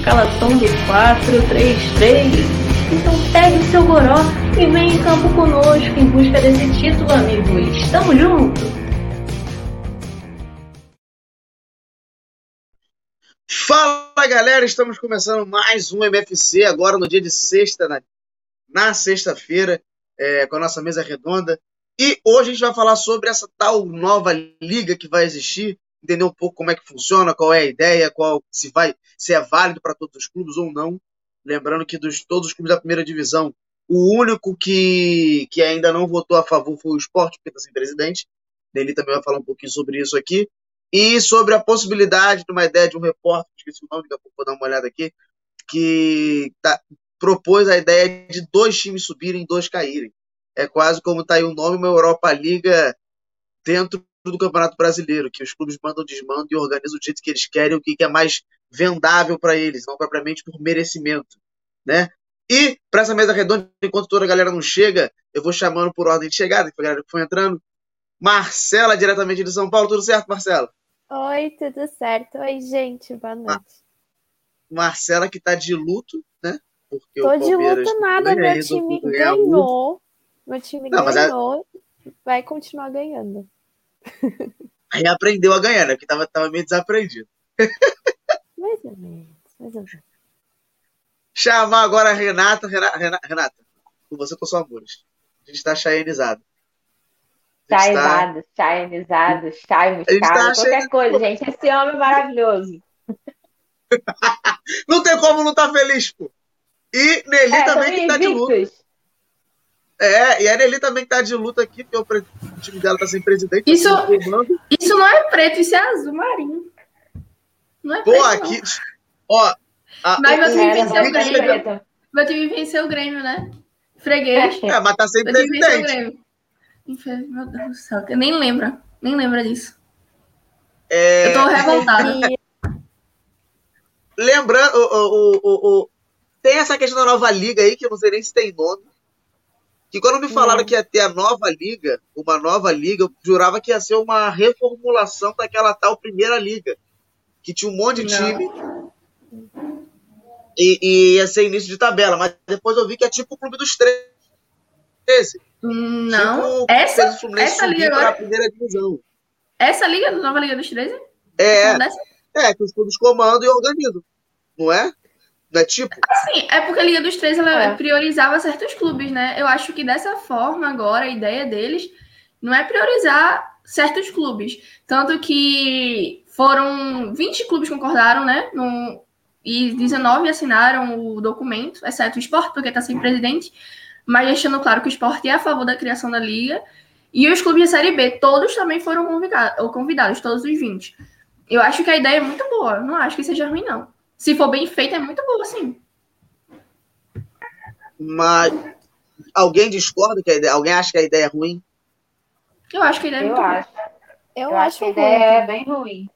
escalação do 4-3-3. Então pegue seu goró e vem em campo conosco em busca desse título, amigos. Tamo junto! Fala galera, estamos começando mais um MFC agora no dia de sexta, na, na sexta-feira, é, com a nossa mesa redonda. E hoje a gente vai falar sobre essa tal nova liga que vai existir, entender um pouco como é que funciona, qual é a ideia, qual se vai, se é válido para todos os clubes ou não. Lembrando que dos todos os clubes da primeira divisão, o único que, que ainda não votou a favor foi o Sport, porque está sem presidente. Ele também vai falar um pouquinho sobre isso aqui. E sobre a possibilidade de uma ideia de um repórter, esqueci o nome, daqui a pouco vou dar uma olhada aqui, que tá, propôs a ideia de dois times subirem e dois caírem. É quase como tá aí o nome, uma Europa Liga dentro do Campeonato Brasileiro, que os clubes mandam desmando e organizam do jeito que eles querem, o que é mais vendável para eles, não propriamente por merecimento, né? E para essa mesa redonda, enquanto toda a galera não chega, eu vou chamando por ordem de chegada, que a galera que foi entrando. Marcela, diretamente de São Paulo, tudo certo, Marcela? Oi, tudo certo? Oi, gente, boa noite. Marcela que tá de luto, né? Porque Tô de luto nada, meu time ganhou. Meu time não, ganhou, a... vai continuar ganhando. Aí aprendeu a ganhar, né? Porque tava, tava meio desaprendido. Mais ou menos, mais ou menos. Chamar agora a Renata. Renata, Renata com você com seus amores. A gente tá chayanizado. Chayanizado, tá... chayanizado, chay moscado, tá qualquer coisa, gente. Esse homem é maravilhoso. não tem como não estar tá feliz, pô. E Nelly é, também que tá de luta. É, e a Nelly também tá de luta aqui, porque o time dela tá sem presidente. Isso, tá isso não é preto, isso é azul marinho. Não é Pô, preto, aqui. Não. Ó, a, mas meu time venceu o Grêmio. Meu time venceu o Grêmio, né? Freguês. É, mas tá sem meu presidente. Meu Deus do céu, eu nem lembro. Nem lembra disso. É... Eu tô revoltada. Lembrando, o, o, o, o, tem essa questão da nova liga aí, que eu não sei nem se tem nome. Que quando me falaram que ia ter a nova liga, uma nova liga, eu jurava que ia ser uma reformulação daquela tal primeira liga. Que tinha um monte de não. time. E, e, ia ser início de tabela, mas depois eu vi que é tipo o clube dos 13. Não. Tipo, essa, essa liga agora. primeira divisão. Essa liga, nova Liga dos 13? É. É, que os clubes comandam e organizam. Não é? Não é tipo? Assim, é porque a Liga dos 13 ela é. priorizava certos clubes, né? Eu acho que dessa forma, agora, a ideia deles não é priorizar certos clubes. Tanto que foram 20 clubes concordaram, né? No, e 19 assinaram o documento, exceto o esporte, porque está sem presidente mas deixando claro que o esporte é a favor da criação da liga. E os clubes de Série B, todos também foram convidados, convidados todos os 20. Eu acho que a ideia é muito boa, não acho que seja ruim, não. Se for bem feita, é muito boa, sim. Mas alguém discorda que a ideia, alguém acha que a ideia é ruim? Eu acho que a ideia é muito acho. boa. Eu, eu acho que a ideia é bem ruim.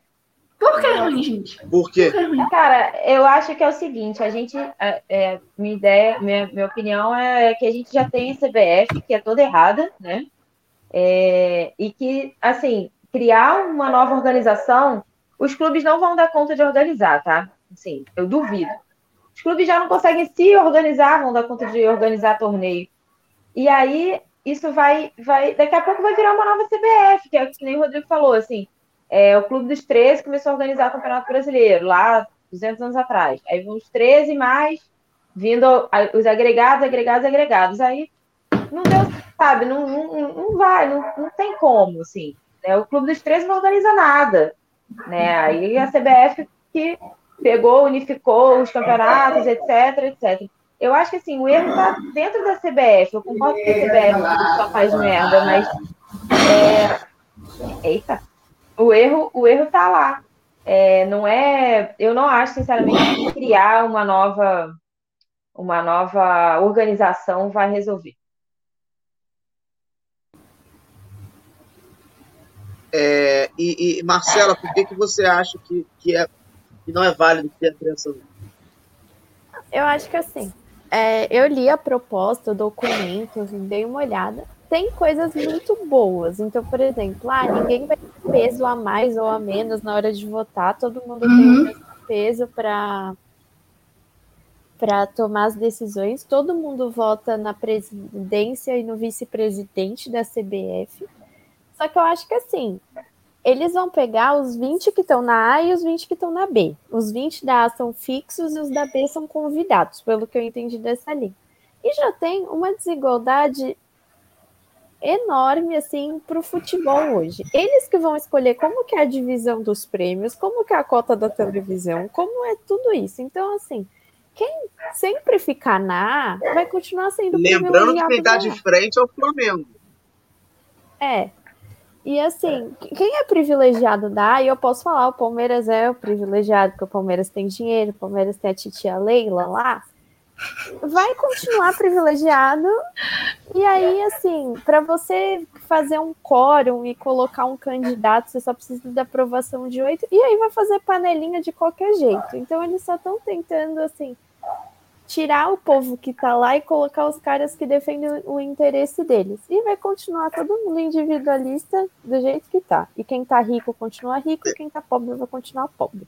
Por que é ruim, gente? Por quê? É Cara, eu acho que é o seguinte, a gente, é, é, minha ideia, minha, minha opinião é que a gente já tem a CBF, que é toda errada, né? É, e que, assim, criar uma nova organização, os clubes não vão dar conta de organizar, tá? Assim, eu duvido. Os clubes já não conseguem se organizar, vão dar conta de organizar torneio. E aí, isso vai, vai, daqui a pouco vai virar uma nova CBF, que é que nem o Rodrigo falou, assim, é, o Clube dos 13 começou a organizar o Campeonato Brasileiro, lá 200 anos atrás. Aí vão os 13 mais, vindo os agregados, agregados, agregados. Aí não deu, sabe, não, não, não vai, não, não tem como, assim. Né? O Clube dos 13 não organiza nada. Né? Aí a CBF que pegou, unificou os campeonatos, etc, etc. Eu acho que assim, o erro está dentro da CBF. Eu concordo que a CBF só faz merda, mas. É... Eita! o erro, o erro tá lá. É, não é, eu não acho sinceramente que criar uma nova, uma nova organização vai resolver. É, e, e, Marcela, por que, que você acha que, que, é, que não é válido ter a criação? Eu acho que assim, é, eu li a proposta, o documento, dei uma olhada. Tem coisas muito boas. Então, por exemplo, ah, ninguém vai ter peso a mais ou a menos na hora de votar, todo mundo uhum. tem o mesmo peso para para tomar as decisões. Todo mundo vota na presidência e no vice-presidente da CBF. Só que eu acho que assim, eles vão pegar os 20 que estão na A e os 20 que estão na B. Os 20 da A são fixos e os da B são convidados, pelo que eu entendi dessa linha. E já tem uma desigualdade enorme assim para o futebol hoje. Eles que vão escolher como que é a divisão dos prêmios, como que é a cota da televisão, como é tudo isso. Então, assim, quem sempre ficar na A vai continuar sendo Lembrando que quem está de frente é o Flamengo. É. E assim, quem é privilegiado A, e eu posso falar, o Palmeiras é o privilegiado, porque o Palmeiras tem dinheiro, o Palmeiras tem a titia Leila lá, vai continuar privilegiado. E aí, assim, para você fazer um quórum e colocar um candidato, você só precisa da aprovação de oito, e aí vai fazer panelinha de qualquer jeito. Então, eles só estão tentando, assim, tirar o povo que está lá e colocar os caras que defendem o interesse deles. E vai continuar todo mundo individualista do jeito que está. E quem está rico continua rico, e quem está pobre vai continuar pobre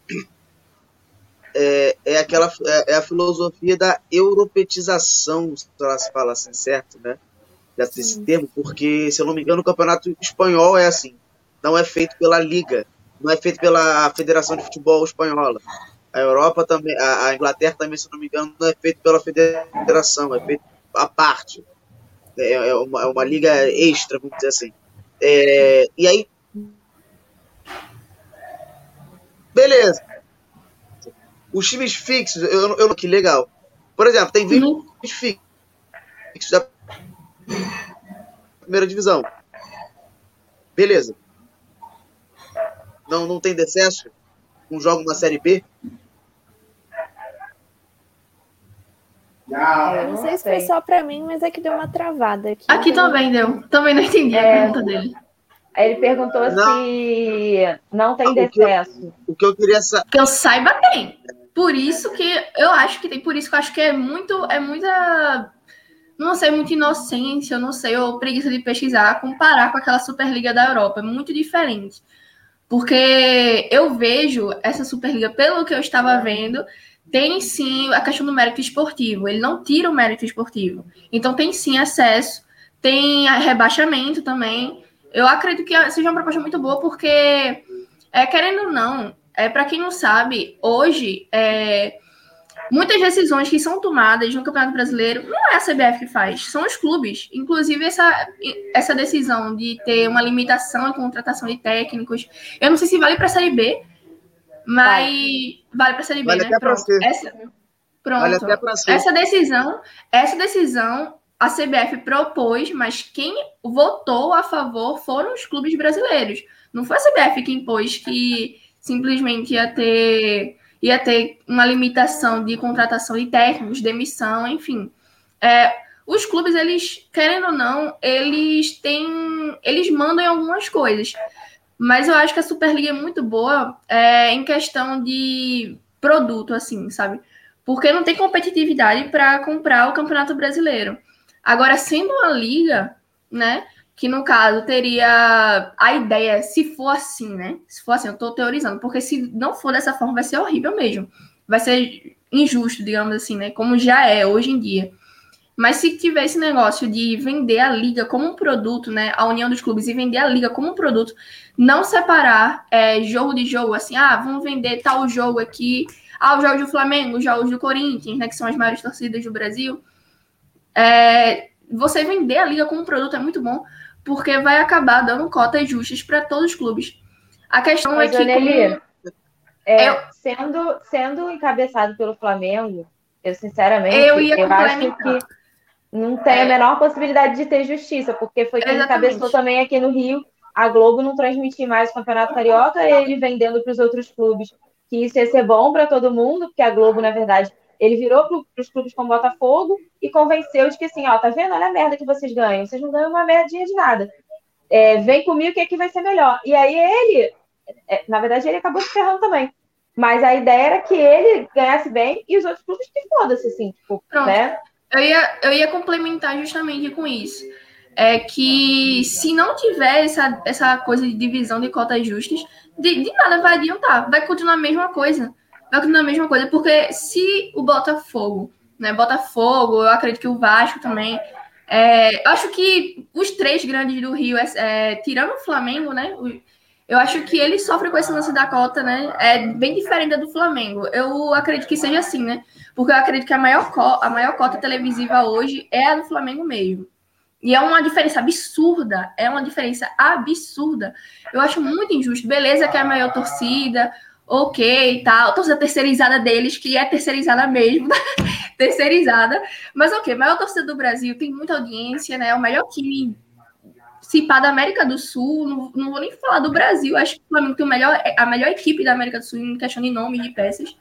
é, é aquela é, é, a filosofia da europetização, se ela se fala assim, certo, né? Desse termo, porque, se eu não me engano, o campeonato espanhol é assim, não é feito pela Liga, não é feito pela Federação de Futebol Espanhola. A Europa também, a, a Inglaterra também, se não me engano, não é feito pela Federação, é feito à parte. É, é, uma, é uma liga extra, vamos dizer assim. É, e aí. Beleza os times fixos, eu, eu que legal. Por exemplo, tem 20 uhum. times fixos da primeira divisão. Beleza. Não, não tem decesso? Um jogo na Série B? Não sei se foi só para mim, mas é que deu uma travada aqui. Aqui também deu. Também não entendi é... a pergunta dele. Ele perguntou não. se não tem decesso. O que, eu, o que eu queria saber. Que eu saiba, tem. Por isso que eu acho que tem, por isso que eu acho que é muito, é muita, não sei, muita inocência, não sei, ou preguiça de pesquisar, comparar com aquela Superliga da Europa. É muito diferente. Porque eu vejo essa Superliga, pelo que eu estava vendo, tem sim a questão do mérito esportivo. Ele não tira o mérito esportivo. Então tem sim acesso, tem rebaixamento também. Eu acredito que seja uma proposta muito boa, porque, é, querendo ou não, é, para quem não sabe, hoje, é, muitas decisões que são tomadas no Campeonato Brasileiro não é a CBF que faz, são os clubes. Inclusive, essa, essa decisão de ter uma limitação em contratação de técnicos, eu não sei se vale para a Série B, mas vale, vale para a Série B, vale né? Pronto. Essa, pronto. Vale essa decisão, essa decisão a CBF propôs, mas quem votou a favor foram os clubes brasileiros. Não foi a CBF que impôs que simplesmente ia ter, ia ter uma limitação de contratação de técnicos, demissão, enfim. É, os clubes, eles, querendo ou não, eles têm. Eles mandam em algumas coisas. Mas eu acho que a Superliga é muito boa é, em questão de produto, assim, sabe? Porque não tem competitividade para comprar o Campeonato Brasileiro. Agora, sendo uma liga, né? que no caso teria a ideia, se for assim, né? Se for assim, eu estou teorizando, porque se não for dessa forma, vai ser horrível mesmo. Vai ser injusto, digamos assim, né? Como já é hoje em dia. Mas se tiver esse negócio de vender a liga como um produto, né? A união dos clubes e vender a liga como um produto, não separar é, jogo de jogo, assim, ah, vamos vender tal jogo aqui, ah, os jogos do Flamengo, os jogos do Corinthians, né? Que são as maiores torcidas do Brasil. É, você vender a liga como um produto é muito bom, porque vai acabar dando cotas justas para todos os clubes. A questão Mas, é que. Como... É, eu... sendo, sendo encabeçado pelo Flamengo, eu sinceramente eu, eu acho que não tem é. a menor possibilidade de ter justiça, porque foi quem Exatamente. encabeçou também aqui no Rio. A Globo não transmitir mais o Campeonato Carioca, ele vendendo para os outros clubes que isso ia ser bom para todo mundo, porque a Globo, na verdade, ele virou para os clubes como Botafogo e convenceu de que assim, ó, tá vendo? Olha a merda que vocês ganham. Vocês não ganham uma merdinha de nada. é, vem comigo que aqui vai ser melhor. E aí ele, é, na verdade, ele acabou se ferrando também. Mas a ideia era que ele ganhasse bem e os outros clubes que foda-se, assim, tipo, Pronto. né? Eu ia, eu ia complementar justamente com isso. É que se não tiver essa, essa coisa de divisão de cotas justas, de, de nada vai adiantar. Vai continuar a mesma coisa. Vai continuar a mesma coisa. Porque se o Botafogo, né? Botafogo, eu acredito que o Vasco também. É, eu acho que os três grandes do Rio, é, é, tirando o Flamengo, né? Eu acho que ele sofre com esse lance da cota, né? É bem diferente da do Flamengo. Eu acredito que seja assim, né? Porque eu acredito que a maior, a maior cota televisiva hoje é a do Flamengo mesmo. E é uma diferença absurda, é uma diferença absurda. Eu acho muito injusto. Beleza que é a maior torcida, ok, tal, torcida terceirizada deles, que é terceirizada mesmo, terceirizada. Mas ok, maior torcida do Brasil tem muita audiência, né? É o melhor time se pá da América do Sul, não, não vou nem falar do Brasil, acho que o Flamengo tem o melhor, a melhor equipe da América do Sul em questão de nome de peças.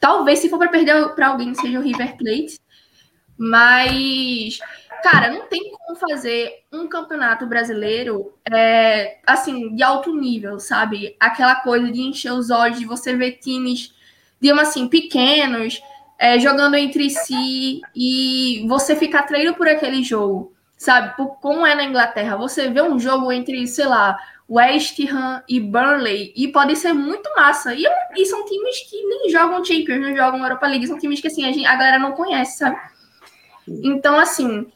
Talvez, se for para perder para alguém, seja o River Plate. Mas, cara, não tem como fazer um campeonato brasileiro é, assim, de alto nível, sabe? Aquela coisa de encher os olhos, de você ver times, digamos assim, pequenos, é, jogando entre si e você ficar atraído por aquele jogo sabe? Como é na Inglaterra, você vê um jogo entre, sei lá, West Ham e Burnley e pode ser muito massa. E, e são times que nem jogam Champions, não jogam Europa League, são times que assim, a, gente, a galera não conhece, sabe? Então, assim,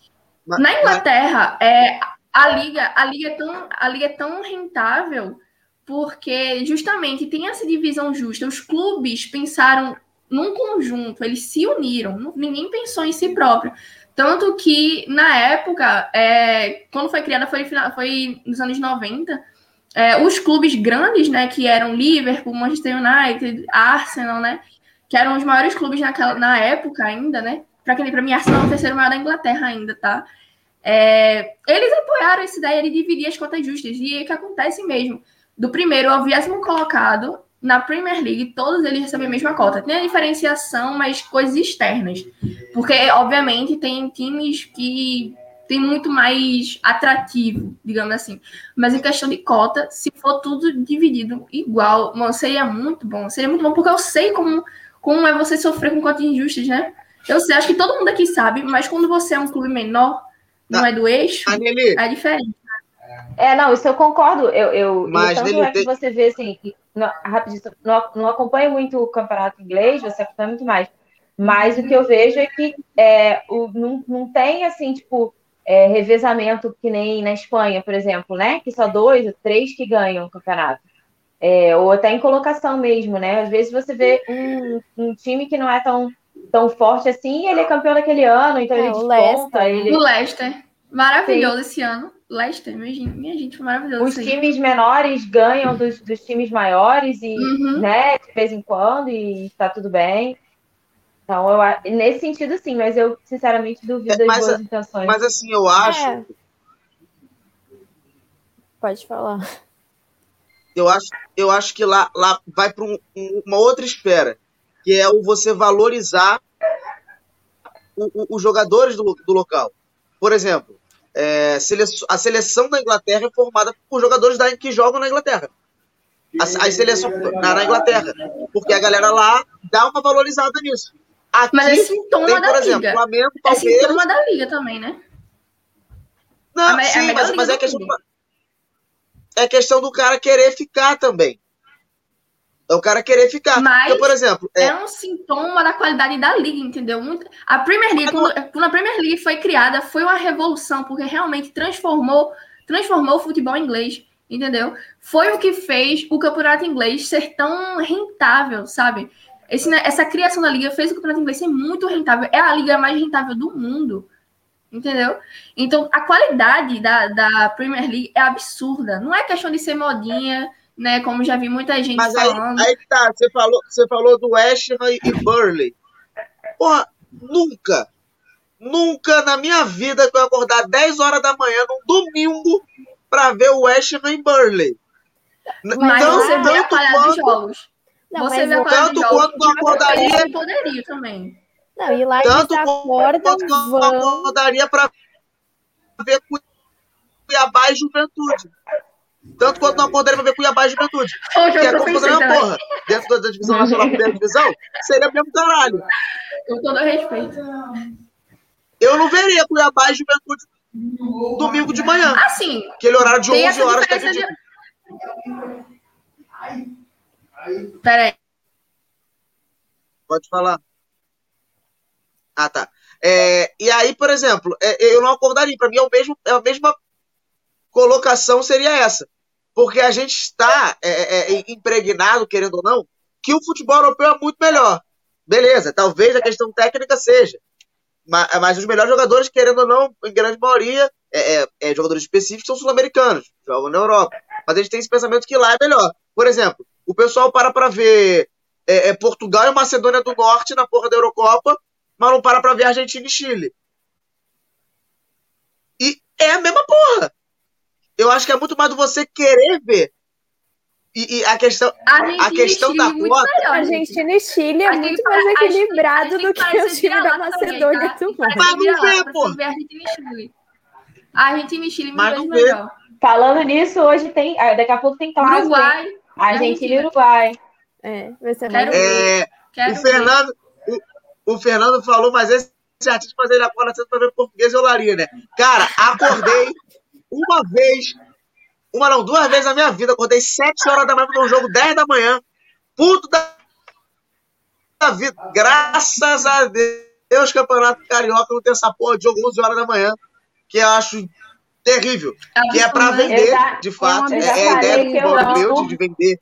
mas, na Inglaterra, é, a liga, a liga é tão, a liga é tão rentável porque justamente tem essa divisão justa. Os clubes pensaram num conjunto, eles se uniram, ninguém pensou em si próprio. Tanto que, na época, é, quando foi criada, foi, foi nos anos 90, é, os clubes grandes, né, que eram Liverpool, Manchester United, Arsenal, né, que eram os maiores clubes naquela, na época ainda, né, para quem para mim, Arsenal é o terceiro maior da Inglaterra ainda, tá? É, eles apoiaram essa ideia de dividir as cotas justas, e é que acontece mesmo. Do primeiro ao vigésimo colocado, na Premier League, todos eles recebem a mesma cota. Tem a diferenciação, mas coisas externas. Porque, obviamente, tem times que tem muito mais atrativo, digamos assim. Mas em questão de cota, se for tudo dividido igual, mano, seria muito bom. Seria muito bom, porque eu sei como, como é você sofrer com cotas injustas, né? Eu sei, acho que todo mundo aqui sabe, mas quando você é um clube menor, não, não é do eixo, é diferente. É, não, isso eu concordo. Eu, eu, mas tanto é que você vê assim, não, rapidinho, não, não acompanho muito o campeonato inglês, você acompanha muito mais. Mas o que eu vejo é que é, o, não, não tem, assim, tipo, é, revezamento que nem na Espanha, por exemplo, né? Que só dois ou três que ganham o campeonato. É, ou até em colocação mesmo, né? Às vezes você vê um, um time que não é tão, tão forte assim, ele é campeão daquele ano, então é, ele desconta. Leicester. Ele... O Leicester. Maravilhoso Sim. esse ano. Leicester, minha gente, minha gente foi maravilhoso. Os times menores ganham dos, dos times maiores e, uhum. né, de vez em quando, e tá tudo bem. Então, eu, nesse sentido, sim, mas eu, sinceramente, duvido das boas intenções. Mas, assim, eu acho. É. Pode falar. Eu acho, eu acho que lá, lá vai para um, uma outra esfera, que é o você valorizar o, o, os jogadores do, do local. Por exemplo, é, a seleção da Inglaterra é formada por jogadores da, que jogam na Inglaterra. As, as seleções na, na, Inglaterra. Porque a galera lá dá uma valorizada nisso. Aqui, mas é sintoma tem, por da exemplo, liga. Flamengo, Palmeiras... É sintoma da liga também, né? Não, a, sim, mas, mas é, questão, é questão do cara querer ficar também. É o cara querer ficar. Mas Porque, por exemplo, é... é... um sintoma da qualidade da liga, entendeu? Muito... A Premier League, quando, quando, a Premier League foi criada, foi uma revolução, porque realmente transformou, transformou o futebol inglês, entendeu? Foi o que fez o campeonato inglês ser tão rentável, sabe? Esse, essa criação da liga fez o campeonato inglês ser muito rentável. É a liga mais rentável do mundo. Entendeu? Então, a qualidade da, da Premier League é absurda. Não é questão de ser modinha, né? Como já vi muita gente Mas falando. Aí, aí tá, você falou, você falou do West Ham e Burley. Porra, nunca, nunca na minha vida que eu acordar 10 horas da manhã num domingo para ver o West Ham e Burley. Mas então, você vê a qualidade de jogos. Não, você a de. Tanto quanto eu acordaria... Poderia também. Não, e lá tanto eles acordam, quanto eu acordaria para ver Cuiabá e Juventude. Tanto quanto não acordaria pra ver Cuiabá e Juventude. Hoje Que eu é como uma porra. Dentro da divisão nacional, primeira divisão, seria mesmo caralho. Com todo respeito. Eu não veria Cuiabá e Juventude domingo de manhã. Assim, Aquele horário de tem 11 essa horas que é diferença ridículo. Peraí. Pode falar. Ah, tá. É, e aí, por exemplo, é, eu não acordaria. Para mim, é, o mesmo, é a mesma colocação seria essa. Porque a gente está é, é, é, impregnado, querendo ou não, que o futebol europeu é muito melhor. Beleza, talvez a questão técnica seja. Mas, mas os melhores jogadores, querendo ou não, em grande maioria, é, é, é jogadores específicos são sul-americanos, jogam na Europa. Mas a gente tem esse pensamento que lá é melhor. Por exemplo, o pessoal para para ver é, é, Portugal e Macedônia do Norte na porra da Eurocopa, mas não para pra ver Argentina e Chile. E é a mesma porra. Eu acho que é muito mais do você querer ver. E, e a questão, Argentina a questão da cota. melhor. Argentina e Chile é tem muito mais a equilibrado a do que o time da também, Macedônia tá? do Norte. Mas não vê, pô. Argentina e Chile. A Argentina e Chile me melhor. Falando nisso, hoje tem. ah, Daqui a pouco tem clássico. Uruguai, Argentina e Uruguai. É, vai ser Quero mais... É, quero o, ver. Fernando, o, o Fernando falou, mas esse artista, mas ele acorda cedo pra ver português e olaria, né? Cara, acordei uma vez, uma não, duas vezes na minha vida. Acordei 7 horas da manhã pra ver um jogo 10 da manhã. Puto da, da vida. Graças a Deus, Campeonato Carioca não tem essa porra de jogo 11 horas da manhã, que eu acho terrível. Que é né? vender, já- de fato. É, é a ideia do que eu futebol europeu amo. de vender.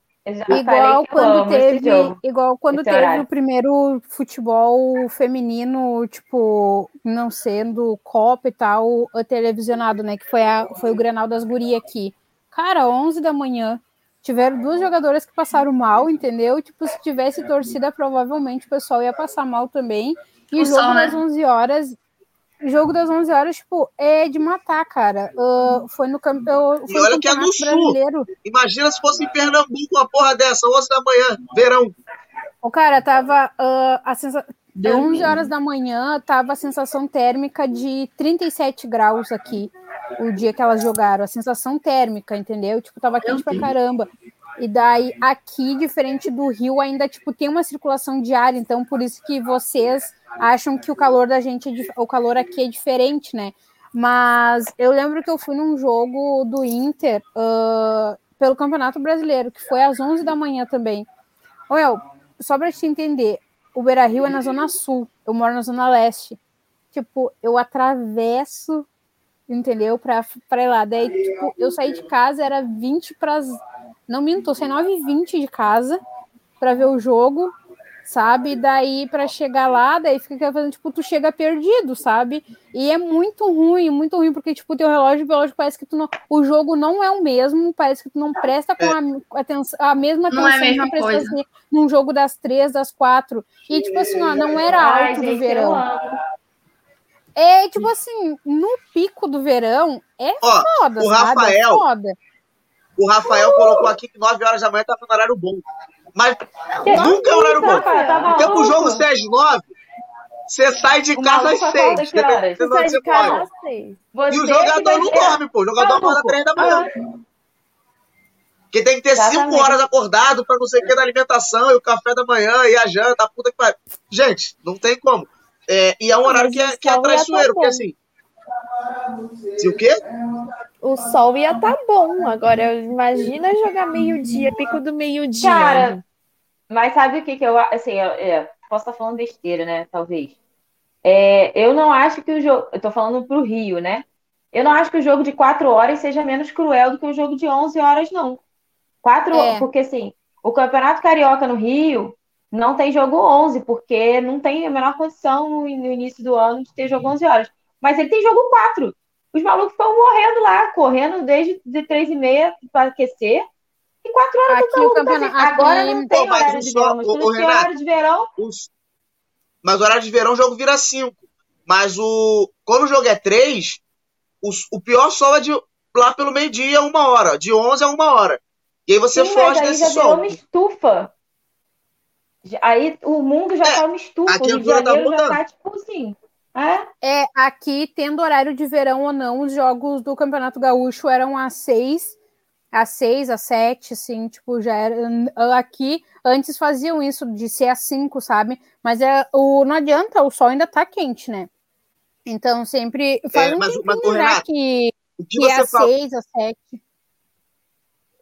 Igual quando esse teve, igual quando esse teve horário. o primeiro futebol feminino, tipo, não sendo Copa e tal, televisionado, né? Que foi, a, foi o Grenal das Gurias aqui. Cara, 11 da manhã. Tiveram duas jogadoras que passaram mal, entendeu? Tipo, se tivesse torcida, provavelmente o pessoal ia passar mal também. E O jogo sol, né? das 11 horas, jogo das 11 horas, tipo, é de matar, cara. Ah, foi no, campe... foi no olha que é no Campeonato Sul. Brasileiro. Imagina se fosse em Pernambuco uma porra dessa, 11 da manhã, verão. O cara tava ah, a sensa... Deus 11 me horas da manhã, tava a sensação térmica de 37 graus aqui, o dia que elas jogaram, a sensação térmica, entendeu? Tipo, tava quente pra caramba. E daí aqui, diferente do Rio, ainda tipo tem uma circulação de ar, então por isso que vocês acham que o calor da gente, é o calor aqui é diferente, né? Mas eu lembro que eu fui num jogo do Inter ah, pelo Campeonato Brasileiro, que foi às 11 da manhã também. El, só pra te entender, o Beira Rio é na Zona Sul, eu moro na Zona Leste. Tipo, eu atravesso, entendeu? Pra ir lá. Daí, tipo, eu saí de casa, era 20 para. Não minto, saí 9 e 20 de casa pra ver o jogo, sabe? Daí, pra chegar lá, daí fica fazendo, tipo, tu chega perdido, sabe? E é muito ruim, muito ruim, porque, tipo, teu relógio biológico parece que tu não. O jogo não é o mesmo, parece que tu não presta com a, atenção, a mesma Não é a atenção mesma que coisa. assim, num jogo das três, das quatro. E, tipo assim, ó, não era Ai, alto do gente, eu verão. É, tipo assim, no pico do verão, é Ó, foda, o sabe? É Rafael- foda. O Rafael colocou aqui que 9 horas da manhã tava no horário bom. Mas nunca é horário bom. Rafael, tá Porque pro maluco? jogo ser às 9, você sai de casa às maluco acorda 6. que horas? Dependendo Tu de sai de você casa às seis. Você E o que jogador não ser- dorme, pô. O jogador acorda Maluco. 3 da manhã. Ah, Porque tem que ter 5 Exatamente. horas acordado pra não sei o que da alimentação e o café da manhã e a janta, a puta que pariu. Gente, não tem como. É, e é um horário que é, que é ia traiçoeiro, tá porque assim. Se o quê? O sol ia tá bom. Agora, imagina jogar meio-dia, pico do meio-dia. Cara, mas sabe o que que eu assim, eu, é, posso estar falando besteira, né? Talvez. É, eu não acho que o jogo, eu tô falando pro Rio, né? Eu não acho que o jogo de quatro horas seja menos cruel do que o jogo de 11 horas, não. Quatro, É. porque assim, o Campeonato Carioca no Rio não tem jogo 11, porque não tem a menor condição no, no início do ano de ter jogo 11 horas. Mas ele tem jogo 4. Os malucos estão morrendo lá, correndo desde de 3 e meia para aquecer. E 4 horas Aqui o tá campeonato- assim. Agora aqui- não tem Pô, mas horário o de sol- verão, mas ô, tem Renato, horário de verão, Os- Mas o horário de verão o jogo vira 5. Mas o. Quando o jogo é 3, o pior sol é de lá pelo meio-dia, uma hora. De 11 a uma hora. E aí você sim, foge desse já virou sol. uma estufa. Aí o mundo já É, tá uma estufa. a O Rio de tá Janeiro já mudando. tá tipo assim. É? é, aqui, tendo horário de verão ou não, os jogos do Campeonato Gaúcho eram às seis, às seis, às sete, assim, tipo, já era. Aqui, antes faziam isso de ser às cinco, sabe? Mas é, o, não adianta, o sol ainda tá quente, né? Então, sempre. Faz é, mas, um mas, já que, o que, que é às fala... seis, às sete.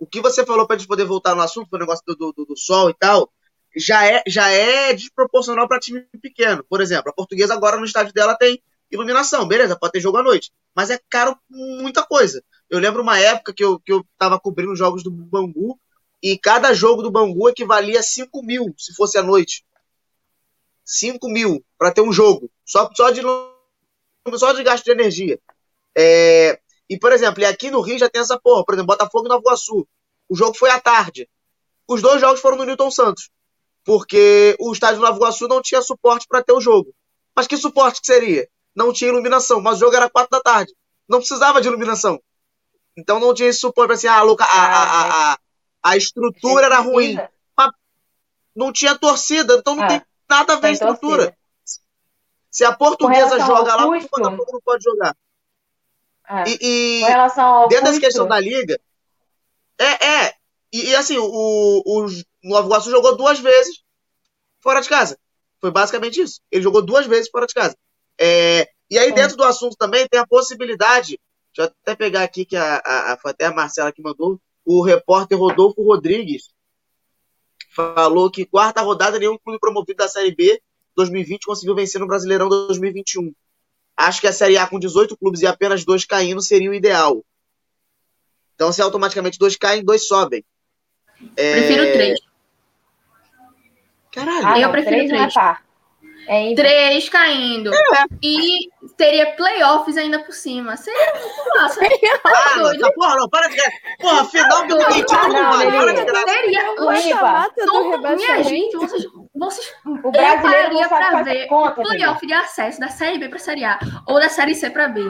O que você falou para a gente poder voltar no assunto, o negócio do, do, do sol e tal, já é, já é desproporcional para time pequeno. Por exemplo, a portuguesa agora no estádio dela tem iluminação, beleza, pode ter jogo à noite, mas é caro muita coisa. Eu lembro uma época que eu, que eu tava cobrindo jogos do Bangu e cada jogo do Bangu equivalia a 5 mil se fosse à noite. 5 mil para ter um jogo, só, só, de, só de gasto de energia. É, e, por exemplo, aqui no Rio já tem essa porra, por exemplo, Botafogo e Nova Iguaçu. O jogo foi à tarde. Os dois jogos foram no Newton Santos porque o estádio do Nova Iguaçu não tinha suporte para ter o jogo. Mas que suporte que seria? Não tinha iluminação, mas o jogo era quatro da tarde. Não precisava de iluminação. Então não tinha esse suporte para assim, ah, a, a, a, a, estrutura era ruim. Mas não tinha torcida, então não ah, tem nada a ver a estrutura. Se a portuguesa joga lá, o Botafogo não pode jogar. Ah, e, dentro dessa questão da liga, é, é, e, e assim, o Nova Iguaçu jogou duas vezes fora de casa. Foi basicamente isso. Ele jogou duas vezes fora de casa. É, e aí, é. dentro do assunto também, tem a possibilidade. Deixa eu até pegar aqui, que a, a, a, foi até a Marcela que mandou. O repórter Rodolfo Rodrigues falou que quarta rodada, nenhum clube promovido da Série B 2020 conseguiu vencer no Brasileirão 2021. Acho que a Série A com 18 clubes e apenas dois caindo seria o ideal. Então, se automaticamente dois caem, dois sobem. É... Prefiro três. Caralho. Ah, eu prefiro três. três. É, é três caindo. É. E teria playoffs ainda por cima. Seria muito massa. ah, não, porra, não, para de. Porra, final do 21, mano. Para de graça. Seria Minha gente, vocês. vocês o brasileiro eu pararia pra ver conta, o playoff de acesso da Série B pra Série A ou da Série C pra B.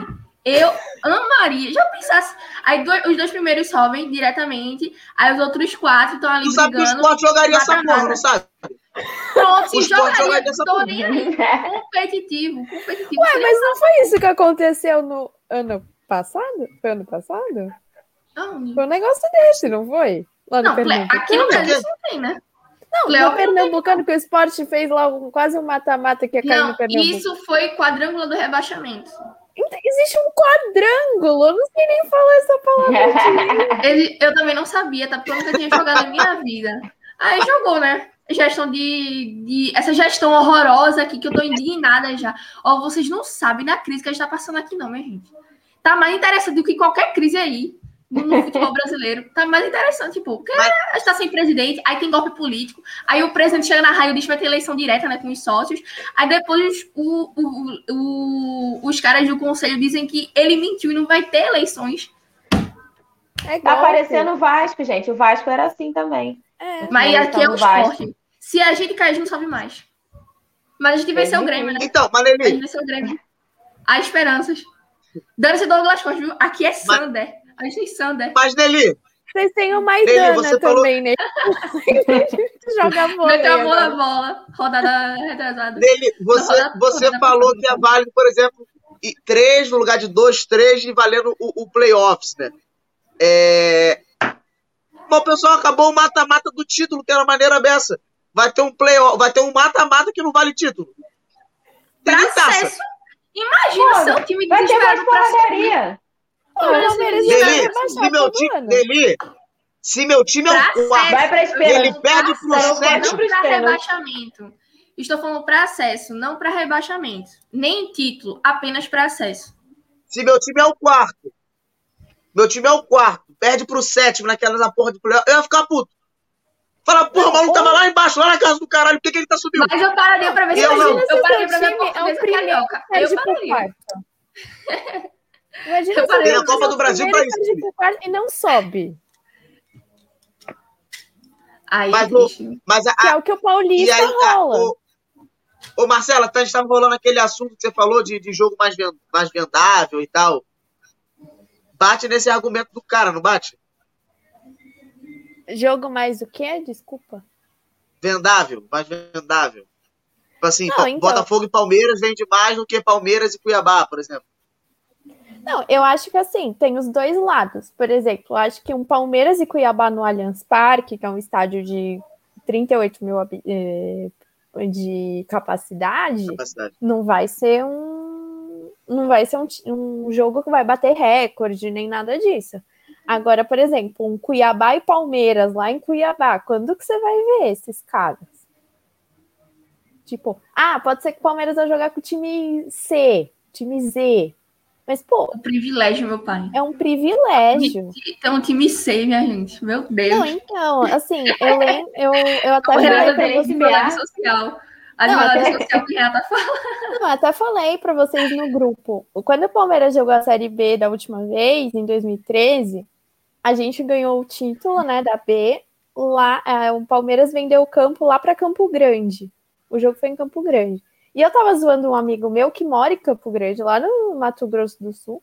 Eu amaria. Já pensasse. Aí dois, os dois primeiros sobem diretamente. Aí os outros quatro estão ali. Tu sabe que o esporte jogaria essa porra, não sabe? Pronto, o jogaria. jogaria essa porra. competitivo, competitivo. Ué, mas não foi isso que aconteceu no ano passado? Foi ano passado? Não. Foi um negócio desse, não foi? Lá no não, Pernambuco. Aqui no Brasil não tem, né? Não, Léo, no Pernambucano, que o esporte fez lá um, quase um mata-mata que ia cair não, no Pernambuco. Isso foi quadrângulo do rebaixamento. Existe um quadrângulo, eu não sei nem falar essa palavra. Ele, eu também não sabia, tá? Porque eu nunca tinha jogado em minha vida. Aí jogou, né? Gestão de, de. Essa gestão horrorosa aqui, que eu tô indignada já. Ó, vocês não sabem da crise que a gente tá passando aqui, não, minha gente. Tá mais interessante do que qualquer crise aí no futebol brasileiro. Tá mais interessante, tipo, porque Mas... a gente tá sem presidente, aí tem golpe político, aí o presidente chega na raio e diz que vai ter eleição direta, né, com os sócios, aí depois o, o, o, os caras do conselho dizem que ele mentiu e não vai ter eleições. É tá parecendo o Vasco, gente. O Vasco era assim também. É. Mas aqui é o esporte. Se a gente cair, a gente não sobe mais. Mas a gente venceu o Grêmio, né? Então, Maneli. A gente venceu o Grêmio. Há esperanças. Dando-se Douglas Costa, viu? Aqui é Sander. Mas... A gente tem Sander. Mas, Nelly. Vocês têm o Maidana Nelly, também, né? Joga bola. Meteu a bola, bola. Rodada retrasada. Nelly, você, você falou que é válido, por exemplo, três no lugar de dois, três e valendo o, o playoffs, né? É... Bom, pessoal, acabou o mata-mata do título, que era maneira dessa. Vai ter um playoff, vai ter um mata-mata que não vale título. Tem acesso. Imagina Pô, seu time desesperado pra ser. Deli, se meu time, Deli, se meu time é o quarto, vai pra ele perde pro sétimo. Não para rebaixamento. Estou falando para acesso, não para rebaixamento. Nem título, apenas para acesso. Se meu time é o quarto, meu time é o quarto, perde pro sétimo naquela na porra de eu ia ficar puto. Fala, porra, o maluco tava lá embaixo, lá na casa do caralho, por que, que ele tá subindo? Mas eu pararia pra ver se eu, eu, eu pararia pra ver a é portuguesa carioca. Eu pararia. Imagina se tem a Copa do Brasil para isso. E não sobe. Aí, mas, o, mas a, que é o que o Paulista aí, rola. ô, Marcela, a gente estava rolando aquele assunto que você falou de, de jogo mais, mais vendável e tal. Bate nesse argumento do cara, não bate? Jogo mais o quê? Desculpa. Vendável, mais vendável. Tipo assim, Não, então- Botafogo e Palmeiras vende mais do que Palmeiras e Cuiabá, por exemplo. Não, eu acho que assim, tem os dois lados. Por exemplo, eu acho que um Palmeiras e Cuiabá no Allianz Parque, que é um estádio de 38 mil eh, de capacidade, Capacidade. não vai ser um não vai ser um, um jogo que vai bater recorde nem nada disso. Agora, por exemplo, um Cuiabá e Palmeiras lá em Cuiabá, quando que você vai ver esses caras? Tipo, ah, pode ser que o Palmeiras vai jogar com o time C, time Z. Mas, pô, O privilégio, meu pai. é um privilégio. Um time C, minha gente. Meu Deus. Não, então, assim, eu lembro, eu, eu até falei pra vocês. social. A Não, até- social que a Renata fala. Não, até falei para vocês no grupo. Quando o Palmeiras jogou a Série B da última vez, em 2013, a gente ganhou o título, né, da B. Lá, é, o Palmeiras vendeu o campo lá para Campo Grande. O jogo foi em Campo Grande. E eu tava zoando um amigo meu que mora em Campo Grande, lá no Mato Grosso do Sul.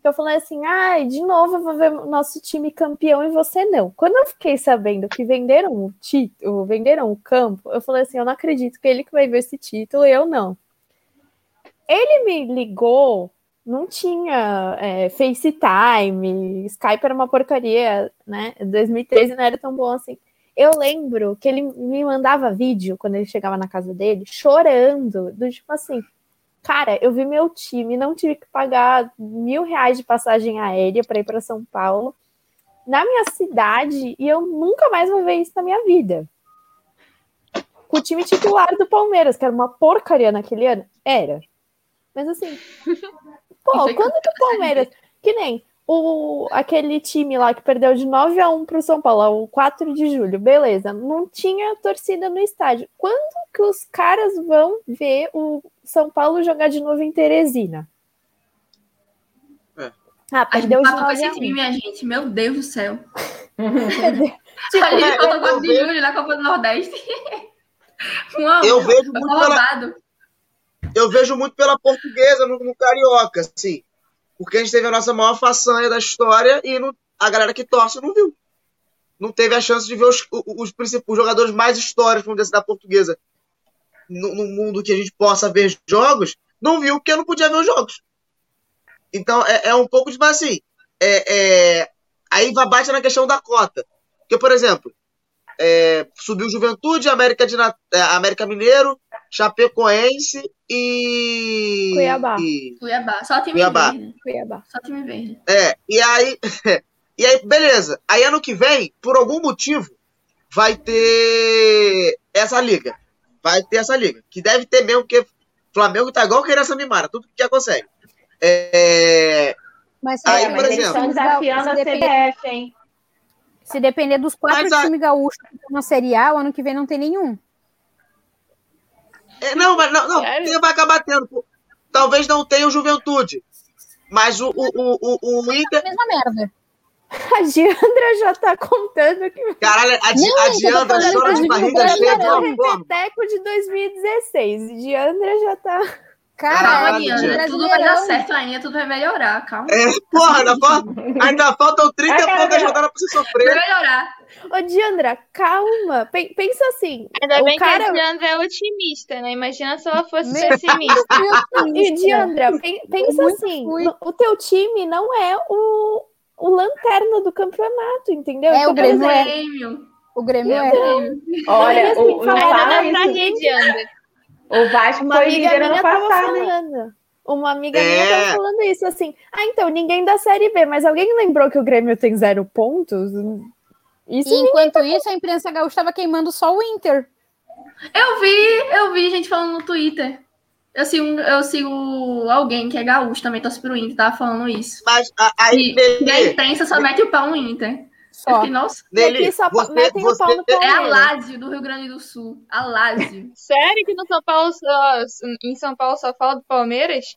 Que eu falei assim: ai, de novo eu vou ver nosso time campeão e você não. Quando eu fiquei sabendo que venderam o título, venderam o campo, eu falei assim: eu não acredito que ele que vai ver esse título e eu não. Ele me ligou, não tinha é, FaceTime, Skype era uma porcaria, né? 2013 não era tão bom assim. Eu lembro que ele me mandava vídeo quando ele chegava na casa dele, chorando, do tipo assim, cara, eu vi meu time, não tive que pagar mil reais de passagem aérea para ir para São Paulo, na minha cidade, e eu nunca mais vou ver isso na minha vida. Com o time titular do Palmeiras, que era uma porcaria naquele ano, era. Mas assim, pô, quando que o Palmeiras, que nem o, aquele time lá que perdeu de 9 a 1 pro São Paulo, o 4 de julho, beleza, não tinha torcida no estádio. Quando que os caras vão ver o São Paulo jogar de novo em Teresina? É. Ah, A gente perdeu de passou com 9 esse a 1. time, minha gente. Meu Deus do céu. Tipo, a gente é, faltou eu 4 de julho na Copa do Nordeste. Um. Eu vejo muito pela, roubado. Eu vejo muito pela portuguesa no, no Carioca, assim. Porque a gente teve a nossa maior façanha da história e não- a galera que torce não viu. Não teve a chance de ver os, os, principais- os jogadores mais históricos, vamos dizer assim, da portuguesa no, no mundo que a gente possa ver jogos, não viu porque não podia ver os jogos. Então é, é um pouco de assim. É, é, aí vai bate na questão da cota. Porque, por exemplo, é, subiu Juventude, América, de, é, América Mineiro, Chapecoense e. Cuiabá. e- Cuiabá. Só time Cuiabá. verde. Cuiabá. Só time verde. é, e aí. E aí, beleza. Aí ano que vem, por algum motivo, vai ter essa liga. Vai ter essa liga. Que deve ter mesmo, porque Flamengo tá igual criança mimada, tudo que quer consegue. É, Mas, Aí, É, se por mas eles exemplo- estão desafiando a CBF, hein? Se depender dos quatro Mas a- times gaúchos que estão na Série A, o ano que vem não tem nenhum. é, não, mas não, não tem- vai acabar tendo. Talvez não tenha o Juventude. Mas o, o, o, o, o Inter. Mesma merda. A Diandra já tá contando que Caralho, a, Di- Não, a Diandra chora de barriga cheia uma forma. repeteco de 2016. Diandra já tá. Cara, Calma, Caralho, Diana. Tudo vai dar certo ainda, tudo vai melhorar. Calma. É, porra, ainda, falta, ainda faltam 30 e Ai, poucas rodadas pra você Vai sofrer. melhorar. Ô, Diandra, calma. Pen- Pensa assim. Ainda o bem cara... que a Diandra é otimista, né? Imagina se ela fosse pessimista. E, Diandra, pen- pensa muito assim: o teu time não é o, o lanterna do campeonato, entendeu? É, o por Grêmio é. O Grêmio é. Olha, assim, o, não fala fala Ainda dá pra isso. rir, Diandra. O Vasco Uma foi amiga minha ano tava passado. hein? falando. Uma amiga É. minha tava falando isso, assim. Ah, então, ninguém da Série B, mas alguém lembrou que o Grêmio tem zero pontos? Isso E enquanto isso, a imprensa gaúcha estava queimando só o Inter. Eu vi, eu vi gente falando no Twitter. Eu sigo, eu sigo alguém que é gaúcho, também torce pro Inter, tava falando isso. Mas a- aí, E, a imprensa só mete o pau no Inter. Eu Só. fiquei, nossa, E aqui Nelly, só você, metem o pau no você, é a Palmeiras. Lázio do Rio Grande do Sul. A Lázio. Sério que no São Paulo só, em São Paulo só fala do Palmeiras?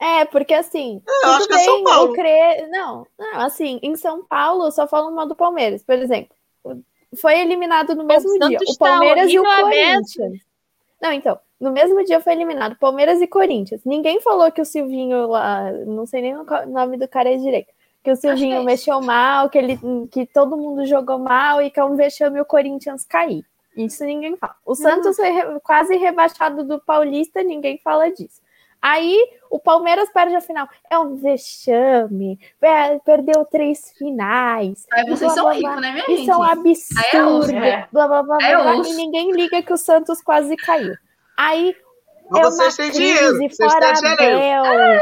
É, porque assim, eu tudo acho que é bem, São Paulo. o cre... não, não, assim, em São Paulo só falam mal do Palmeiras, por exemplo. Foi eliminado no mesmo dia Santos o tá Palmeiras e o a Corinthians. Não, então, no mesmo dia foi eliminado Palmeiras e Corinthians. Ninguém falou que o Silvinho lá, não sei nem o nome do cara é direito, que o Silvinho é mexeu mal, que ele que todo mundo jogou mal e que é um vexame o Corinthians cair. Isso ninguém fala. O Santos foi re- quase rebaixado do Paulista, ninguém fala disso. Aí o Palmeiras perde a final. É um vexame. per- Perdeu três finais. Aí vocês blá, são ricos, né, minha gente? Isso é um Aí é absurdo. É. Blá, blá, blá, É blá. E ninguém liga que o Santos quase caiu. Aí Mas é uma vocês têm crise dinheiro. Vocês fora têm dinheiro.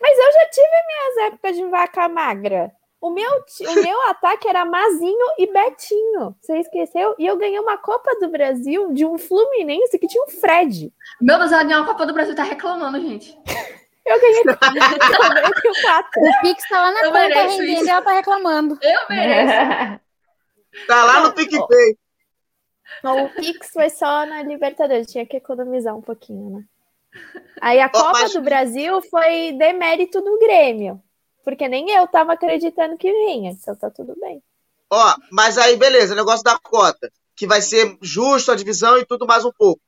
Mas eu já tive minhas épocas de vaca magra. O meu, o meu ataque era Mazinho e Betinho. Você esqueceu? E eu ganhei uma Copa do Brasil de um Fluminense que tinha um Fred. Meu Deus, a União Copa do Brasil tá reclamando, gente. Eu ganhei, eu ganhei quatro. O Pix tá lá na Eu conta rendendo isso. e ela tá reclamando. Eu mereço. Tá lá no PicPay. O Pix foi só na Libertadores, tinha que economizar um pouquinho, né? Aí a Copa mas- do Brasil foi demérito do Grêmio. Porque nem eu tava acreditando que vinha, então tá tudo bem. Ó, mas aí, beleza, negócio da cota. Que vai ser justo a divisão e tudo mais um pouco.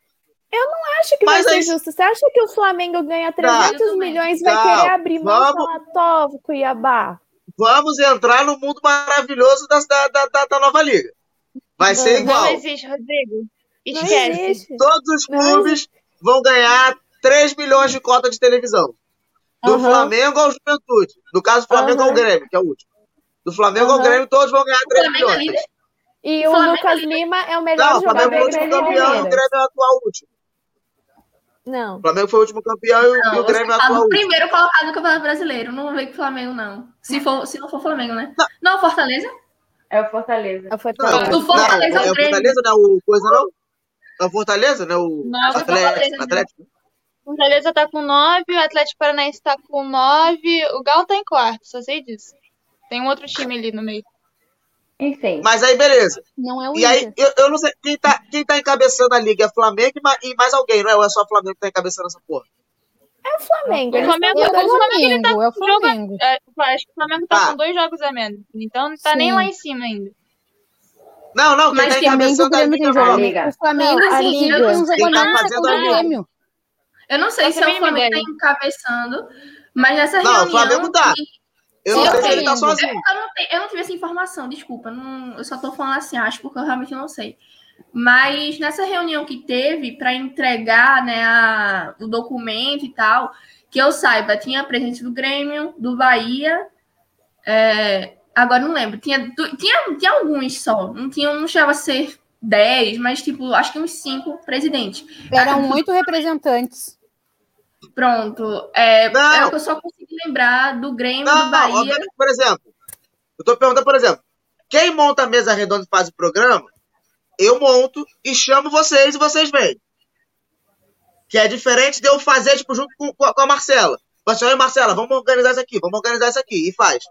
Acho que Mas vai aí- ser justo. Você acha que o Flamengo ganha 300 eu também. milhões vai Não, querer abrir mão vamos- falar Tovo, Cuiabá? Vamos entrar no mundo maravilhoso das- da, da, da, da nova liga. Vai ser Não igual. Não existe, Rodrigo. Não Esquece. existe. Todos os Não clubes vão ganhar 3 milhões de cota de televisão. Do Aham. Flamengo ao Juventude. No caso, do Flamengo ao Aham. Grêmio, que é o último. Do Flamengo ao Aham. Grêmio, todos vão ganhar 3 Flamengo é milhões. líder. E O o Lucas Lima é o melhor Não, o Flamengo jogador foi o último do campeão e o. Grêmio é o atual último. Não. O Flamengo foi o último campeão e o, Não, e o Grêmio é o atual o último. primeiro colocado no Campeonato Brasileiro. Não vem com o Flamengo, não. Se, for, se não for Flamengo, né? Não. Não, Fortaleza? É o Fortaleza. É o Não, Fortaleza. Do Fortaleza não, ao é o Grêmio. Fortaleza, não é o coisa, não? É o Fortaleza, né? O Não, é o Fortaleza, Atlético. não. Atlético. O Fortaleza tá com 9, o Atlético Paranaense tá com 9, o Galo tá em quarto, só sei disso. Tem um outro time ali no meio. Enfim. Mas aí, beleza. Não é o E aí, Inter. eu, eu não sei, quem tá, quem tá encabeçando a liga é Flamengo e ma- mais alguém, não é? Ou é só o Flamengo que tá encabeçando essa porra? É o Flamengo. O eles Flamengo, É o o Flamengo, ele tá Flamengo, é o com jogo- Flamengo. é, acho que o Flamengo tá Ah. com dois jogos a menos. Então não tá nem Sim. lá em cima ainda. Não, não, quem Mas tá Flamengo o encabeçando a liga é o. Flamengo. Liga. O Flamengo, Não, a sim, Liga. Quem tá fazendo a o Liga. Grêmio. Eu não sei Não se é o Flamengo que tá ideia. encabeçando, mas nessa Não, o reunião. Flamengo tá. Eu não Sim, sei eu se ele tá sozinho. Eu não, tenho- eu não tive essa informação, desculpa. não- eu só tô falando assim, acho, porque eu realmente não sei. Mas nessa reunião que teve para entregar né, a- o documento e tal, que eu saiba, tinha a presença do Grêmio, do Bahia. é, agora não lembro. Tinha, tinha, tinha alguns só. Não, tinha, não chegava a ser 10, mas tipo, acho que uns 5 presidentes. Eram oito representantes. Pronto. É, Não. é o que eu só consegui lembrar do Grêmio, do Não, Bahia. obviamente, por exemplo, eu tô perguntando, por exemplo, quem monta a mesa redonda e faz o programa, eu monto e chamo vocês e vocês vêm. Que é diferente de eu fazer, tipo, junto com, com a- Marcela. Você, oi, Marcela, vamos organizar isso aqui, vamos organizar isso aqui. E faz.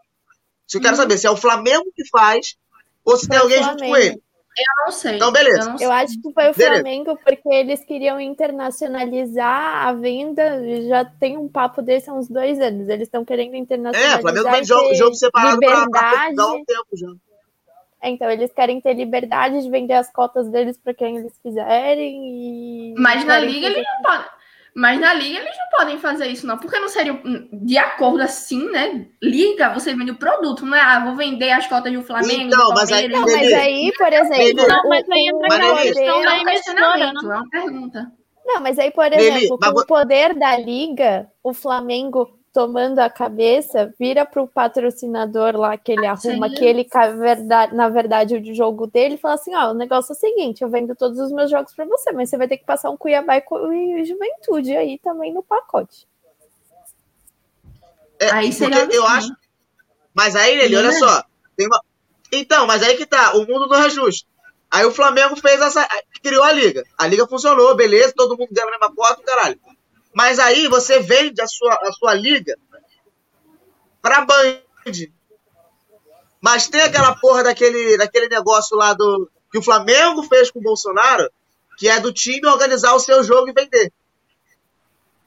Se eu quero saber se é o Flamengo que faz ou se tem Foi o alguém junto com Flamengo. ele. Eu não sei. Então, beleza. Eu não sei. Eu acho que foi o Beleza. Flamengo porque eles queriam internacionalizar a venda. Já tem um papo desse há uns dois anos. Eles estão querendo É, internacionalizar. o Flamengo tem jogo, jogo separado. Portugal há um tempo já. Então, eles querem ter liberdade de vender as cotas deles para quem eles quiserem. E Mas na querem liga eles não podem. Mas na liga eles não podem fazer isso, não. Porque não seria de acordo assim, né? Liga, você vende o produto, não é? Ah, vou vender as cotas do Flamengo, Então, do mas aí-. Não, mas aí, por exemplo, Não, mas aí entra aquela questão da É questionamento, emissora, é uma pergunta. Não, mas aí, por Lili, exemplo, mas com vo- o poder da liga, o Flamengo tomando a cabeça, vira pro patrocinador lá que ele arruma, Sim. que ele, na verdade, o jogo dele, e fala assim, ó, o negócio é o seguinte, eu vendo todos os meus jogos para você, mas você vai ter que passar um Cuiabá e Juventude aí também no pacote. É, Aí seria porque eu absurdo. acho. Mas aí, ele, olha é? só. Tem uma... Então, mas aí que tá. O mundo não é justo. Aí o Flamengo fez essa. criou a liga. A liga funcionou, beleza, todo mundo ganha a mesma cota, caralho. Mas aí você vende a sua, a sua liga pra Band. Mas tem aquela porra daquele, daquele negócio lá do. que o Flamengo fez com o Bolsonaro, que é do time organizar o seu jogo e vender.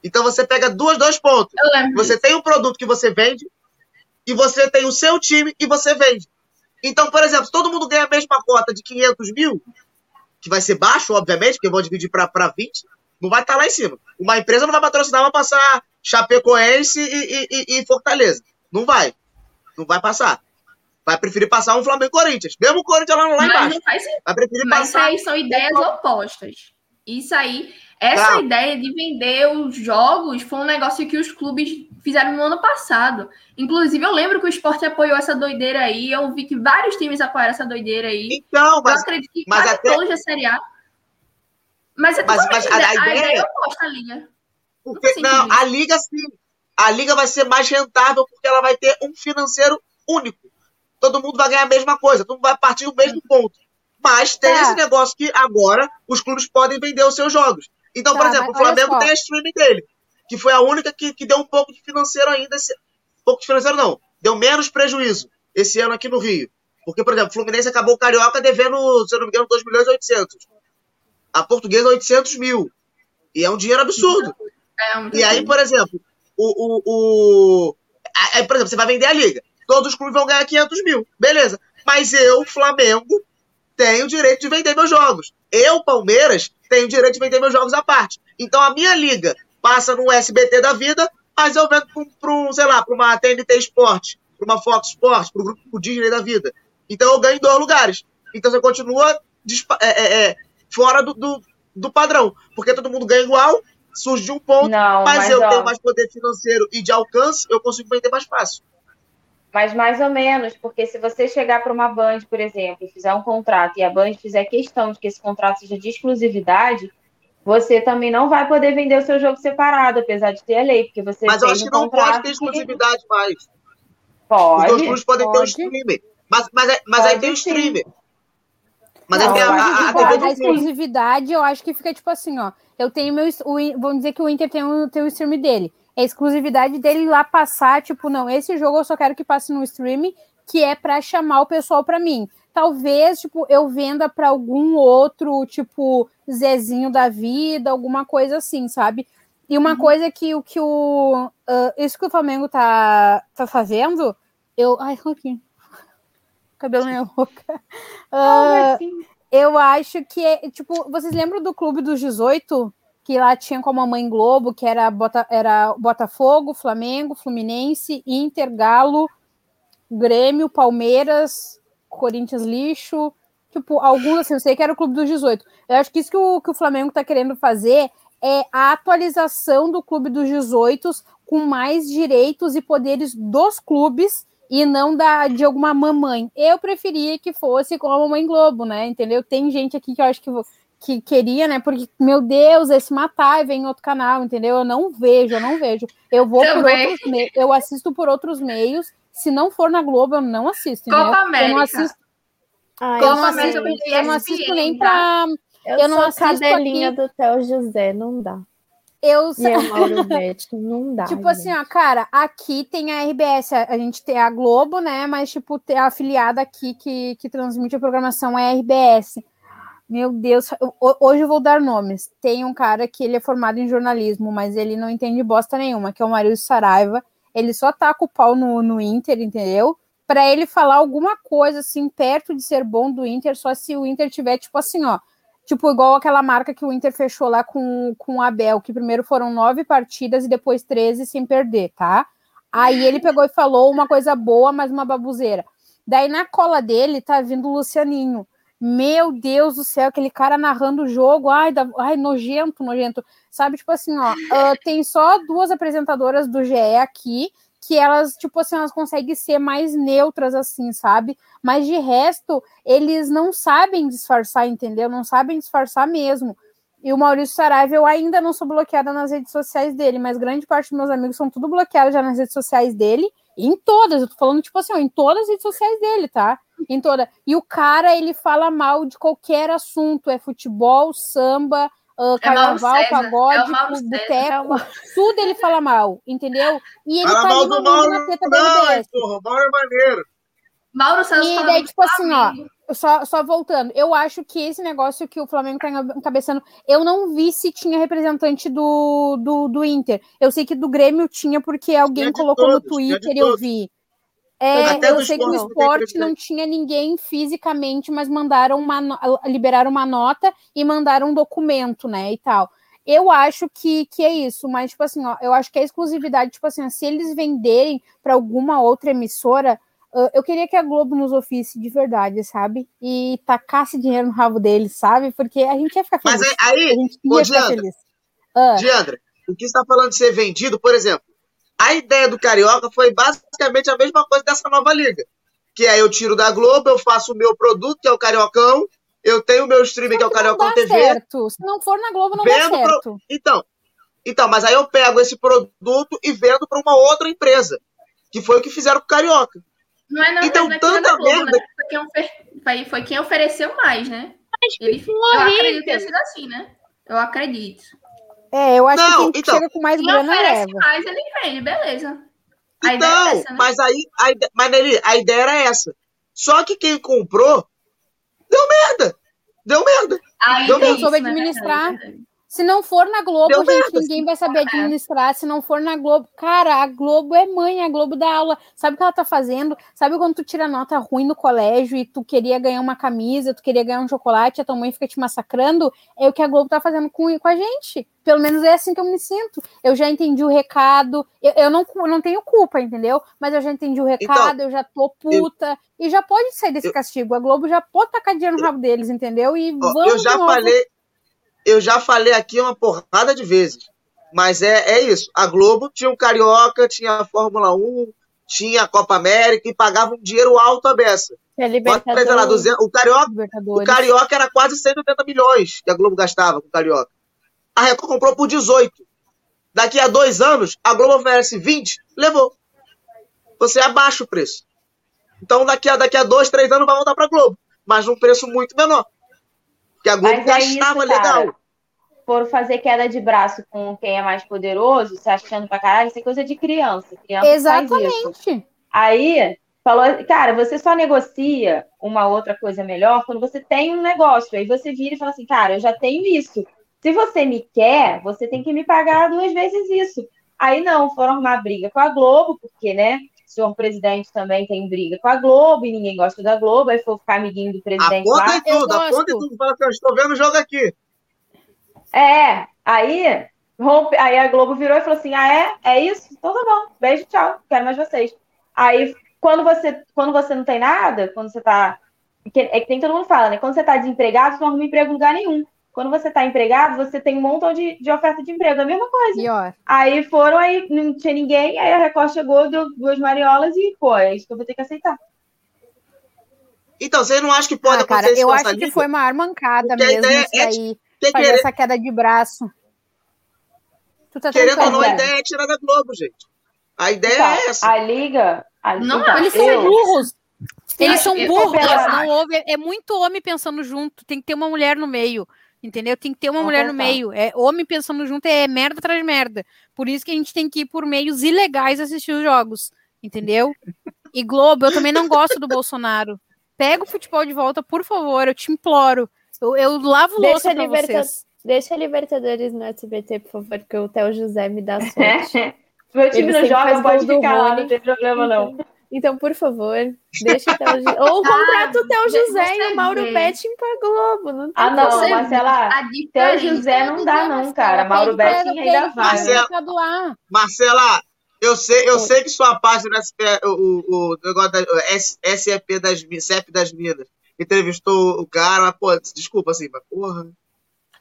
Então você pega duas, dois pontos. Você tem um produto que você vende e você tem o seu time e você vende. Então, por exemplo, se todo mundo ganha a mesma cota de 500 mil, que vai ser baixo, obviamente, porque vão dividir para 20, não vai estar lá em cima. Uma empresa não vai patrocinar, vai passar Chapecoense e, e, e- Fortaleza. Não vai. Não vai passar. vai preferir passar um Flamengo e Corinthians. Mesmo o Corinthians lá, lá Mas embaixo. não faz sentido. Mas passar. aí são ideias opostas. Isso aí, essa Tá. ideia de vender os jogos foi um negócio que os clubes fizeram no ano passado. Inclusive, eu lembro que o esporte apoiou essa doideira aí. Eu vi que vários times apoiaram essa doideira aí. Então, eu mas, acredito que mas até- todos da Série A. Mas é Mas- mas a- a ideia, a ideia- ideia é oposta à liga. porque, Não a liga sim. A liga vai ser mais rentável porque ela vai ter um financeiro único. Todo mundo vai ganhar a mesma coisa, todo mundo vai partir do mesmo ponto. Mas tem Tá. esse negócio que agora os clubes podem vender os seus jogos. Então, por Tá, exemplo, o Flamengo tem a streaming dele, que foi a única que, que deu um pouco de financeiro ainda. Esse, pouco de financeiro não, deu menos prejuízo esse ano aqui no Rio. Porque, por exemplo, o Fluminense acabou o Carioca devendo, se eu não me engano, 2 milhões e 800. A portuguesa, 800 mil. E é um dinheiro absurdo. É, muito E aí, por exemplo, o, o, o- aí, por exemplo, você vai vender a liga. Todos os clubes vão ganhar 500 mil. Beleza. Mas eu, Flamengo, tenho o direito de vender meus jogos. Eu, Palmeiras, tenho o direito de vender meus jogos à parte. Então a minha liga passa no SBT da vida, mas eu vendo para um, sei lá, para uma TNT Sport, para uma Fox Sports, para o grupo Disney da vida. Então eu ganho em dois lugares. Então você continua é, é, é, fora do, do, do padrão. Porque todo mundo ganha igual, surge de um ponto, Não, mas, mas, eu ó, tenho mais poder financeiro e de alcance, eu consigo vender mais fácil. Mas mais ou menos, porque se você chegar para uma Band, por exemplo, e fizer um contrato e a Band fizer questão de que esse contrato seja de exclusividade, você também não vai poder vender o seu jogo separado, apesar de ter a lei, porque você Mas eu acho um que não pode ter exclusividade mais. Os Pode. dois clubes podem ter um pode. streamer. Mas, mas, é- mas aí Pode tem o sim. streamer. Mas Não, tem a, a, a TV a exclusividade, eu acho que fica tipo assim, ó. Eu tenho meu. O, vamos dizer que o Inter tem o, tem o stream dele. É a exclusividade dele lá passar, tipo, não, esse jogo eu só quero que passe no stream, que é pra chamar o pessoal pra mim. Talvez, tipo, eu venda pra algum outro, tipo, Zezinho da vida, alguma coisa assim, sabe? E uma coisa que o que o. ah, isso que o Flamengo tá, tá fazendo, eu. Ai, aqui. Cabelo meio rouca. Ah, eu acho que é, tipo, vocês lembram do Clube dos 18? Que lá tinha como a mãe Globo, que era, Bota, era Botafogo, Flamengo, Fluminense, Inter, Galo, Grêmio, Palmeiras, Corinthians lixo. Tipo, alguns assim, eu sei que era o Clube dos 18. Eu acho que isso que o, que o Flamengo tá querendo fazer é a atualização do Clube dos 18 com mais direitos e poderes dos clubes e não da de alguma mamãe. Eu preferia que fosse com a mamãe Globo, né? Entendeu? Tem gente aqui que eu acho que, que queria, né? Porque, meu Deus, é se matar e vem em outro canal, entendeu? Eu não vejo, eu não vejo. Eu vou por Também. outros meios, eu assisto por outros meios. Se não for na Globo, eu não assisto, entendeu? Copa Eu não América. assisto, Ai, eu Copa não América assisto, eu eu não assisto nem tá? pra. eu, eu não sou assisto cadelinha aqui. do Theo José, não dá. Eu E eu Mauro Betti, não dá. Tipo assim, ó, cara, aqui tem a RBS, a a gente tem a Globo, né? Mas, tipo, tem a afiliada aqui que, que transmite a programação é a RBS. Meu Deus, eu- ho- hoje eu vou dar nomes. Tem um cara que ele é formado em jornalismo, mas ele não entende bosta nenhuma, que é o Mário Saraiva. Ele só taca o pau no, no Inter, entendeu? Pra ele falar alguma coisa, assim, perto de ser bom do Inter, só se o Inter tiver, tipo assim, ó, Tipo, igual aquela marca que o Inter fechou lá com, com o Abel, que primeiro foram nove partidas e depois 13 sem perder, tá? Aí ele pegou e falou uma coisa boa, mas uma babuzeira. Daí na cola dele tá vindo o Lucianinho. Meu Deus do céu, aquele cara narrando o jogo, ai, dá- ai nojento, nojento. Sabe, tipo assim, ó, ah, tem só duas apresentadoras do GE aqui que elas, tipo assim, elas conseguem ser mais neutras, assim, sabe? Mas de resto, eles não sabem disfarçar, entendeu? Não sabem disfarçar mesmo. E o Maurício Saraiva, eu ainda não sou bloqueada nas redes sociais dele, mas grande parte dos meus amigos são tudo bloqueados já nas redes sociais dele. Em todas, eu tô falando, tipo assim, ó, em todas as redes sociais dele, tá? Em toda. E o cara, ele fala mal de qualquer assunto. É futebol, samba, É Mauro carnaval, César, pagode, é boteco, tudo ele fala mal, entendeu? E ele Fala tá mal ali do Mauro, na teta não, RBS. hein, porra. O Mauro é maneiro. Mauro Santos E falando daí, do tipo assim, ó, só, só voltando, eu acho que esse negócio que o Flamengo tá encabeçando, eu não vi se tinha representante do, do, do Inter. Eu sei que do Grêmio tinha, porque alguém colocou no todos, de Twitter e eu todos. vi. É, Até eu sei que o esporte não tinha ninguém fisicamente, mas mandaram uma no- liberaram uma nota e mandaram um documento, né, e tal. Eu acho que, que é isso, mas tipo assim, ó, eu acho que a exclusividade, tipo assim, ó, se eles venderem para alguma outra emissora, Uh, eu queria que a Globo nos ofisse de verdade, sabe? E tacasse dinheiro no rabo deles, sabe? Porque a gente ia ficar feliz. Mas aí, a gente ô, ia ficar Diandra, feliz. Ah, Diandra, o que você está falando de ser vendido, por exemplo, a ideia do Carioca foi basicamente a mesma coisa dessa nova liga. Que é eu tiro da Globo, eu faço o meu produto, que é o Cariocão, eu tenho o meu streaming, que é o não Cariocão dá TV. certo. Se não for na Globo, não dá Vendo pro- certo. Então, então, mas aí eu pego esse produto e vendo para uma outra empresa, que foi o que fizeram com o Carioca. Não é não, Então, não é é tanta Globo, merda. né? Foi quem, ofer- foi- quem ofereceu mais, né? Ele, eu acredito que tenha sido assim, né? Eu acredito. É, eu acho Não, que quem então, chega com mais Quem grana oferece leva. mais, ele vende, beleza. A ideia é Então, essa, né? mas aí, a ide- mas a ideia era essa. Só que quem comprou deu merda. Deu merda. Aí não tem soube isso, né? administrar. Verdade. Se não for na Globo, gente, ninguém vai saber administrar. Se não for na Globo, cara, a Globo é mãe, a Globo dá aula. Sabe o que ela tá fazendo? Sabe quando tu tira nota ruim no colégio e tu queria ganhar uma camisa, tu queria ganhar um chocolate, a tua mãe fica te massacrando? É o que a Globo tá fazendo com, com a gente. Pelo menos é assim que eu me sinto. Eu já entendi o recado. Eu, eu não, eu não tenho culpa, entendeu? Mas eu já entendi o recado, eu já tô puta. E já pode sair desse eu- castigo. A Globo já pode tacar dinheiro no rabo deles, entendeu? E vamos eu já falei, eu já falei aqui uma porrada de vezes. Mas é, é isso. A Globo tinha o Carioca, tinha a Fórmula 1, tinha a Copa América e pagava um dinheiro alto a beça. É lá, Libertadores. 200 o, Carioca, o. Carioca era quase 180 milhões que a Globo gastava com o Carioca. A Record comprou por 18. Daqui a dois anos, a Globo oferece 20, levou. Você abaixa o preço. Então, daqui a, daqui a dois, três anos, vai voltar para a Globo. Mas num preço muito menor. Porque a Globo Mas é isso, legal. For fazer queda de braço com quem é mais poderoso, se achando pra caralho, isso é coisa de criança. Criança faz isso. Exatamente. Aí, falou, cara, você só negocia uma outra coisa melhor quando você tem um negócio. Aí você vira e fala assim, cara, eu já tenho isso. Se você me quer, você tem que me pagar duas vezes isso. Aí não, foram arrumar briga com a Globo, porque, né, senhor presidente também tem briga com a Globo e ninguém gosta da Globo, aí foi ficar amiguinho do presidente lá. Aponta e Eu tudo, aponta e tudo. Fala que eu estou vendo o jogo aqui. É, aí, rompe, aí a Globo virou e falou assim: ah, é? É isso? Então tá bom, beijo, tchau, quero mais vocês. Aí, quando você, quando você não tem nada, quando você tá. É que nem todo mundo fala, né? Quando você tá desempregado, você não arruma emprego em lugar nenhum. Quando você tá empregado, você tem um montão de, de oferta de emprego, é a mesma coisa. Pior. Aí foram, aí não tinha ninguém, aí a Record chegou, deu duas mariolas e, pô, é isso que eu vou ter que aceitar. Então, vocês não acham que pode Ah, cara, acontecer eu acho que liga? foi uma armancada Porque a mesmo ideia isso é aí. Porque Fazer querendo, essa queda de braço. Tu tá querendo ou não, a né? ideia é tirar da Globo, gente. A ideia Então, é essa. a liga. a- Não então, acho. Eles são eu- burros. Eles são burros. não ouvem- é muito homem pensando junto. Tem que ter uma mulher no meio. Entendeu? Tem que ter uma Vamos mulher no pensar. meio. É homem pensando junto é merda atrás de merda. Por isso que a gente tem que ir por meios ilegais assistir os jogos. Entendeu? E Globo, eu também não gosto do Bolsonaro. Pega o futebol de volta, por favor. Eu te imploro. Eu, eu lavo Deixa louça a pra Liberta- vocês. Deixa a Libertadores no SBT, por favor, porque o Theo José me dá sorte. Meu time Ele não joga, pode ficar lá, não tem problema não. Então, por favor, deixa o Theo José. Ou contrata o Theo de- José e o Mauro vê. Petting pra Globo. Não Ah, não, Você- Marcela. Theo diferença José não dá, não, cara. Mauro Betting ainda vai. Lá. Marcela, eu sei, eu sei que sua página, SP, o, o, o negócio da o SEP das, CEP das Minas, entrevistou o cara, mas, pô, desculpa, assim, mas porra.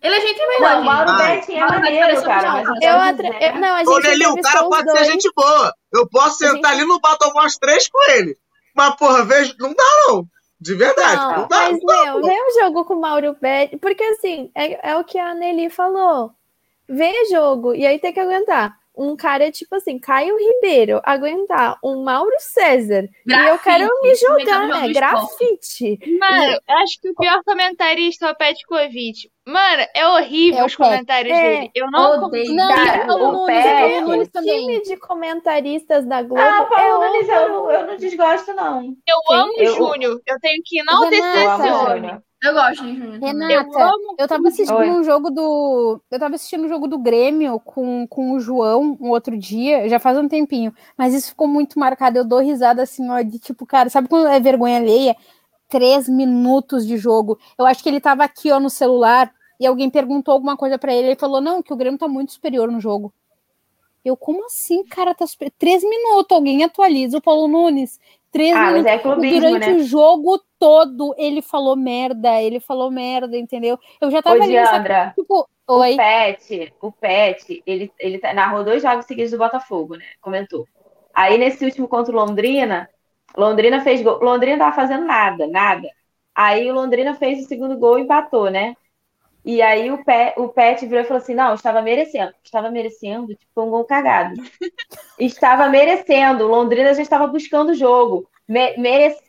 Ele é gente boa, Não. Mauro. Betting é maneiro, cara. o Eu atra... Não, a Ô, gente Nelly, o cara pode ser gente boa. Eu posso sentar gente- ali no Battleborns 3 com ele. Mas, porra, vejo, não dá, não. De verdade. Não, Não, dá, mas não dá, meu, pô. vê o jogo com o Mauro Betting, porque assim, é, é o que a Nelly falou. Vê jogo, e aí tem que aguentar. Um cara, tipo assim, Caio Ribeiro, aguentar um Mauro César. e eu quero me Grafite, jogar, né? Grafite. Mano, eu acho que o pior comentarista é o Petkovic. Mano, é horrível É os Pet. comentários É, dele. Eu não Odeio. Não, Cara, e Paulo o Nunes, Pet- O Nunes também. time de comentaristas da Globo Ah, é Paulo Nunes, eu, eu não desgosto, não. Eu Quem? amo o Eu- Júnior. Eu tenho que enaltecer esse homem. Eu gosto de. Eu Renata, amo. eu tava assistindo Oi. um jogo do. Eu tava assistindo um jogo do Grêmio com, com o João um outro dia, já faz um tempinho, mas isso ficou muito marcado. Eu dou risada assim, ó, de tipo, cara, sabe quando é vergonha alheia? Três minutos de jogo. Eu acho que ele tava aqui, ó, no celular, e alguém perguntou alguma coisa pra ele. Ele falou: não, que o Grêmio tá muito superior no jogo. Eu, como assim, cara? Tá super... Três minutos, alguém atualiza o Paulo Nunes. Três Ah, minutos. é clubismo, Durante né? o jogo todo, ele falou merda, ele falou merda, entendeu? Eu já tava Ô, ali Diandra, tipo, o oi. Pet, o Pet, ele, ele tá- narrou dois jogos seguidos do Botafogo, né? Comentou. Aí, nesse último contra o Londrina, Londrina fez gol. Londrina tava fazendo nada, nada. Aí o Londrina fez o segundo gol e empatou, né? E aí o Pet, o Pet virou e falou assim: não, estava merecendo. Estava merecendo, tipo, foi um gol cagado. estava merecendo. Londrina já estava buscando o jogo. Me, merece,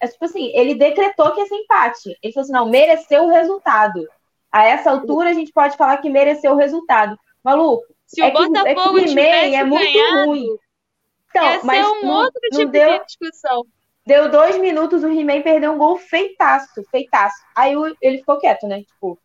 é tipo assim, ele decretou que ia ser empate. Ele falou assim: não, mereceu o resultado. A essa altura a gente pode falar que mereceu o resultado. Maluco, Se É o que- é que o Botafogo He-Man tivesse é muito ganhado, ruim. então, ia ser mas um não, outro não tipo deu, de discussão. deu dois minutos, o He-Man perdeu um gol feitaço, feitaço. Aí ele ficou quieto, né? Tipo.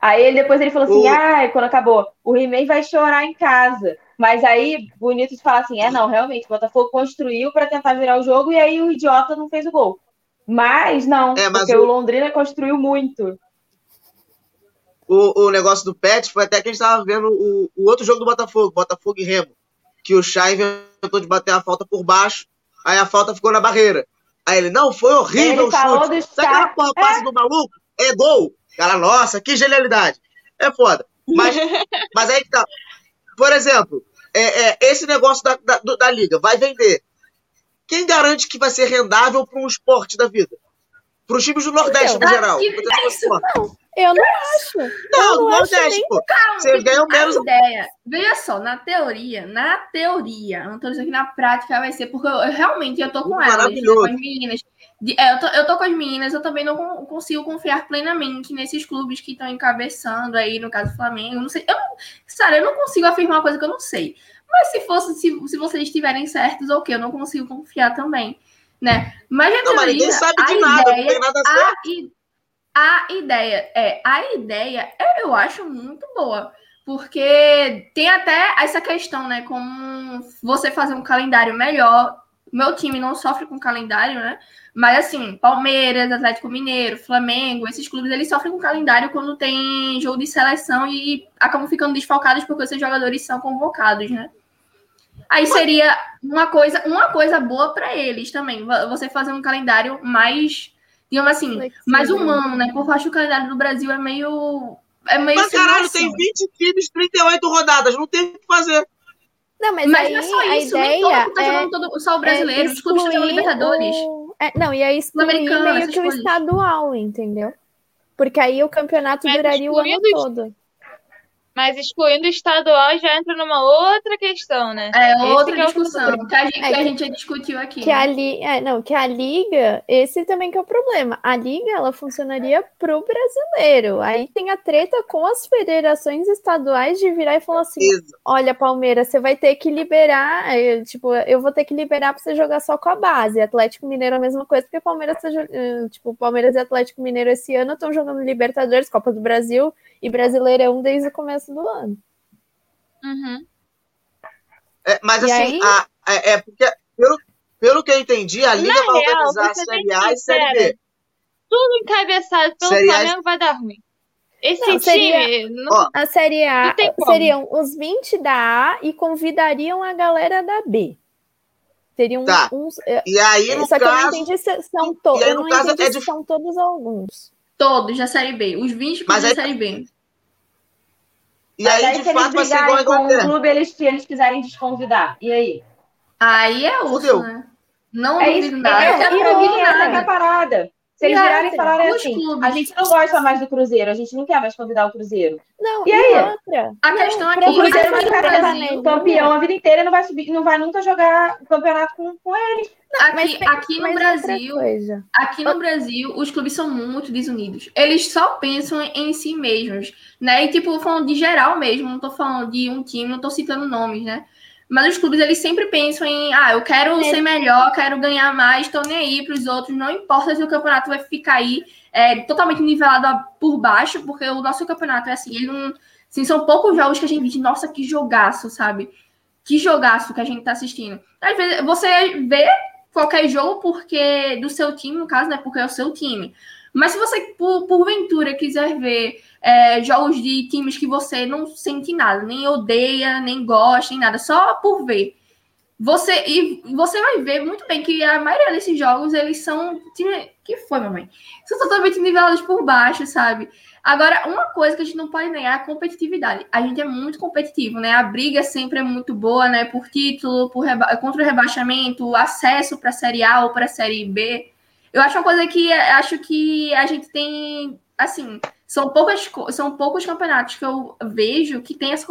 Aí ele, depois ele falou assim: O- ah, quando acabou, o He-Man vai chorar em casa. Mas aí, bonito de falar assim: é, não, realmente, o Botafogo construiu para tentar virar o jogo e aí o idiota não fez o gol. Mas não, É, mas porque o- o Londrina construiu muito. O, o negócio do Pet foi até que a gente tava vendo o, o outro jogo do Botafogo, Botafogo e Remo. Que o Chay inventou de bater a falta por baixo, aí a falta ficou na barreira. Aí ele, não, foi horrível Ele o chute. Sabe aquela porra passa do maluco? É gol. Cara, nossa, que genialidade. É foda. Mas, mas aí que tá. Por exemplo, é, é, esse negócio da, da, da liga vai vender. Quem garante que vai ser rendável para um esporte da vida? Para os times do Nordeste, Então, no geral. que tentar é isso? explicar. Eu não acho. Não, eu do não Nordeste, pô. Vocês ganham menos. Ideia, veja só, na teoria, na teoria, não tô dizendo que na prática vai ser, porque eu, eu realmente eu tô com elas, Maravilhoso. com as meninas. É, eu, tô, eu tô com as meninas, eu também não con- consigo confiar plenamente nesses clubes que estão encabeçando aí, no caso do Flamengo. Não sei, eu não, sério, eu não consigo afirmar uma coisa que eu não sei. Mas se fosse, se, se vocês estiverem certos, ok, eu não consigo confiar também, né? Mas na Não, mas teoria, ninguém sabe a de nada, não ideia, tem nada a, certo. i- a ideia é a ideia é, eu acho muito boa porque tem até essa questão né como você fazer um calendário melhor meu time não sofre com calendário né mas assim Palmeiras Atlético Mineiro Flamengo esses clubes eles sofrem com calendário quando tem jogo de seleção e acabam ficando desfalcados porque esses jogadores são convocados né Aí seria uma coisa, uma coisa boa para eles também. vo- Você fazer um calendário mais, digamos assim, Flexível. mais humano, né? Porque eu acho que o calendário do Brasil é meio. É meio Mas caralho, tem 20 times, 38 rodadas, não tem o que fazer. Não, mas, Mas aí não é só a isso, nem todo ideia mundo tá é, jogando todo, só o brasileiro, é os clubes estão jogando Libertadores. o- é, não, e aí excluir meio que o estadual, entendeu? Porque aí o campeonato Mas duraria o ano todo. Mas excluindo o estadual já entra numa outra questão, né? É Esse outra que é o discussão que a, gente, É que a que- gente já discutiu aqui. Que a, né? li, é, não, que a liga, esse também que é o problema. A liga, ela funcionaria pro brasileiro. Aí tem a treta com as federações estaduais de virar e falar assim: Exa- olha, Palmeiras, você vai ter que liberar, eh, tipo, eu vou ter que liberar pra você jogar só com a base. Atlético Mineiro é a mesma coisa, porque Palmeiras tá, eh, tipo, Palmeiras e Atlético Mineiro esse ano estão jogando Libertadores, Copa do Brasil e Brasileirão desde o começo do ano. Uhum. É, mas E assim, aí? a- é, é porque, pelo, pelo que eu entendi, a Liga Na vai real, organizar a Série A e Série B. Tudo encabeçado pelo Série A- Flamengo vai dar ruim. Esse Não, seria- time. Não, Ó, A Série A seriam os 20 da A e convidariam a galera da B. Teriam Tá. uns. eh, E aí, no Só que eu não caso. entendi se são todos. Eu no não caso, entendi é se de- são todos ou alguns. Todos da Série B. Os 20 Mas clubes da aí- Série B. E Mas aí, de se eles fato, vai ser igual a brigarem com o clube, eles, se eles quiserem desconvidar. E aí? Aí é Fudeu. né? Não É isso, nada. é, e não duvido outra, essa é a nada. parada. Se eles E virarem e falarem assim, clubes. a gente não gosta mais do Cruzeiro, a gente não quer mais convidar o Cruzeiro. Não, E aí? outra. A não, questão é que O Cruzeiro vai ficar campeão a vida inteira e não vai subir, não vai nunca jogar o campeonato com, com aqui, Mas aqui no outra Brasil. Aqui no Brasil, os clubes são muito desunidos. Eles só pensam em si mesmos, né? E, tipo, falando de geral mesmo, não tô falando de um time, não tô citando nomes, né? Mas os clubes, eles sempre pensam em, ah, eu quero É. ser melhor, quero ganhar mais, tô nem aí pros outros, não importa se o campeonato vai ficar aí é, totalmente nivelado por baixo, porque o nosso campeonato é assim, ele não... Assim, são poucos jogos que a gente diz, nossa, que jogaço, sabe? Que jogaço que a gente tá assistindo. Às vezes, você vê qualquer jogo porque do seu time, no caso, né? Porque é o seu time. Mas se você, por, porventura, quiser ver é, jogos de times que você não sente nada, nem odeia, nem gosta, nem nada, só por ver. você e você vai ver muito bem que a maioria desses jogos eles são que foi mamãe são totalmente nivelados por baixo sabe agora uma coisa que a gente não pode negar é a competitividade. A gente é muito competitivo né? A briga sempre é muito boa né? Por título por reba... contra o rebaixamento acesso para a série A ou para a série B. Eu acho uma coisa que acho que a gente tem assim são poucas são poucos campeonatos que eu vejo que tem essa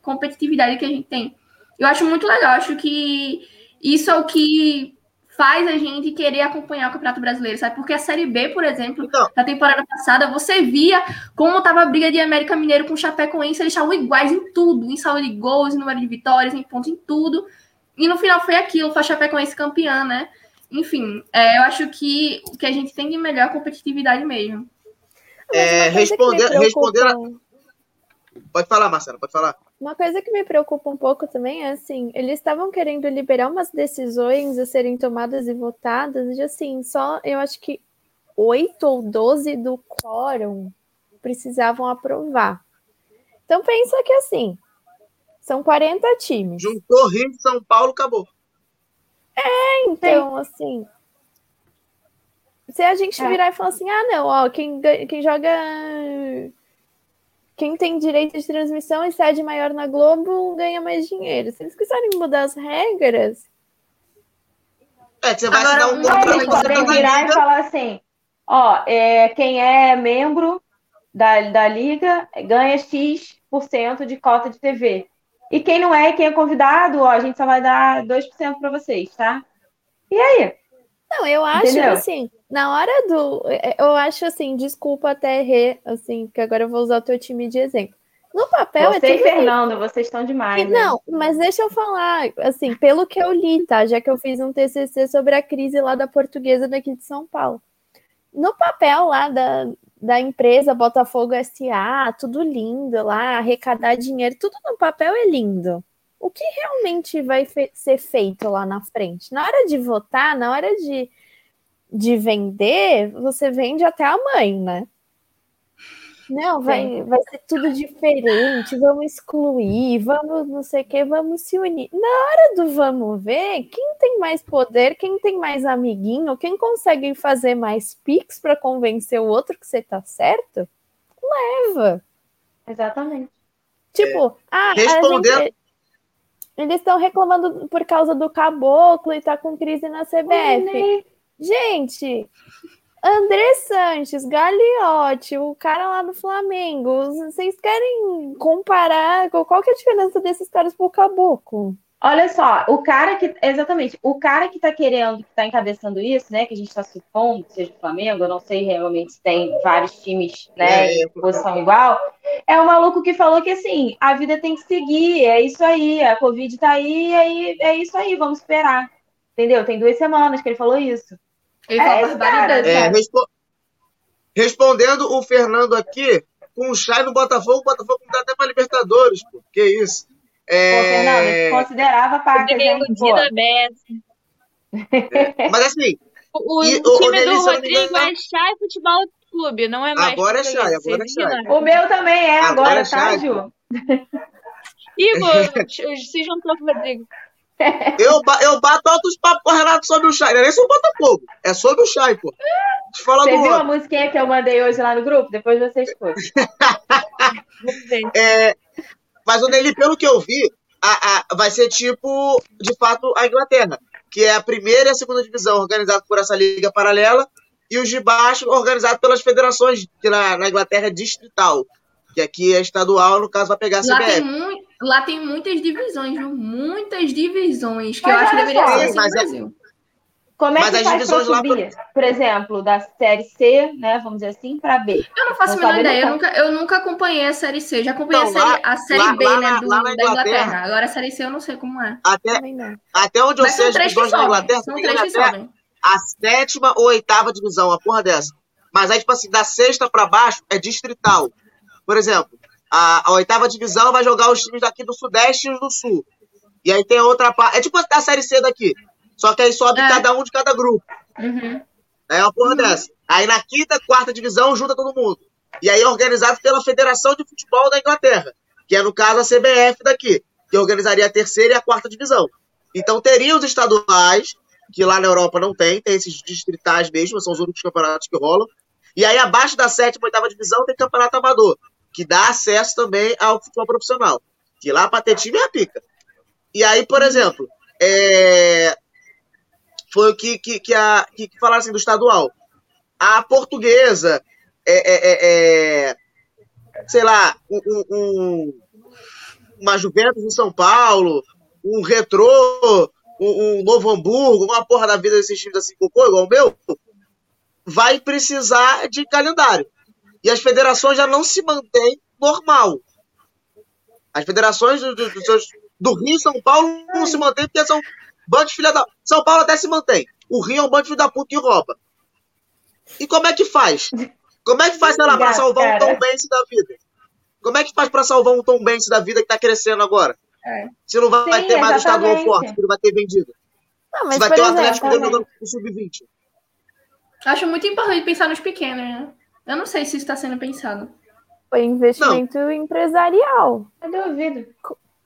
competitividade que a gente tem. Eu acho muito legal, acho que isso é o que faz a gente querer acompanhar o Campeonato Brasileiro, sabe? Porque a Série B, por exemplo, então, na temporada passada, você via como estava a briga de América Mineiro com o Chapecoense, eles estavam iguais em tudo, em saldo de gols, em número de vitórias, em pontos, em tudo. E no final foi aquilo, foi a Chapecoense campeã, né? Enfim, é, eu acho que o que a gente tem de melhor é a competitividade mesmo. É, responder, responder, Pode falar, Marcela, pode falar. Uma coisa que me preocupa um pouco também é assim, eles estavam querendo liberar umas decisões a serem tomadas e votadas, e assim, só eu acho que oito ou doze do quórum precisavam aprovar. Então pensa que assim, são 40 times. Juntou Rio e São Paulo, acabou. É, então, assim. Se a gente é. virar e falar assim, ah, não, ó, quem, quem joga quem tem direito de transmissão e sede maior na Globo ganha mais dinheiro. Se eles quiserem mudar as regras. É, você vai Agora, dar um. Eles podem virar e falar assim: ó, é, quem é membro da, da liga ganha X% de cota de TV. E quem não é, quem é convidado, ó, a gente só vai dar 2% para vocês, tá? E aí? Não, eu acho Entendeu? assim, na hora do. É, eu acho assim, desculpa até Rê, assim, que agora eu vou usar o teu time de exemplo. No papel Você é e Fernando, vocês estão demais. Né? Não, mas deixa eu falar, assim, pelo que eu li, tá? Já que eu fiz um TCC sobre a crise lá da portuguesa daqui de São Paulo. No papel lá da, da empresa Botafogo SA, tudo lindo lá, arrecadar dinheiro, tudo no papel é lindo o que realmente vai fe ser feito lá na frente? Na hora de votar, na hora de, de vender, você vende até a mãe, né? Não, vai, vai ser tudo diferente, vamos excluir, vamos não sei o que, vamos se unir. Na hora do vamos ver, quem tem mais poder, quem tem mais amiguinho, quem consegue fazer mais pix para convencer o outro que você tá certo, leva. Exatamente. Tipo, é, ah, respondendo, gente, eles estão reclamando por causa do caboclo e tá com crise na CBF. Gente, André Sanches, Gagliotti, o cara lá do Flamengo, vocês querem comparar? Qual que é a diferença desses caras pro caboclo? Olha só, o cara que. Exatamente, o cara que tá querendo, que tá encabeçando isso, né? Que a gente tá supondo que seja o Flamengo, eu não sei realmente se tem vários times, né, é, em posição igual. É um maluco que falou que assim, a vida tem que seguir, é isso aí, a Covid tá aí, aí é isso aí, vamos esperar. Entendeu? Tem duas semanas que ele falou isso. Ele é, cara, é, respo... Respondendo o Fernando aqui, com o Chay no Botafogo, o Botafogo não dá até pra Libertadores, pô. Que isso? É... Pô, Fernando, considerava parte iludida é. Mas assim. O, e, o time do Rodrigo é Chay Futebol Clube, não é mais. Agora é Chay, agora é Chay. O meu também é agora, agora é tá, Ju? Igor, se juntou com o Rodrigo. Eu, eu bato altos papos com o Renato sobre o Chay. Não é nem sobre o Botafogo. É sobre o Chay, pô. Falar Você viu outro. a musiquinha que eu mandei hoje lá no grupo? Depois você escuta. é, mas o Nelly, pelo que eu vi, a, a, vai ser tipo, de fato, a Inglaterra, que é a primeira e a segunda divisão organizada por essa liga paralela, e os de baixo organizados pelas federações, que na, na Inglaterra é distrital, que aqui é estadual, no caso vai pegar a CBF. Lá tem, lá tem muitas divisões, viu? Muitas divisões, que mas eu acho que deveria ser assim no é Brasil. Como é Mas que faz para subir, por... por... exemplo, da série C, né? Vamos dizer assim, para B. Eu não faço a menor ideia. Eu nunca, eu nunca acompanhei a série C. Já acompanhei então, a, série, lá, a série lá, B, lá, né? Do, da Inglaterra. Inglaterra. Agora a série C eu não sei como é. Até, até onde eu sei, as divisões da Inglaterra, são três que sobem. a sétima ou oitava divisão, a porra dessa. Mas aí, tipo assim, da sexta para baixo é distrital. Por exemplo, a, a, oitava divisão vai jogar os times daqui do Sudeste e do Sul. E aí tem outra parte. É tipo a série C daqui. Só que aí sobe é. cada um de cada grupo. Uhum. É uma porra uhum. dessa. Aí na quinta, quarta divisão, junta todo mundo. E aí é organizado pela Federação de Futebol da Inglaterra, que é no caso a CBF daqui, que organizaria a terceira e a quarta divisão. Então teria os estaduais, que lá na Europa não tem, tem esses distritais mesmo, são os únicos campeonatos que rolam. E aí abaixo da sétima, oitava divisão tem campeonato amador, que dá acesso também ao futebol profissional. Que lá para ter time é a pica. E aí, por exemplo, é... foi o que, que, que, a, que, que falaram assim do estadual. A portuguesa, é, é, é, é sei lá, um, um, uma Juventus em São Paulo, um Retrô, um, um, Novo Hamburgo, uma porra da vida desses times assim, cocô, igual o meu, vai precisar de calendário. E as federações já não se mantêm normal. As federações do, do, do, do Rio e São Paulo não se mantêm porque são bandos filha da. São Paulo até se mantém. O Rio é um bando de filho da puta que rouba. E como é que faz? Como é que faz, sei lá, pra salvar um Tom Benz da vida? Como é que faz pra salvar um Tom Benz da vida que tá crescendo agora? É. Se não vai, Sim, ter mais o estadual forte, que não vai ter vendido. Não, mas, Se vai ter o um Atlético jogando o sub-20. Acho muito importante pensar nos pequenos, né? Eu não sei se isso está sendo pensado. Foi investimento não. empresarial. Eu duvido.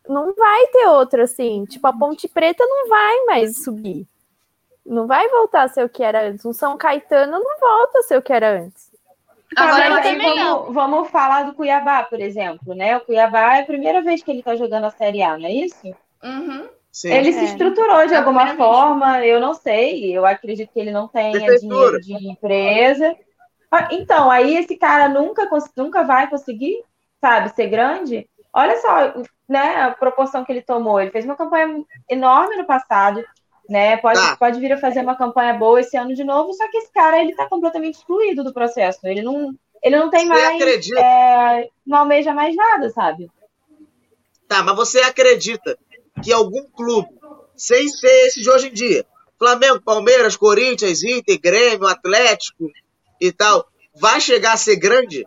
Não vai ter outro assim. Tipo, a Ponte Preta não vai mais subir. Não vai voltar a ser o que era antes. O São Caetano não volta a ser o que era antes. Agora, também vamos, vamos falar do Cuiabá, por exemplo, né? O Cuiabá é a primeira vez que ele está jogando a Série A, não é isso? Uhum. Sim. Ele é. se estruturou de é alguma forma, vez. eu não sei. Eu acredito que ele não tenha dinheiro de empresa. Ah, então, aí esse cara nunca, nunca vai conseguir, sabe, ser grande. Olha só, né, a proporção que ele tomou. Ele fez uma campanha enorme no passado, né? Pode, ah. pode vir a fazer uma campanha boa esse ano de novo, só que esse cara ele tá completamente excluído do processo. Ele não, ele não tem você mais. É, não almeja mais nada, sabe? Tá, mas você acredita que algum clube, sem ser esse de hoje em dia, Flamengo, Palmeiras, Corinthians, Inter, Grêmio, Atlético e tal, vai chegar a ser grande?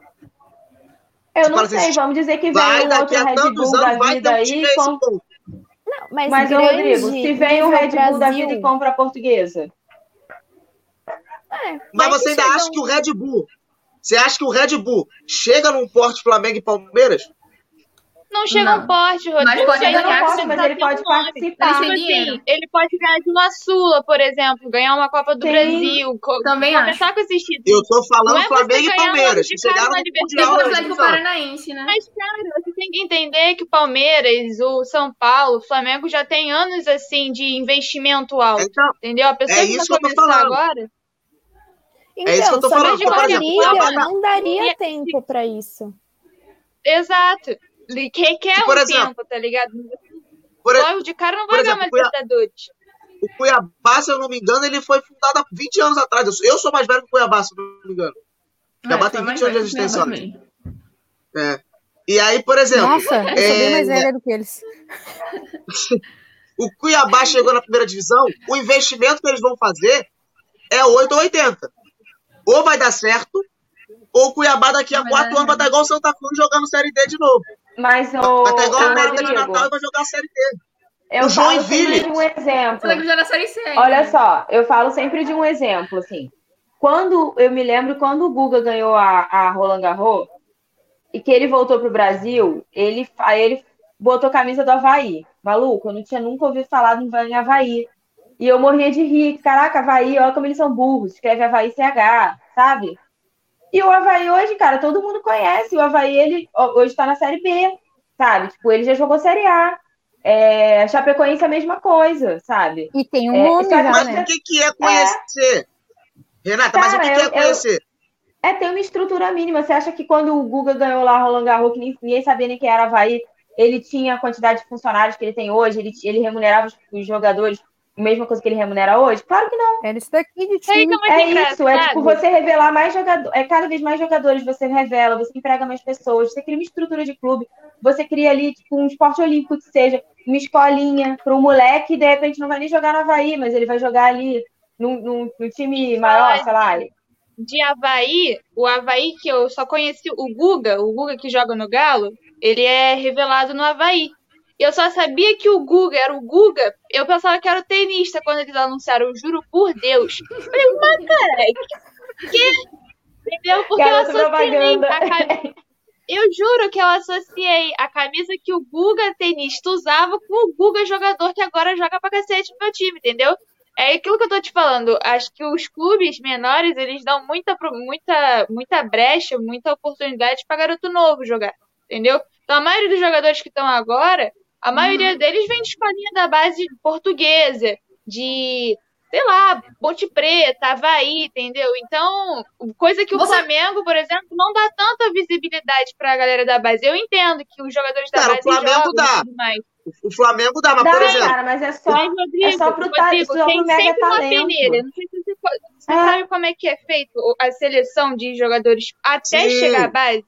Eu não sei, assim, vamos dizer que vem um outro Red Bull da vida aí. Com... Não, mas, mas grande, Rodrigo, se vem o Red Bull Brasil... da vida e compra a portuguesa. É, mas, mas você ainda acha que o Red Bull. Você acha que o Red Bull chega num porte Flamengo e Palmeiras? Não chega não. um porte, Rodrigo. Mas, pode ganhar, porte, mas ele pode participar. Tipo assim, ele pode ganhar de uma Sula, por exemplo, ganhar uma Copa do Sim. Brasil. Também começar com esses títulos. Eu tô falando é Flamengo e Palmeiras. Que chegaram no Mundial. Atlético Paranaense, né? Mas, cara, você tem que entender que o Palmeiras, o São Paulo, o Flamengo já tem anos, assim, de investimento alto. Então, entendeu? A pessoa é que vai começar agora... Então, é isso que eu tô falando. De por exemplo, não daria tempo para isso. Exato requer um exemplo, tempo, tá ligado? Por, Logo de cara não vai ganhar uma Libertadores. O Cuiabá, se eu não me engano, ele foi fundado há 20 anos atrás. Eu sou mais velho que o Cuiabá, se eu não me engano. O Cuiabá é, tem 20 anos de existência. É. E aí, por exemplo. Nossa, eu é... sou bem mais velha do que eles. o Cuiabá chegou na primeira divisão, o investimento que eles vão fazer é 8 ou 80. Ou vai dar certo, ou o Cuiabá daqui a 4 anos vai estar igual o Santa Cruz jogando Série D de novo. Mas o. Vai estar igual a América de Natal e vai jogar a Série D. Eu o Joinville. de um exemplo. Olha só, eu falo sempre de um exemplo, assim. Quando eu me lembro quando o Guga ganhou a, a Roland Garros e que ele voltou pro Brasil, ele, aí ele botou a camisa do Havaí. Maluco, eu não tinha nunca ouvido falar em Havaí. E eu morria de rir. Caraca, Havaí, olha como eles são burros. Escreve Havaí CH, sabe? E o Havaí hoje, cara, todo mundo conhece. O Havaí, ele hoje tá na Série B, sabe? Tipo, ele já jogou Série A. É, Chapecoense é a mesma coisa, sabe? E tem um é, nome já, Mas né? o que, que é conhecer? É. Renata, cara, mas o que, eu, que é conhecer? Eu, é ter uma estrutura mínima. Você acha que quando o Guga ganhou lá Roland Garros, que ninguém sabia nem quem era Havaí, ele tinha a quantidade de funcionários que ele tem hoje, ele, ele remunerava os, os jogadores mesma coisa que ele remunera hoje? Claro que não. É isso daqui de time. É, é isso, é tipo você revelar mais jogadores, é cada vez mais jogadores você revela, você emprega mais pessoas, você cria uma estrutura de clube, você cria ali tipo um esporte olímpico que seja, uma escolinha para um moleque que de repente não vai nem jogar no Havaí, mas ele vai jogar ali num, num, num time maior, sei lá. De Havaí, o Havaí que eu só conheci, o Guga, o Guga que joga no Galo, ele é revelado no Havaí. Eu só sabia que o Guga era o Guga. Eu pensava que era o tenista quando eles anunciaram, eu juro por Deus. Eu falei, mas caralho, que. Entendeu? Porque Garota eu associei a, eu juro que eu associei a camisa que o Guga tenista usava com o Guga jogador que agora joga pra cacete no meu time, entendeu? É aquilo que eu tô te falando. Acho que os clubes menores, eles dão muita, muita, muita brecha, muita oportunidade pra garoto novo jogar, entendeu? Então a maioria dos jogadores que estão agora, a maioria uhum. deles vem de escolinha da base portuguesa, de sei lá, Ponte Preta, Havaí, entendeu? Então, coisa que o Você... Flamengo, por exemplo, não dá tanta visibilidade pra galera da base. Eu entendo que os jogadores da cara, base o Flamengo dá. O Flamengo dá, mas dá, por exemplo. Cara, mas é só, mas, Rodrigo, é só pro, Rodrigo, só tem pro mega sempre talento. uma peneira. Não sei se você, você é. sabe como é que é feito a seleção de jogadores até sim. chegar à base.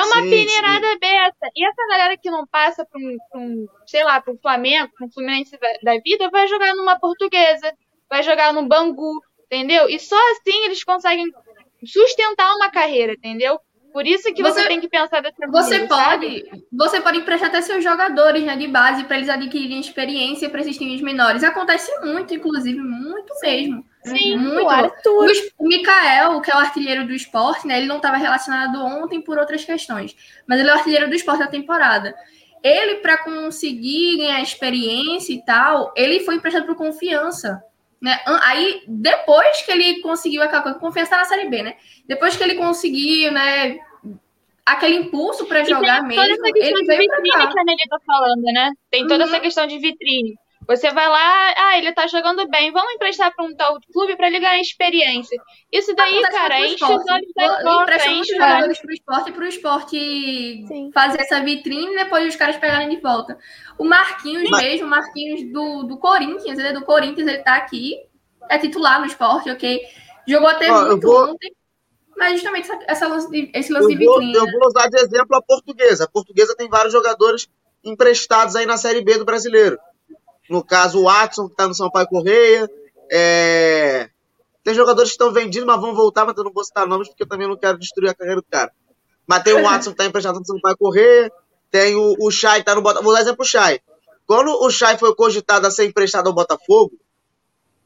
É uma sim, peneirada sim. besta. E essa galera que não passa para um, um, sei lá, para um Flamengo, para um Fluminense da vida, vai jogar numa portuguesa, vai jogar no Bangu, entendeu? E só assim eles conseguem sustentar uma carreira, entendeu? Por isso que você, você tem que pensar dessa Você pode, você pode emprestar até seus jogadores né, de base para eles adquirirem experiência para esses times menores. Acontece muito, inclusive, muito mesmo. Sim, muito. O, Arthur. o Mikael, que é o artilheiro do esporte, né? Ele não estava relacionado ontem por outras questões, mas ele é o artilheiro do esporte da temporada. Ele, para conseguir ganhar experiência e tal, ele foi emprestado por confiança. Né? Aí, depois que ele conseguiu aquela coisa, confiança na Série B, né? Depois que ele conseguiu, né? Aquele impulso para jogar mesmo. Toda essa questão ele de vitrine que a Nelly tá falando, né? Tem toda uhum. essa questão de vitrine. Você vai lá, ah, ele tá jogando bem, vamos emprestar para um tal clube para ele ganhar experiência. Isso daí, cara, enche os olhos da conta, enche os jogadores pro esporte pro esporte Sim. fazer essa vitrine e depois os caras pegarem de volta. O Marquinhos Mas... mesmo, o Marquinhos do, do Corinthians, ele é do Corinthians, ele tá aqui, é titular no esporte, ok? Jogou até ah, muito vou... ontem, mas justamente essa, essa lance de, esse lance eu de vitrine. Eu vou usar de exemplo a portuguesa. A portuguesa tem vários jogadores emprestados aí na Série B do brasileiro. No caso, o Watson, que está no Sampaio Correia. É... Tem jogadores que estão vendidos, mas vão voltar, mas eu não vou citar nomes porque eu também não quero destruir a carreira do cara. Mas tem o Watson que está emprestado no Sampaio Correia. Tem o, o Chay que está no Botafogo. Vou dar exemplo o Chay. Quando o Chay foi cogitado a ser emprestado ao Botafogo,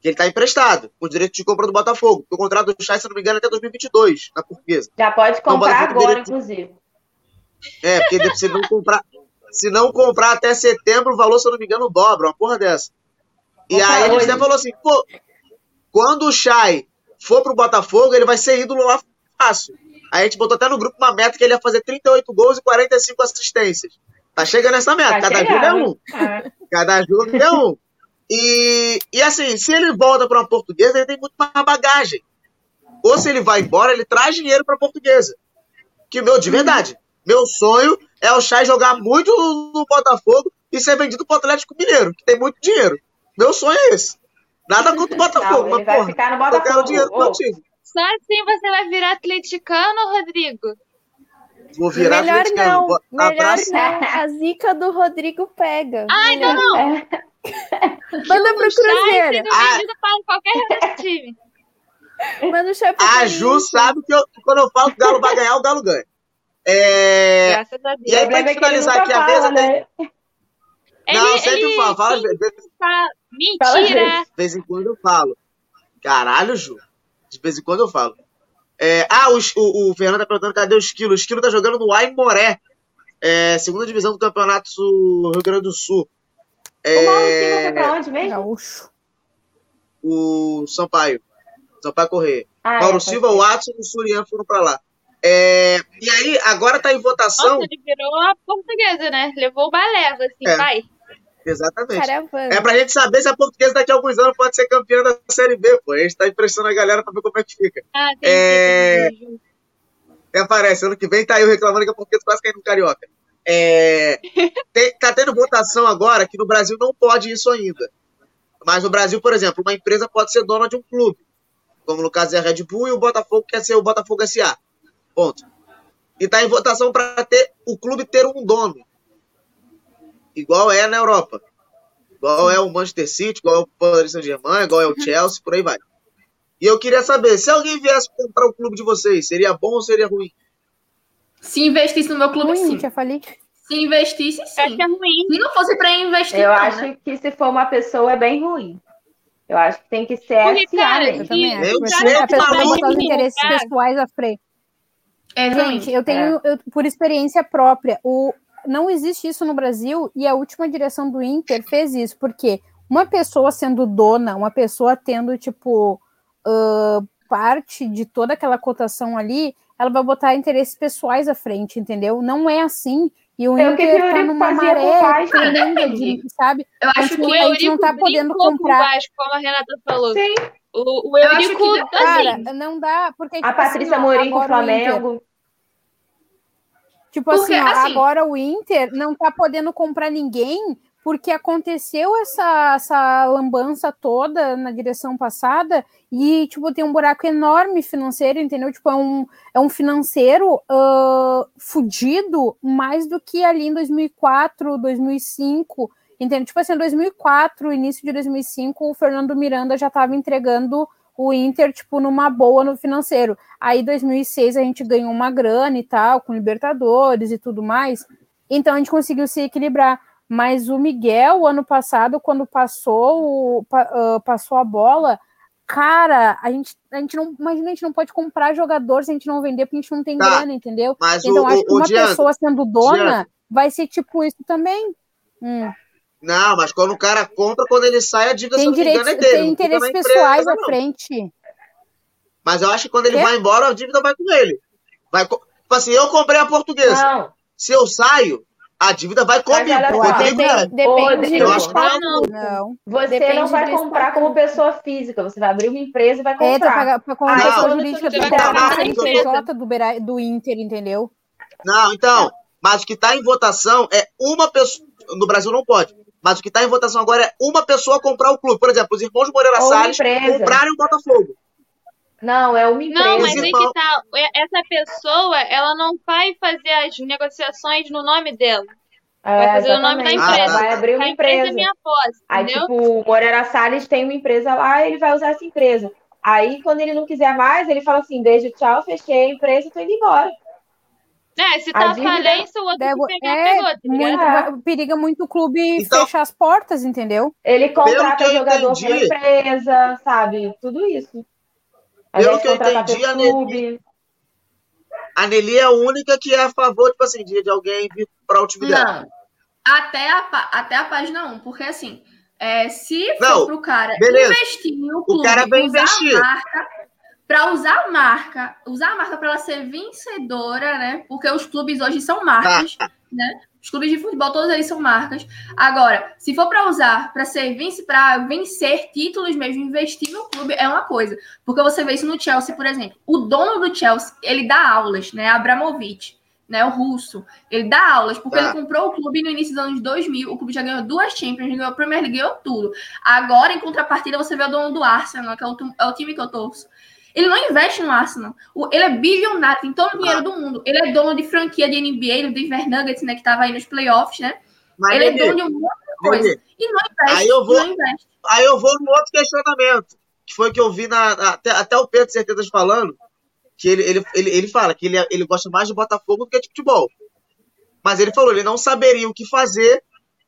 que ele está emprestado, com direito de compra do Botafogo. O contrato do Chay, se não me engano, é até 2022, na portuguesa. Já pode então, comprar então, agora, inclusive. É, porque se não comprar, se não comprar até setembro, o valor, se eu não me engano, dobra, uma porra dessa. E Opa, aí a gente até falou assim, pô, quando o Chay for pro Botafogo, ele vai ser ídolo lá fácil. Aí a gente botou até no grupo uma meta que ele ia fazer 38 gols e 45 assistências. Tá chegando essa meta. Tá Cada chegando. jogo é um. É. Cada jogo é um. E, e assim, se ele volta para uma portuguesa, ele tem muito mais bagagem. Ou se ele vai embora, ele traz dinheiro para portuguesa. Que meu, de verdade, meu sonho é o Chay jogar muito no Botafogo e ser vendido pro Atlético Mineiro, que tem muito dinheiro. Meu sonho é esse. Nada contra o Botafogo, Não, mas porra, ficar no Botafogo. eu quero dinheiro pro meu time. Só assim você vai virar atleticano, Rodrigo? Vou virar Melhor atleticano. não, melhor Abraço. não. A zica do Rodrigo pega. Ai, não, não. É. Manda pro Cruzeiro. Ah. para qualquer time. Manda o chefe A Ju sabe que, eu, que quando eu falo que o Galo vai ganhar, o Galo ganha. É... Graças a Deus. E aí, pra finalizar aqui a mesa, né? Ele, não, sempre ele, falo. Fala, ele, Mentira! De vez em quando eu falo. Caralho, Ju. De vez em quando eu falo. É, ah, o, o, o, Fernando tá perguntando cadê o Esquilo. O Esquilo tá jogando no Aimoré. É, segunda divisão do Campeonato Sul, Rio Grande do Sul. É, o Mauro pra onde mesmo? Gaúcho. O Sampaio. Sampaio Correia. Ah, Mauro é, Silva, o Watson e o Surian foram pra lá. É, e aí, agora tá em votação. Nossa, ele virou a portuguesa, né? Levou o balé, assim, É. vai. Exatamente. Caravana. É pra gente saber se a portuguesa daqui a alguns anos pode ser campeã da Série B, pô. A gente tá impressionando a galera pra ver como é que fica. Ah, tem É. que Até aparece, ano que vem tá eu reclamando que a portuguesa quase caindo no Carioca. É, tem- tá tendo votação agora que no Brasil não pode isso ainda. Mas no Brasil, por exemplo, uma empresa pode ser dona de um clube. Como no caso é a Red Bull e o Botafogo quer ser o Botafogo SA. Ponto. E tá em votação para ter o clube ter um dono. Igual é na Europa. Igual é o Manchester City, igual é o Paris Saint-Germain, igual é o Chelsea, por aí vai. E eu queria saber, se alguém viesse comprar o clube de vocês, seria bom ou seria ruim? Se investisse no meu clube, Ruim, sim. já falei. Se investisse, sim. Acho que é ruim. Se não fosse para investir, Eu não, acho né? que se for uma pessoa é bem ruim. Eu acho que tem que ser Porque, cara, mesmo. Eu também acho. eu sei a que pessoa tá botar os interesses pessoais à frente. Gente, eu tenho, eu, por experiência própria, o, não existe isso no Brasil e a última direção do Inter fez isso, porque uma pessoa sendo dona, uma pessoa tendo, tipo, uh, parte de toda aquela cotação ali, ela vai botar interesses pessoais à frente, entendeu? Não é assim. E o É que Inter o tá Eurico numa maré tremenda, de, sabe? Eu A acho gente, que O a gente não Eurico tá podendo com comprar. Vasco, como a Renata falou. Sim, O, o Eu acho Eurico, que- Cara, assim, não dá, porque a tipo Patrícia assim, Morim com o Inter- Flamengo. Tipo Porque, assim, ó, assim- agora o Inter não tá podendo comprar ninguém porque aconteceu essa, essa lambança toda na direção passada e, tipo, tem um buraco enorme financeiro, entendeu? Tipo, é um, é um financeiro ah, fudido mais do que ali em 2004, 2005, entendeu? Tipo assim, em 2004, início de 2005, o Fernando Miranda já estava entregando o Inter, tipo, numa boa no financeiro. Aí, 2006, a gente ganhou uma grana e tal, com Libertadores e tudo mais. Então, a gente conseguiu se equilibrar. Mas o Miguel, ano passado, quando passou, o- passou a bola, cara, a gente, a gente não. Imagina, a gente não pode comprar jogador se a gente não vender, porque a gente não tem Tá, grana, entendeu? Mas Então, o, acho o, que uma Diandro, pessoa sendo dona Diandro. vai ser tipo isso também. Hum. Não, mas quando o cara compra, quando ele sai, a dívida, se Tem engano, direitos, é dele. tem interesses empresa, pessoais à não. frente. Mas eu acho que quando ele Quê? vai embora, a dívida vai com ele. Vai Tipo assim, eu comprei a portuguesa. Não, Se eu saio, a dívida vai comigo. é. Depende, depende eu do acho que estatuto. Não. você Depende não vai do comprar como pessoa física, você vai abrir uma empresa e vai É, comprar. pra como Aí, pessoa jurídica, do, Bera- do Inter, entendeu? Não, então. Mas o que está em votação é uma pessoa. No Brasil não pode. Mas o que está em votação agora é uma pessoa comprar o clube. Por exemplo, os irmãos Moreira Ou Salles empresa. comprarem o Botafogo. Não, é uma empresa. Não, mas aí irmãos- que tá. é- Essa pessoa, ela não vai fazer as negociações no nome dela. Vai É, fazer o nome da empresa. Ela vai abrir uma a empresa é empresa. minha posse, Aí, entendeu? tipo, o Moreira Salles tem uma empresa lá, ele vai usar essa empresa. Aí, quando ele não quiser mais, ele fala assim: beijo, tchau, fechei a empresa tô indo embora. É, se a tá dívida- falência, o outro que pegar, é, pegou, tá muito, É. vai- periga muito o clube Então- fechar as portas, entendeu? Ele contrata jogador entendi- pela empresa, sabe? Tudo isso. Pelo que eu entendi, a Nelly-. A Nelly é a única que é a favor, tipo assim, de, de alguém vir para o time dela. Não. Até a, até a página 1, porque assim, é, se Não, for pro cara beleza. investir no clube, cara vai usar investir. a marca, pra usar a marca, usar a marca para ela ser vencedora, né? Porque os clubes hoje são marcas, né? Os clubes de futebol, todos eles são marcas. Agora, se for para usar para ser para vencer títulos mesmo, investir no clube é uma coisa. Porque você vê isso no Chelsea, por exemplo. O dono do Chelsea, ele dá aulas, né? Abramovich, né? O russo. Ele dá aulas, porque Tá. ele comprou o clube no início dos anos 2000. O clube já ganhou duas Champions, ganhou a Premier League, ganhou tudo. Agora, em contrapartida, você vê o dono do Arsenal, que é o, é o time que eu torço. Ele não investe no Arsenal. Ele é bilionário, tem todo o dinheiro do mundo. Ele é dono de franquia de NBA, do Denver Nuggets, né? Que tava aí nos playoffs, né? Mas, ele é dono de um monte de coisa. E não investe. Aí eu vou- aí eu vou no outro questionamento, que foi que eu vi na, na- até, até o Pedro Certezas falando, que ele, ele, ele, ele fala que ele, é- ele gosta mais de Botafogo do que de futebol. Mas ele falou, ele não saberia o que fazer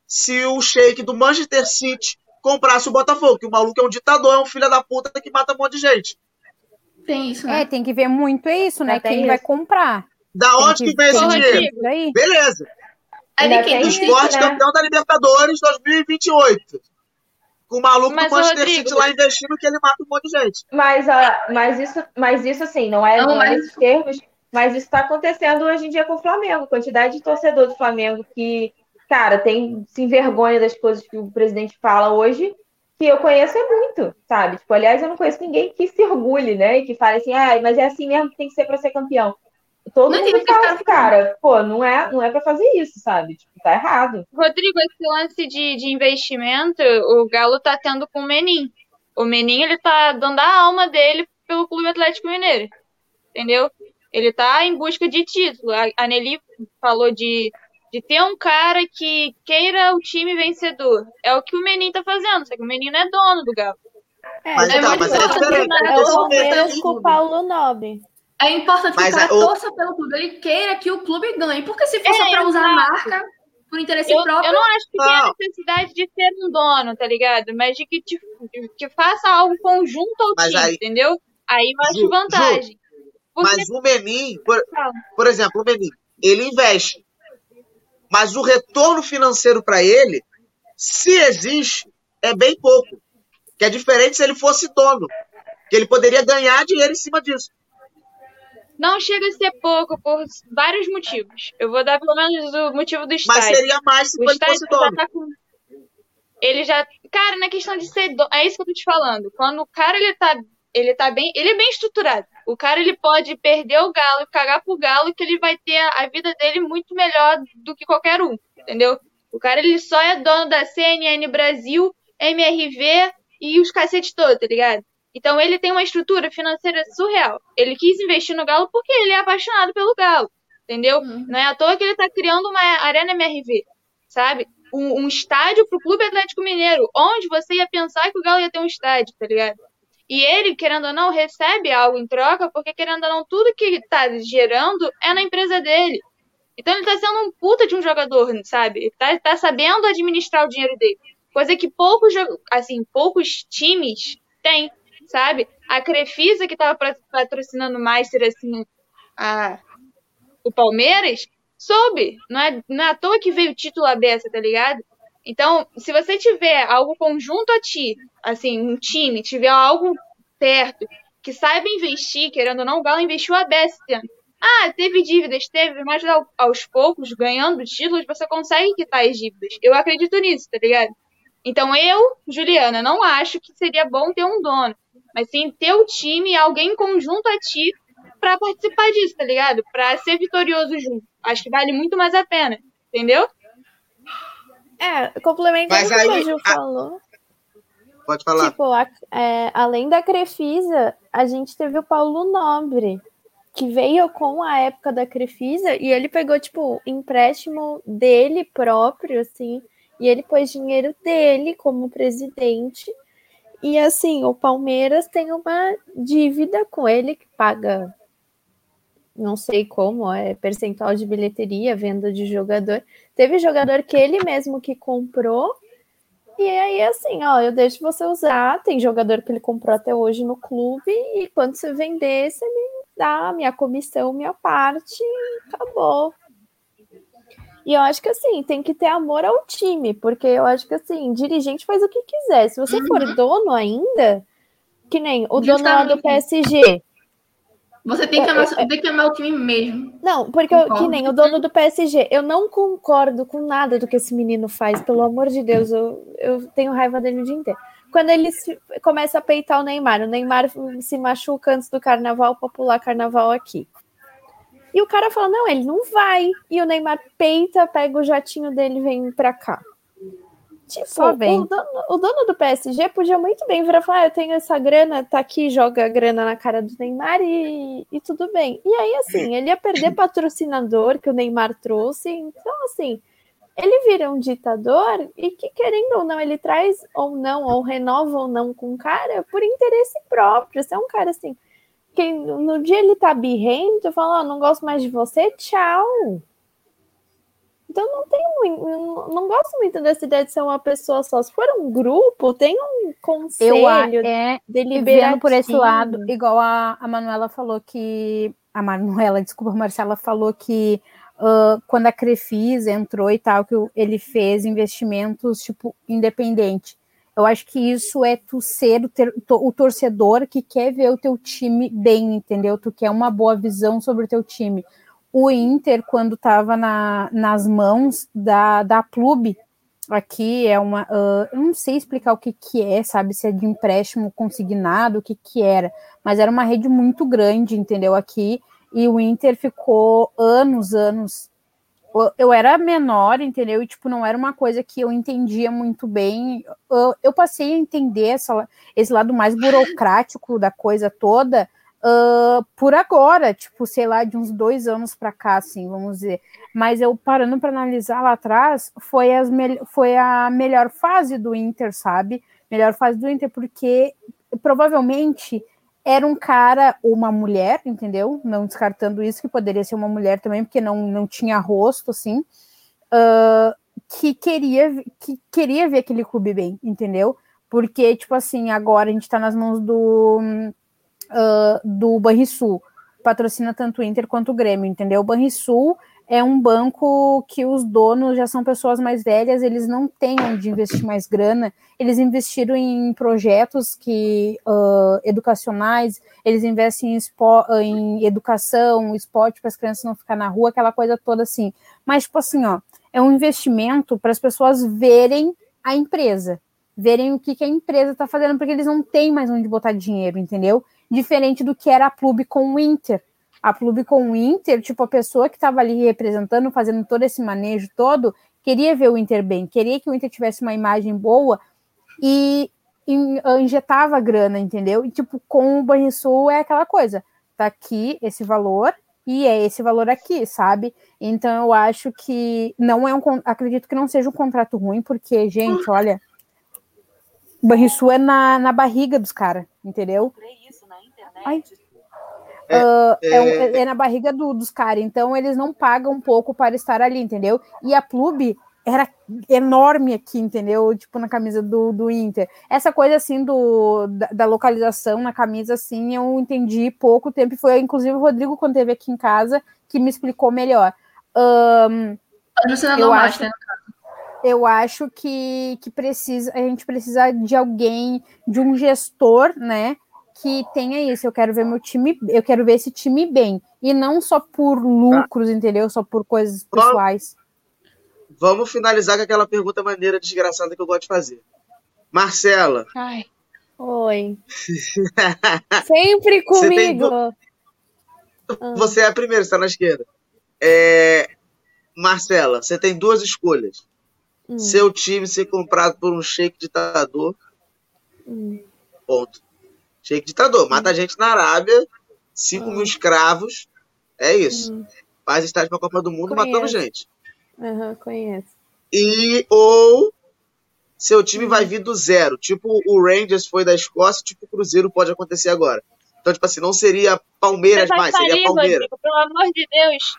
se o shake do Manchester City comprasse o Botafogo, que o maluco é um ditador, é um filho da puta que mata um monte de gente. Tem isso, né? É, tem que ver muito isso, né? Quem isso. vai comprar. Da Tem onde que vem esse dinheiro? daí. Beleza. É de quem? Do esporte né? campeão da Libertadores 2028. Com o maluco Mas, do Manchester Rodrigo- City lá investindo que ele mata um monte de gente. Mas, ah, mas, isso, mas isso, assim, não é, Não, não é mas- termos, mas isso está acontecendo hoje em dia com o Flamengo. A quantidade de torcedor do Flamengo que, cara, tem se envergonha das coisas que o presidente fala hoje, que eu conheço é muito, sabe? Tipo, aliás, eu não conheço ninguém que se orgulhe, né? E que fale assim, ah, mas é assim mesmo que tem que ser para ser campeão. Todo Não mundo fala assim, cara, pô, não é, não é para fazer isso, sabe? Tipo, tá errado. Rodrigo, esse lance de, de investimento, o Galo tá tendo com o Menin. O Menin, ele tá dando a alma dele pelo Clube Atlético Mineiro. Entendeu? Ele tá em busca de título. A, a Nelly falou de, de ter um cara que queira o time vencedor. É o que o Menin tá fazendo, só que o Menin não é dono do Galo. É, Mas, é muito mas é importante, diferente. é o Palmeiras com o Paulo Nobre. É importante que Mas o cara é o- torça pelo clube. Ele queira que o clube ganhe. Porque se for É, só pra usar a marca por interesse Eu, próprio, eu não acho que tenha necessidade de ter um dono, tá ligado? Mas de que, te- de que faça algo conjunto ao Mas time, aí- entendeu? Aí eu acho Ju, vantagem. Porque- Mas o Menin, por, por exemplo, o Menin, ele investe. Mas o retorno financeiro para ele, se existe, é bem pouco. Que é diferente se ele fosse dono. Que ele poderia ganhar dinheiro em cima disso. Não chega a ser pouco por vários motivos. Eu vou dar pelo menos o motivo do Mas estádio. seria mais se O ele fosse já dono. tá com. Ele já. Cara, na questão de ser dono. É isso que eu tô te falando. Quando o cara ele tá. Ele tá bem. Ele é bem estruturado. O cara ele pode perder o galo e cagar pro galo, que ele vai ter a vida dele muito melhor do que qualquer um. Entendeu? O cara ele só é dono da CNN Brasil, MRV e os cacetes todos, tá ligado? Então ele tem uma estrutura financeira surreal. Ele quis investir no Galo porque ele é apaixonado pelo Galo, entendeu? Não é à toa que ele tá criando uma arena MRV, sabe? Um, um estádio pro Clube Atlético Mineiro, onde você ia pensar que o Galo ia ter um estádio, tá ligado? E ele, querendo ou não, recebe algo em troca, porque querendo ou não, tudo que tá gerando é na empresa dele. Então ele tá sendo um puta de um jogador, sabe? Tá, tá sabendo administrar o dinheiro dele. Coisa que poucos, assim, poucos times têm, sabe? A Crefisa, que tava pra- patrocinando o Master, assim, a, o Palmeiras, soube. Não é, não é à toa que veio o título aberto, tá ligado? Então, se você tiver algo conjunto a ti, assim, um time, tiver algo perto, que saiba investir, querendo ou não, o Galo investiu a BES esse ano. Ah, teve dívidas, teve, mas ao- aos poucos, ganhando títulos, você consegue quitar as dívidas. Eu acredito nisso, tá ligado? Então eu, Juliana, não acho que seria bom ter um dono, mas sim ter o time, alguém conjunto a ti pra participar disso, tá ligado? Pra ser vitorioso junto. Acho que vale muito mais a pena, entendeu? É, complementando o que aí, Ju a- falou. Pode falar. Tipo, a- é, além da Crefisa, a gente teve o Paulo Nobre, que veio com a época da Crefisa e ele pegou, tipo, empréstimo dele próprio, assim, e ele pôs dinheiro dele como presidente. E assim, o Palmeiras tem uma dívida com ele que paga, não sei como, é percentual de bilheteria, venda de jogador. Teve jogador que ele mesmo que comprou e aí, assim, ó, eu deixo você usar. Tem jogador que ele comprou até hoje no clube, e quando você vender, você me dá a minha comissão, minha parte, e acabou. E eu acho que assim, tem que ter amor ao time, porque eu acho que assim, dirigente faz o que quiser. Se você for dono ainda, que nem o dono lá do. PSG. Você tem que, amar, tem que amar o time mesmo. Não, porque eu- que nem o dono do PSG, eu não concordo com nada do que esse menino faz, pelo amor de Deus, eu, eu tenho raiva dele o dia inteiro. Quando ele se- começa a peitar o Neymar, o Neymar se machuca antes do carnaval para pular carnaval aqui. E o cara fala: não, ele não vai. E o Neymar peita, pega o jatinho dele e vem pra cá. Tipo, Só vem. O, dono, o dono do PSG podia muito bem virar e falar: ah, eu tenho essa grana, tá aqui, joga a grana na cara do Neymar e, e tudo bem. E aí, assim, ele ia perder patrocinador que o Neymar trouxe. Então, assim, ele vira um ditador e que, querendo ou não, ele traz ou não, ou renova ou não com o cara por interesse próprio. Você é um cara assim. Que no dia ele tá birrento, fala, ó, não gosto mais de você, tchau. Então não muito, não, gosto muito dessa ideia de ser uma pessoa só. Se for um grupo, tem um conselho Eu é, deliberativo. vendo por esse lado, igual a, a Manuela falou que. A Manuela, desculpa, a Marcela falou que ah, quando a Crefisa entrou e tal, que ele fez investimentos, tipo, independente. Eu acho que isso é tu ser o, ter- o torcedor que quer ver o teu time bem, entendeu? Tu quer uma boa visão sobre o teu time. O Inter, quando estava na, nas mãos da, da clube, aqui é uma. ah, eu não sei explicar o que, que é, sabe? Se é de empréstimo consignado, o que, que era. Mas era uma rede muito grande, entendeu? Aqui. E o Inter ficou anos, anos. Eu- Eu era menor, entendeu? E, tipo, não era uma coisa que eu entendia muito bem. Eu, eu passei a entender essa, esse lado mais burocrático da coisa toda ah, por agora, tipo, sei lá, de uns dois anos para cá, assim, vamos dizer. Mas eu parando para analisar lá atrás, foi, as foi a melhor fase do Inter, sabe? Melhor fase do Inter, porque provavelmente era um cara ou uma mulher, entendeu? Não descartando isso, que poderia ser uma mulher também, porque não, não tinha rosto, assim, ah, que, queria, que queria ver aquele clube bem, entendeu? Porque, tipo assim, agora a gente tá nas mãos do, ah, do Banrisul. patrocina tanto o Inter quanto o Grêmio, entendeu? O Banrisul é um banco que os donos já são pessoas mais velhas, eles não têm onde investir mais grana, eles investiram em projetos que uh, educacionais, eles investem em, espo, em educação, esporte para as crianças não ficar na rua, aquela coisa toda assim. Mas, tipo assim, ó, é um investimento para as pessoas verem a empresa, verem o que, que a empresa está fazendo, porque eles não têm mais onde botar dinheiro, entendeu? Diferente do que era a Clube com o Inter a clube com o Inter, tipo, a pessoa que estava ali representando, fazendo todo esse manejo todo, queria ver o Inter bem, queria que o Inter tivesse uma imagem boa e, injetava grana, entendeu? E, tipo, com o Banrisul é aquela coisa, tá aqui esse valor e é esse valor aqui, sabe? Então eu acho que não é um, acredito que não seja um contrato ruim, porque, gente, olha, Banrisul é na, na barriga dos caras, entendeu? Ai. É, uh, é, é, é, na barriga do, dos caras, então eles não pagam um pouco para estar ali, entendeu? E a clube era enorme aqui, entendeu? Tipo, na camisa do, do Inter. Essa coisa, assim, do, da, da localização na camisa, assim, eu entendi pouco tempo, e foi, inclusive, o Rodrigo, quando teve aqui em casa, que me explicou melhor. Um, eu acho, eu acho que, que precisa, a gente precisa de alguém, de um gestor, né, que tenha isso. Eu quero ver meu time, eu quero ver esse time bem. E não só por lucros, entendeu? Só por coisas pessoais. Vamos finalizar com aquela pergunta maneira desgraçada que eu gosto de fazer. Marcela. Ai. Oi. Sempre comigo. Você, ah. você, é a primeira, está na esquerda. É... Marcela, você tem duas escolhas. Hum. Seu time ser comprado por um shake ditador. Hum. Ponto. Sheik ditador, mata a gente na Arábia, 5 mil escravos, é isso. Uhum. Faz estágio pra Copa do Mundo conheço. matando gente. Aham, uhum, conheço. E, ou seu time vai vir do zero, tipo o Rangers foi da Escócia, tipo o Cruzeiro pode acontecer agora. Então, tipo assim, não seria Palmeiras mais, seria Palmeiras. pelo amor de Deus.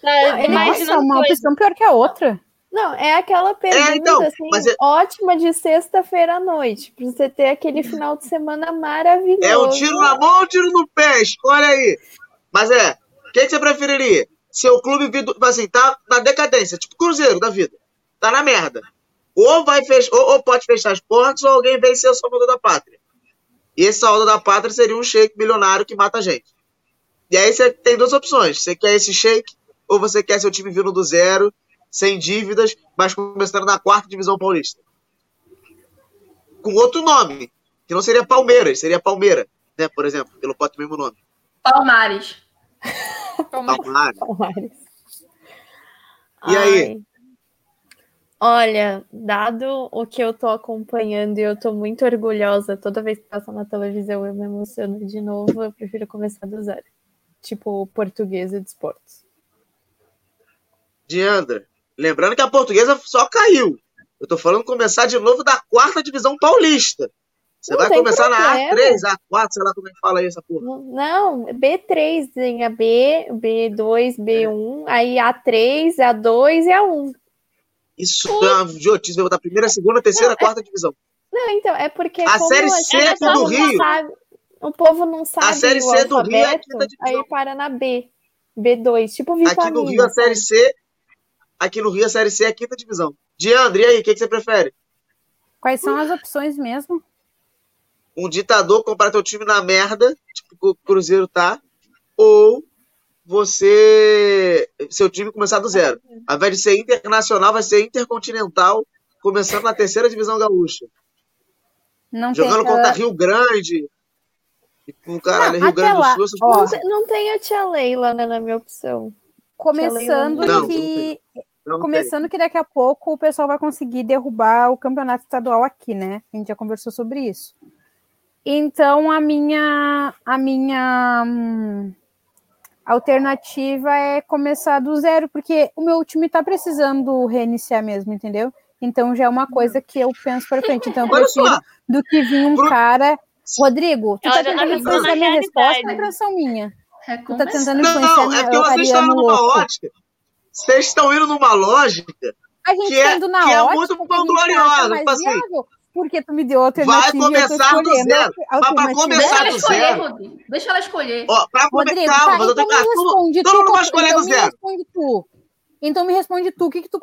Tá é uma opção pior que a outra. Não, é aquela pergunta é, então, assim, é... ótima de sexta-feira à noite, para você ter aquele final de semana maravilhoso. É um tiro na mão ou um tiro no pé? Escolhe aí. Mas é, o que, que, você preferiria? Seu clube assim, tá na decadência, tipo Cruzeiro da vida. Tá na merda. Ou vai fechar, ou, ou, pode fechar as portas, ou alguém vem ser o salvador da pátria. E esse salvador da pátria seria um shake milionário que mata a gente. E aí você tem duas opções. Você quer esse shake, ou você quer seu time vindo do zero sem dívidas, mas começando na quarta divisão paulista. Com outro nome, que não seria Palmeiras, seria Palmeira, né? Por exemplo, pelo pote mesmo nome. Palmares. Palmares. Palmares. E aí? Olha, dado o que eu tô acompanhando e eu tô muito orgulhosa, toda vez que passa na televisão eu me emociono de novo, eu prefiro começar do zero. Tipo, portuguesa de esportes. Diandra. Lembrando que a portuguesa só caiu. Eu tô falando começar de novo da quarta divisão paulista. Você não vai começar problema. na A3, A4, sei lá como é que fala aí essa porra. Não, B3, tem a B, B2, B1, é. aí A3, A2 e A1. Isso é uma idiotice, vai botar primeira, segunda, terceira, não, é quarta é... divisão. Não, então, é porque. A série C é do Rio. Sabe, o povo não sabe. A série C do Rio é a quinta divisão. Aí para na B. B2, tipo vitamina. Aqui no Rio, a série C Aqui no Rio, a Série C é a quinta divisão. Diandre, e aí, o que, que, você prefere? Quais são as opções mesmo? Um ditador comprar teu time na merda, tipo o Cruzeiro tá, ou você seu time começar do zero. Ao invés de ser internacional, vai ser intercontinental, começando na terceira divisão gaúcha. Não Jogando tem, contra uh... Rio Grande. Com caralho, não, Rio Grande lá, do Sul. Ó, não tem a tia Leila né, na minha opção. Começando não, que não Começando tem. que daqui a pouco o pessoal vai conseguir derrubar o campeonato estadual aqui, né? A gente já conversou sobre isso. Então a minha a minha hum, alternativa é começar do zero, porque o meu time tá precisando reiniciar mesmo, entendeu? Então já é uma coisa que eu penso para frente. Então eu prefiro do que vir um cara. Rodrigo, tu tá tentando influenciar minha resposta ou é impressão minha? É tu tá tentando influenciar não, não, é porque vocês estão numa ótica vocês estão indo numa lógica a gente que, tá é, indo na que é muito vangloriosa. Tipo assim, porque tu me deu a Vai começar do zero. Mas pra começar Deixa ela do escolher, zero. Rodrigo. Deixa ela escolher. Ó, pra Rodrigo, começar, tá, mas eu então tenho me que. Responde. todo mundo tu, vai escolher então do me zero. responde tu. Então me responde tu. O que, que tu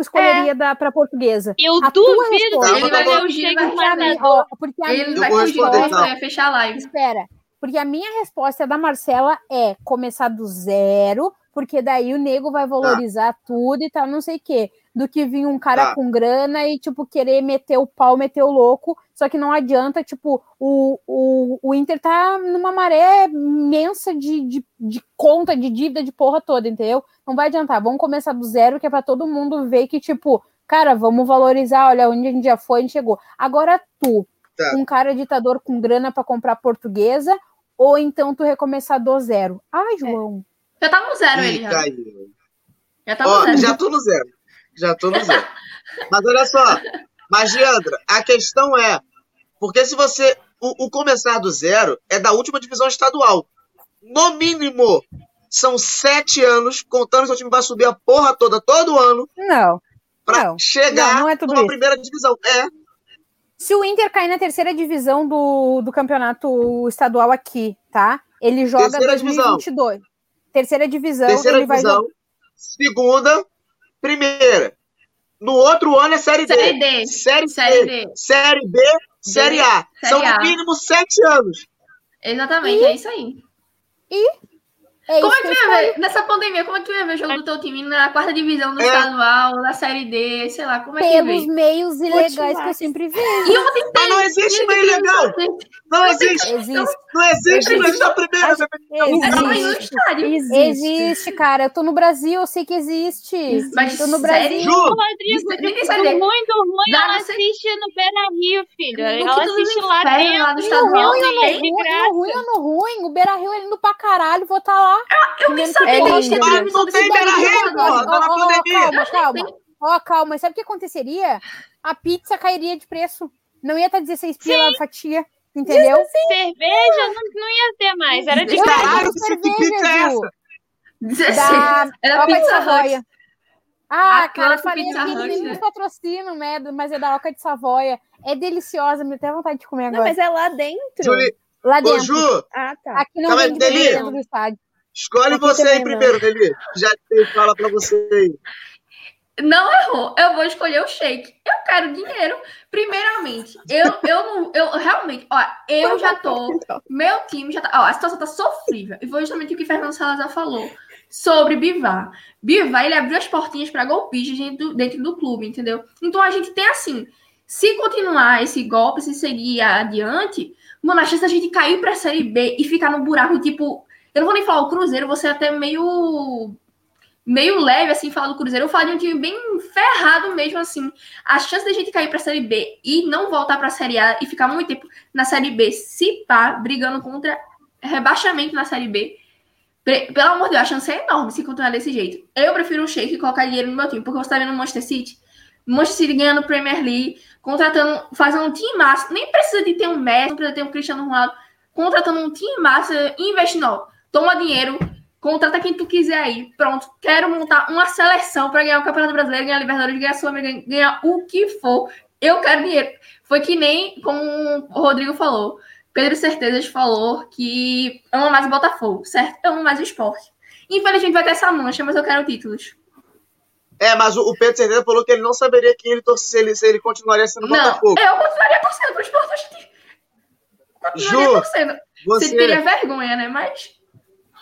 escolheria da, pra portuguesa? Eu A tua duvido resposta. que Ele vai ver o giro shake vai Porque a Ele minha vai responder, então. fechar a live. Espera. Porque a minha resposta da Marcela é começar do zero, porque daí o nego vai valorizar tudo e tal, não sei o quê. Do que vir um cara Tá. com grana e, tipo, querer meter o pau, meter o louco. Só que não adianta, tipo, o, o, o Inter tá numa maré imensa de, de, de conta, de dívida, de porra toda, entendeu? Não vai adiantar. Vamos começar do zero, que é pra todo mundo ver que, tipo, cara, vamos valorizar, olha, onde a gente já foi, a gente chegou. Agora tu, Tá. um cara ditador com grana pra comprar portuguesa, ou então tu recomeçar do zero. Ai, João. Já tá no zero ele Ih, já. caiu. Já tá no zero. já tô no zero. Já tô no zero. Mas olha só, mas Leandra, a questão é, porque se você. O, o começar do zero é da última divisão estadual. No mínimo, são sete anos, contando que seu time vai subir a porra toda todo ano Não. pra Não, chegar não, não é tudo numa isso. primeira divisão. É, Se o Inter cair na terceira divisão do, do campeonato estadual aqui, tá? Ele joga Terceira 2022. Terceira divisão, terceira ele vai divisão, jogar. segunda, primeira. No outro ano é Série D. Série D. Série, Série C, D. Série B, Série A. Série São no mínimo sete anos. Exatamente, é isso aí. É Como isso é que que tu eu ia escolhi. ver, nessa pandemia, como é que tu ia ver o jogo do teu time na quarta divisão do É. estadual, na série D, sei lá, como é que Pelos vê? meios ilegais que eu sempre vejo. E eu tentei. Mas não existe meio legal. Não existe. Existe. Não existe, Existe. não existe a primeira. É Existe. estádio. Existe, cara. Eu tô no Brasil, eu sei que existe. Mas tô no sério? Brasil. Ju, Ô, Rodrigo, Ninguém do sabe. ruim, ela assiste no Beira Rio, filho. No Ela assiste lá inferno, lá no dentro. estadual, No ruim ou no ruim, no ruim no ruim, o Beira Rio é lindo pra caralho, vou estar lá. Eu nem sabia que tinham Mas não tem Beira Rio, porra. Tá na pandemia. Calma, calma. Ó, calma. Sabe o que aconteceria? A pizza cairia de preço. Não ia estar 16 pila a fatia, entendeu? Cerveja não, não ia ter mais, era de. Caralho, que cerveja, pizza é essa? 16. Da Era Oca Pizza. Hut. Ah, A cara, eu falei eles né? nos patrocinam, né? Mas é da Oca de Savoia. É deliciosa, me tem vontade de comer Não, agora. mas é lá dentro. Juli, Lá ô, dentro. Ju, Ah, tá. Aqui não Calma vende dentro do estádio. Escolhe Aqui você aí não. primeiro, Deli. Já que ele fala pra você aí. Não errou. Eu vou escolher o shake. Eu quero dinheiro. Primeiramente, eu, eu não. Eu realmente, ó, eu já tô. Meu time já tá. Ó, a situação tá sofrível. E foi justamente o que Fernando Salazar falou sobre Bivar. Bivar, ele abriu as portinhas para golpistas dentro, do- dentro do clube, entendeu? Então a gente tem assim. Se continuar esse golpe, se seguir adiante, mano, a chance da gente cair pra Série B e ficar no buraco, tipo. Eu não vou nem falar o Cruzeiro, você até meio meio leve, assim, falar do Cruzeiro. Eu falo de um time bem ferrado mesmo, assim. A chance da gente cair pra Série B e não voltar pra Série A e ficar muito tempo na Série B, se pá, brigando contra rebaixamento na Série B. Pelo amor de Deus, a chance é enorme se continuar desse jeito. Eu prefiro o Sheik e colocar dinheiro no meu time, porque você tá vendo o Manchester City. Manchester City ganhando Premier League, contratando, fazendo um time massa. Nem precisa de ter um Messi, não precisa ter um Cristiano Ronaldo. Contratando um time massa, investindo, ó, toma dinheiro, Contrata quem tu quiser aí. Pronto. Quero montar uma seleção para ganhar o Campeonato Brasileiro, ganhar a Libertadores, ganhar a Sul-Americana, ganhar o que for. Eu quero dinheiro. Foi que nem como o Rodrigo falou. Pedro Certezas falou que ama mais o Botafogo, certo? Eu amo mais o esporte. Infelizmente vai ter essa mancha, mas eu quero títulos. É, mas o, Pedro Certeza falou que ele não saberia quem ele torce se ele, se ele continuaria sendo Não, Botafogo. eu continuaria torcendo pro esporte. Continuaria Ju, torcendo. Você teria Você, vergonha, né? Mas.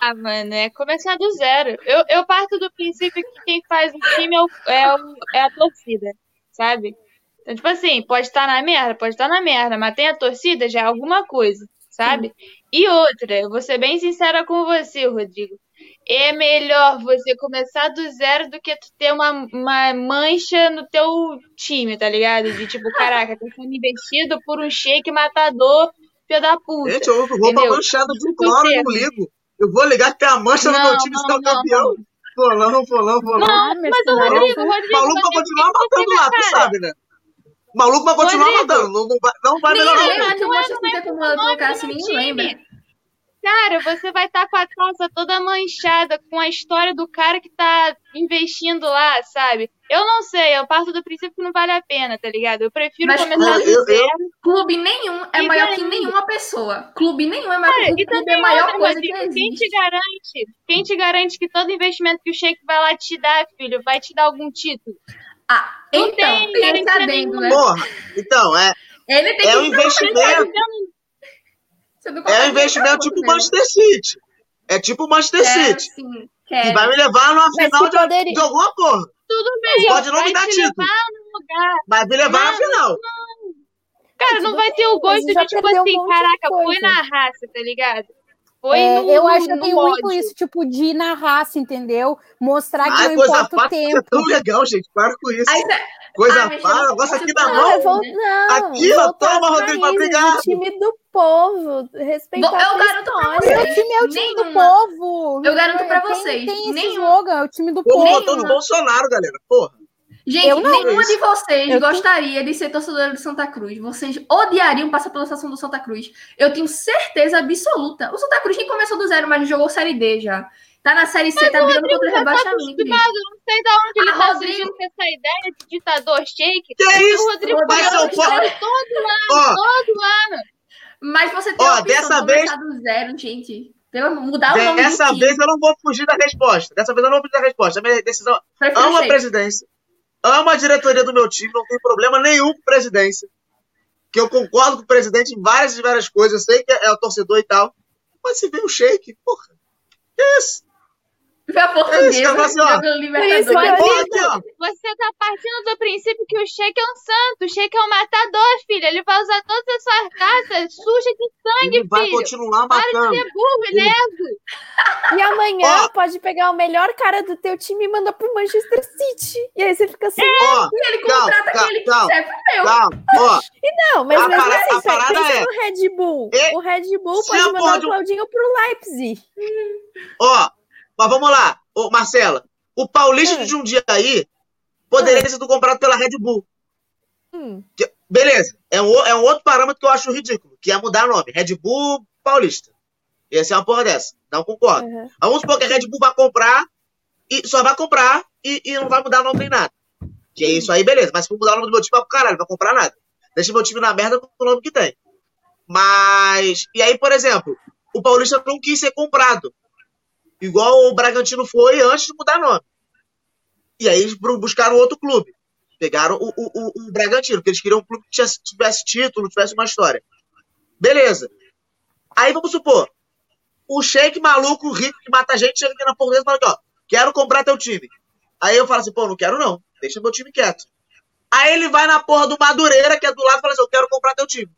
Ah, mano, é começar do zero. Eu, eu parto do princípio que quem faz o time é, o- é, o- é a torcida, sabe? Então, tipo assim, pode estar na merda, pode estar na merda, mas tem a torcida já é alguma coisa, sabe? E outra, eu vou ser bem sincera com você, Rodrigo. É melhor você começar do zero do que tu ter uma, uma mancha no teu time, tá ligado? De tipo, caraca, tá sendo investido por um shake matador, filho da puta. gente, eu roupa Entendeu? manchada de cloro e não ligo. Eu vou ligar que tem a mancha no Não, meu time se não, é o campeão. Pô, não, pô, não, não. Mas o. Rodrigo, o Rodrigo, O maluco vai você continuar matando lá, tu sabe, né? O maluco vai continuar Rodrigo. matando. Não, não vai, não vai melhorar. lembra que o não Manchester não é City acumulado nome colocar assim, nem time. lembra. Cara, você vai estar com a casa toda manchada com a história do cara que tá investindo lá, sabe? Eu não sei, eu parto do princípio que não vale a pena, tá ligado? Eu prefiro Mas começar clube- do eu- eu- zero. Clube nenhum é E maior daí? que nenhuma pessoa. Clube nenhum é maior Cara, que clube. É maior outra, coisa que Rodrigo, quem te existe. garante? Quem te garante que todo investimento que o Sheik vai lá te dar, filho, vai te dar algum título? Ah, Não então, tem adendo, né? Porra, então, é, Ele tem é que um investimento, Você não é um investimento tipo o Manchester City. É tipo o Manchester Quero, City. sim, quero. vai me levar numa Mas final de, poderia- de alguma porra. Tudo bem, Pode não vai me dar título. levar num lugar. Vai me levar na Não, final. Cara, não vai ter o gosto de, tipo assim, caraca, foi coisa. na raça, tá ligado? Foi É, no, eu acho que tem muito ódio. isso, tipo, de ir na raça, entendeu? Mostrar que Ai, não importa o isso é tempo. tão legal, gente. Para com isso. Aí você- Coisa Ah, fácil, eu- negócio aqui na mão. Não, vol- não, Aqui, ó, toma, Rodrigo, obrigado. O time do povo, respeitar Eu garanto pra vocês. Meu time é o time do Nenhuma. povo. Eu garanto pra Tem- vocês, Tem, esse nenhum- slogan, é o time do Povo povo. votou no Bolsonaro, galera. Porra. Gente, Eu não. nenhuma de vocês Eu tô- gostaria de ser torcedora do Santa Cruz. Vocês odiariam passar pela situação do Santa Cruz. Eu tenho certeza absoluta. O Santa Cruz nem começou do zero, mas jogou Série D já. Tá na Série C, tá brigando contra o tá rebaixamento. acostumado, não sei de onde ele Ah, tá Rodrigo. essa ideia de ditador shake. Que isso? O Rodrigo Vai foi ser o ao estádio pó- todo ano, Ó, todo ano. Mas você tem Ó, a dessa de começar do zero, gente. Pelo amor- mudar o nome dessa vez eu não vou fugir da resposta. Dessa vez eu não vou fugir da resposta. A minha decisão. Prefiro Amo a presidência. Amo a diretoria do meu time. Não tem problema nenhum com presidência. Que eu concordo com o presidente em várias e várias coisas. Eu sei que é o torcedor e tal. Mas se vem o shake, porra. Que isso? Vê a É assim, Libertadores. Que. Você tá partindo do princípio que o Sheik é um santo. O Sheik é um matador, filho. Ele vai usar todas as suas cartas sujas de sangue, Ele vai filho. continuar Para de matando. ser burro e Ele-. E amanhã Ó. pode pegar o melhor cara do teu time e mandar pro Manchester City. E aí você fica assim, Ó, E ele contrata calma, quem ele calma. quiser. Meu, calma. Ó, não, mas A mesmo para- assim, parada pensa é- no Red Bull. E- O Red Bull se pode mandar o Claudinho pro Leipzig. ó. Mas vamos lá. Ô, Marcela. O Paulista Hum. de um dia aí poderia ter sido comprado pela Red Bull. Hum, Beleza. É um, é um outro parâmetro que eu acho ridículo, que é mudar nome. Red Bull Paulista. Ia ser uma porra dessa. Não concordo. uhum. Vamos supor que a Red Bull vai comprar e só vai comprar e, e não vai mudar o nome nem nada. Que é isso aí, beleza. Mas se for mudar o nome do meu time, vai pro caralho, não vai comprar nada. Deixa meu time na merda com o nome que tem. Mas. E aí, por exemplo, o Paulista não quis ser comprado. Igual o Bragantino foi antes de mudar nome. E aí buscaram outro clube. Pegaram o, o, o, Bragantino, porque eles queriam um clube que tivesse, título, tivesse uma história. Beleza. Aí vamos supor, o shake maluco, rico, que mata gente, chega aqui na portuguesa e fala aqui, ó, quero comprar teu time. Aí eu falo assim, pô, não quero não, deixa meu time quieto. Aí ele vai na porra do Madureira, que é do lado, e fala assim, eu quero comprar teu time.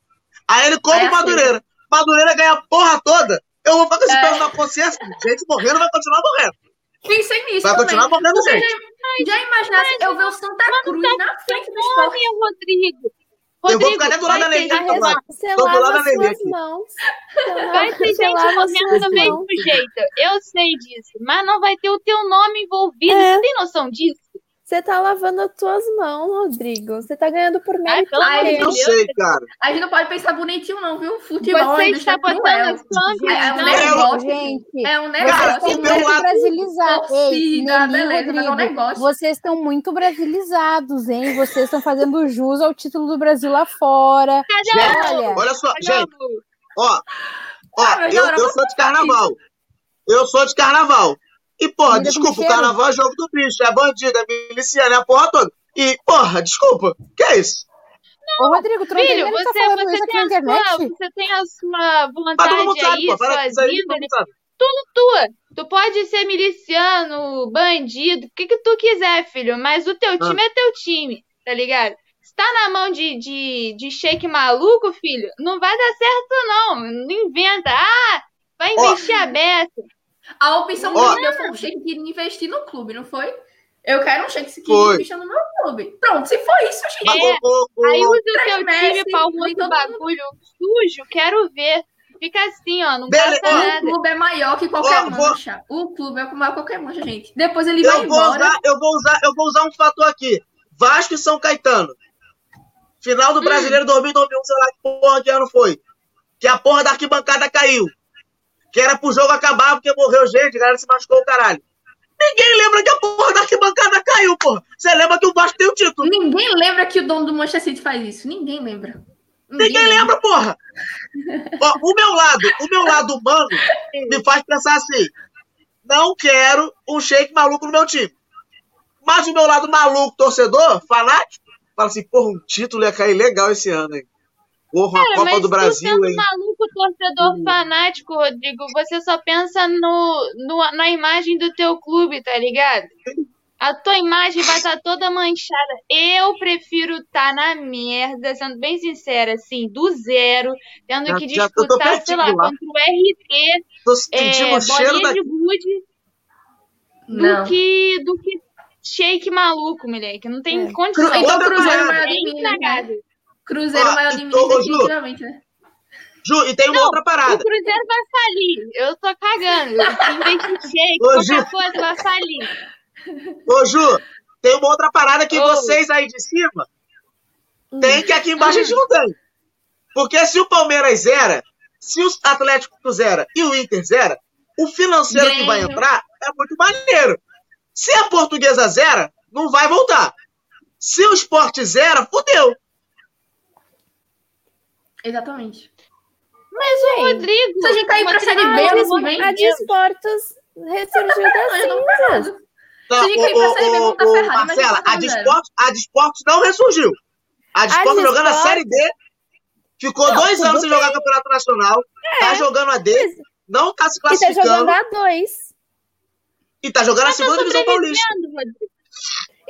Aí ele compra Aí o Madureira. Madureira ganha a porra toda. Eu vou ficar com esse É. peso na consciência. Gente morrendo vai continuar morrendo. Pensei nisso Vai também. continuar morrendo, Você gente. já, já imaginasse eu ver o Santa Cruz na frente do esporte? Nome, Rodrigo. Eu vou Rodrigo, ficar até do lado da. Você Tô do lado da lava Nenê suas aqui. mãos. Vai ter gente morrendo do mesmo jeito. Eu sei disso. Mas não vai ter o teu nome envolvido. É. Você tem noção disso? Você tá lavando as tuas mãos, Rodrigo. Você tá ganhando por de teu. Eu sei, cara. A gente não pode pensar bonitinho, não, viu? Futebol Você está botando É, é um negócio. Gente, É um Cara, negócio. vocês o estão brasilizados. Ei, beleza, é um Rodrigo, negócio. vocês estão muito brasilizados, hein? Vocês estão fazendo jus ao título do Brasil lá fora. Cadê Gente, o Olha, olha só, Cadê gente, ó. Ó, Ah, eu eu sou de carnaval. Eu sou de carnaval. E, porra, com desculpa, o carnaval é jogo do bicho, é bandido, é miliciano, é a porra toda. E, porra, desculpa, que é isso? Ô, Rodrigo, não Filho, tá você, falando você, tem a sua, internet? você tem a sua vontade sabe, aí, pô. Sabe. tudo tua. Tu pode ser miliciano, bandido, o que, que tu quiser, filho, mas o teu time é teu time, tá ligado? Se tá na mão de, de, de shake maluco, filho, não vai dar certo, não. Não inventa. Ah, vai investir a beça. A opção que me deu foi shake que iria investir no clube, não foi? Eu quero um shake que Foi. invista no meu clube. Pronto, se for isso, gente. É, Aí usa o Messi, time pra um outro bagulho sujo, quero ver. Fica assim, ó, não Beleza. passa O nada. clube é maior que qualquer Ó, vou- mancha. O clube é maior que qualquer mancha, gente. Depois ele vai eu vou embora. usar, eu vou usar, eu vou usar um fator aqui. Vasco e São Caetano. Final do Brasileiro 2000, 2001, sei lá que porra que ano foi. Que a porra da arquibancada caiu. Que era pro jogo acabar porque morreu gente, a galera se machucou o caralho. Ninguém lembra que a porra da arquibancada caiu, porra. Você lembra que o Vasco tem o título. Ninguém lembra que o dono do Manchester City faz isso. Ninguém lembra. Ninguém lembra, porra. Ó, o meu lado, o meu lado humano me faz pensar assim: não quero um shake maluco no meu time. Mas o meu lado maluco, torcedor, fanático, fala assim: porra, um título ia cair legal esse ano, hein? Porra, a Cara, Copa mas do tu Brasil, sendo hein? maluco, torcedor fanático, Rodrigo, você só pensa no, no- na imagem do teu clube, tá ligado? A tua imagem vai estar toda manchada. Eu prefiro estar na merda, sendo bem sincera, assim, do zero, tendo Já- que disputar, sei lá, lá. contra o RT, Tô sentindo é, o cheiro bolinha da. de gude, do que, do que shake maluco, moleque. Não tem É. condição. Então Outra Cruzeiro maior É Cruzeiro Ó, maior de Minas, definitivamente, né? Ju, e tem uma Não, outra O parada. Cruzeiro vai falir. Eu tô cagando. De shake, Ô, Ju. qualquer coisa vai falir. Ô, Ju, tem uma outra parada que Ô. vocês aí de cima Hum. tem que aqui embaixo a gente não tem. Porque se o Palmeiras zera, se o Atlético zera e o Inter zera, o financeiro que vai entrar é muito maneiro. Se a portuguesa zera, não vai voltar. Se o esporte zera, fudeu. Exatamente. Mas o Rodrigo. Se a gente cair pra Rodrigo, Série B, amor que vem, de A. Desportos ressurgiu das não cinzas. Não, Se a gente cair pra Série B, tá ferrado, Marcela, não tá a de zero. esporte, a de esporte não ressurgiu. A de esporte jogando a Série D, ficou Não, dois anos sem jogar Campeonato Nacional, tá jogando a D, não tá se E tá classificando jogando a dois. e tá jogando a Mas tá segunda divisão paulista. Rodrigo.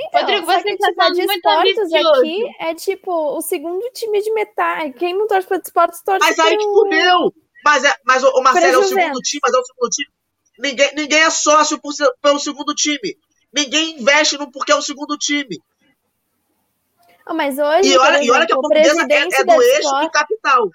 Então, Rodrigo, você que, tá tipo, Desportos ambicioso. aqui é tipo o segundo time de metade. Quem não torce pra Desportos torce Mas aí que fudeu. Mas, é, mas o, o Marcelo é o segundo time, mas é o segundo time. Ninguém, ninguém é sócio por ser- pelo segundo time. Ninguém investe no porque é o segundo time. Ah, Mas hoje, E olha, por e olha que a exemplo, portuguesa é, presidente é do eixo do capital.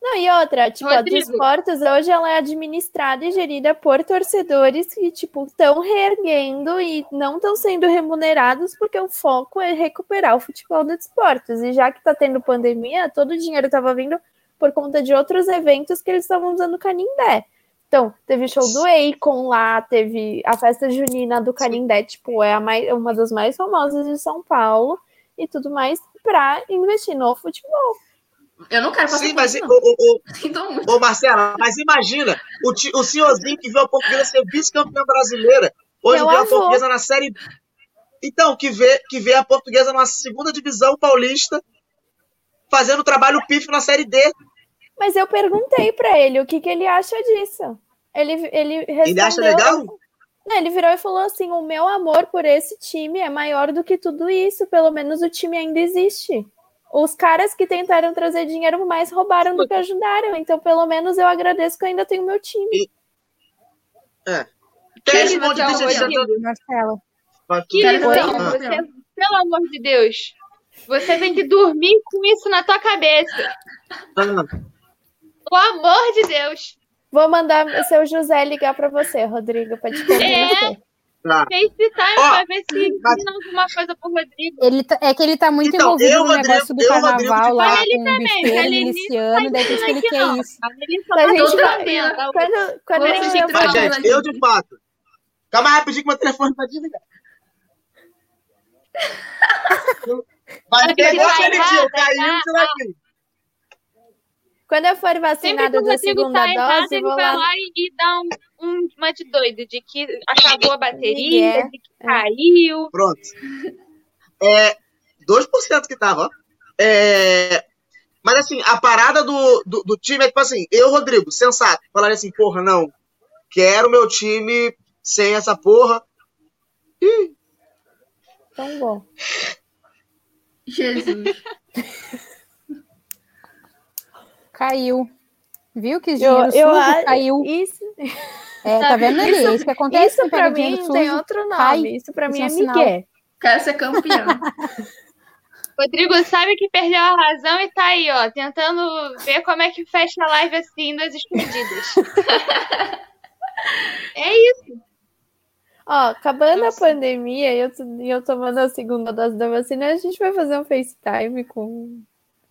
Não, e outra, tipo, a Rodrigo. Desportos hoje ela é administrada e gerida por torcedores que, tipo, estão reerguendo e não estão sendo remunerados porque o foco é recuperar o futebol do Desportos. E já que tá tendo pandemia, todo o dinheiro estava vindo por conta de outros eventos que eles estavam usando o Canindé. Então, teve show do Akon lá, teve a festa junina do Canindé, tipo, é a mais, uma das mais famosas de São Paulo e tudo mais para investir no futebol. Eu não quero passar Sim, por mas isso, o, não. o, o. Ô, Marcela, mas imagina o, ti- o senhorzinho que viu a portuguesa ser vice-campeã brasileira, hoje Meu vê a portuguesa na série. Então, que vê, que vê a portuguesa na segunda divisão paulista, fazendo trabalho pífio na série D. Mas eu perguntei pra ele o que, que ele acha disso. Ele, ele respondeu. Ele acha legal? Ele virou e falou assim: o meu amor por esse time é maior do que tudo isso. Pelo menos o time ainda existe. Os caras que tentaram trazer dinheiro mais roubaram do que ajudaram. Então, pelo menos eu agradeço que eu ainda tenho meu time. Monte de é Você, pelo amor de Deus. Você tem que dormir com isso na tua cabeça. Ah, Pelo amor de Deus. Vou mandar o seu José ligar pra você, Rodrigo, pra te convencer. Tá. FaceTime Ó, pra ver se mas- ensina alguma coisa pro Rodrigo. Ele tá- é que ele tá muito Então, envolvido eu, no Rodrigo, negócio do eu, carnaval lá fato- com o também, bicheiro a Lelê miliciano, daí por isso que ele quer não. isso. A Melissa A tá gente vai- atenta. Quando, quando que Mas, Fala, gente, eu de fato. Calma rapidinho que meu telefone vai desligar. Vai Vai ter igual aquele dia, caiu tá? isso daqui. Quando eu for vacinada da Rodrigo segunda tá errado, dose, ele vou vai lá. lá e, dá um, um, uma de doido, de que acabou a bateria, Miguel. de que caiu. Pronto. É, 2% que tava. É, mas assim, a parada do, do, do time é tipo assim, eu, Rodrigo, sensato, falaria assim, porra, não, quero meu time sem essa porra. Ih, Então, bom. Jesus. Caiu. Viu que Eu, dinheiro eu, sujo a- caiu? Isso, É, tá vendo ali? É isso que acontece isso pra mim tem sujo. outro nome. cai. Isso pra mim Isso é é. Miguel. Quero ser campeão. Rodrigo sabe que perdeu a razão e tá aí, ó, tentando ver como é que fecha a live assim das escondidas. é isso. Ó, acabando Nossa. a pandemia e eu, e eu tomando a segunda dose da vacina, a gente vai fazer um FaceTime com,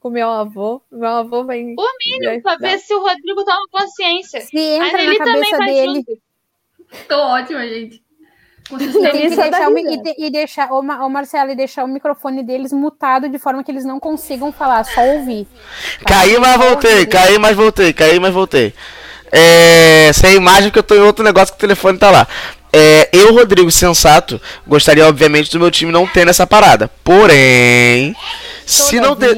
com meu avô. Meu avô vai. O mínimo, pra ver se o Rodrigo toma consciência. Se entra na cabeça dele. junto. Tô ótima, gente. Tem que Delícia da deixar o, e, e deixar, ô, Ma- ô Marcelo, e deixar o microfone deles mutado de forma que eles não consigam falar, só ouvir. Caí, mas voltei, caí, mas voltei, caí, mas voltei. É, sem imagem que eu tô em outro negócio que o telefone tá lá. É, eu, Rodrigo Sensato, gostaria, obviamente, do meu time não ter nessa parada. Porém, se não ter.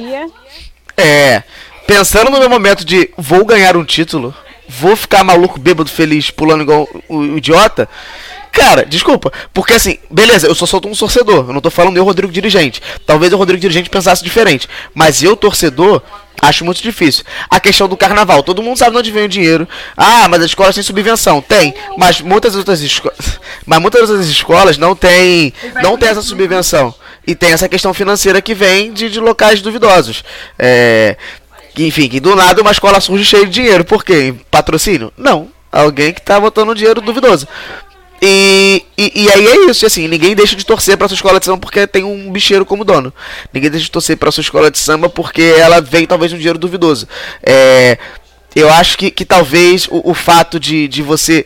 É. Pensando no meu momento de vou ganhar um título, vou ficar maluco, bêbado, feliz, pulando igual o, o idiota. Cara, desculpa, porque assim, beleza, eu só sou um torcedor, eu não tô falando eu, Rodrigo Dirigente. Talvez o Rodrigo Dirigente pensasse diferente, mas eu, torcedor, acho muito difícil. A questão do carnaval, todo mundo sabe de onde vem o dinheiro. Ah, mas as escolas têm subvenção. Tem, mas muitas outras escolas. Mas muitas outras escolas não têm. Não tem essa subvenção. E tem essa questão financeira que vem de, de locais duvidosos. É. Que, enfim, que do nada uma escola surge cheia de dinheiro. Por quê? Patrocínio? Não. Alguém que tá botando dinheiro duvidoso. E, e, e aí é isso, assim, ninguém deixa de torcer pra sua escola de samba porque tem um bicheiro como dono. Ninguém deixa de torcer pra sua escola de samba porque ela vem talvez um dinheiro duvidoso. É, eu acho que, que talvez o, o fato de, de você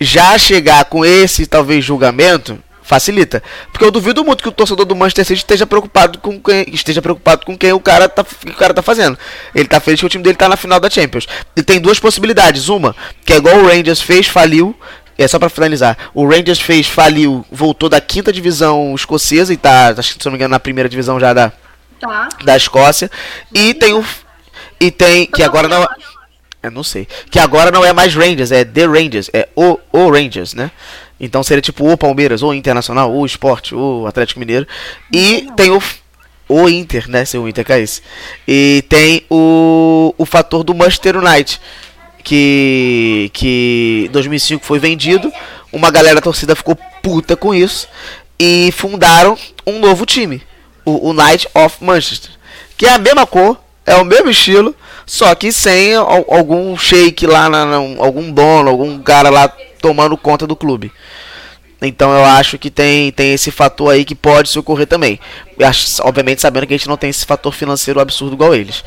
já chegar com esse talvez julgamento facilita. Porque eu duvido muito que o torcedor do Manchester City esteja preocupado com quem, esteja preocupado com quem o cara tá, que o cara tá fazendo. Ele tá feliz que o time dele tá na final da Champions. Ele tem duas possibilidades. Uma, que é igual o Rangers fez, faliu. É só pra finalizar. O Rangers fez, faliu, voltou da quinta divisão escocesa e tá, acho que, se não me engano, na primeira divisão já da, Tá. da Escócia. E tem o. E tem. Que agora não. Eu não sei. Que agora não é mais Rangers, é The Rangers. É o, o Rangers, né? Então seria tipo o Palmeiras, ou Internacional, ou Esporte, ou Atlético Mineiro. E tem o. O Inter, né? Se o Inter caísse. E tem o, o fator do Manchester United. Que. Que 2005 foi vendido. Uma galera da torcida ficou puta com isso. E fundaram um novo time. O, Knight of Manchester. Que é a mesma cor, é o mesmo estilo. Só que sem al- algum shake lá, na, na- algum dono, algum cara lá tomando conta do clube. Então eu acho que tem, tem esse fator aí que pode se ocorrer também. Acho- obviamente sabendo que a gente não tem esse fator financeiro absurdo igual eles.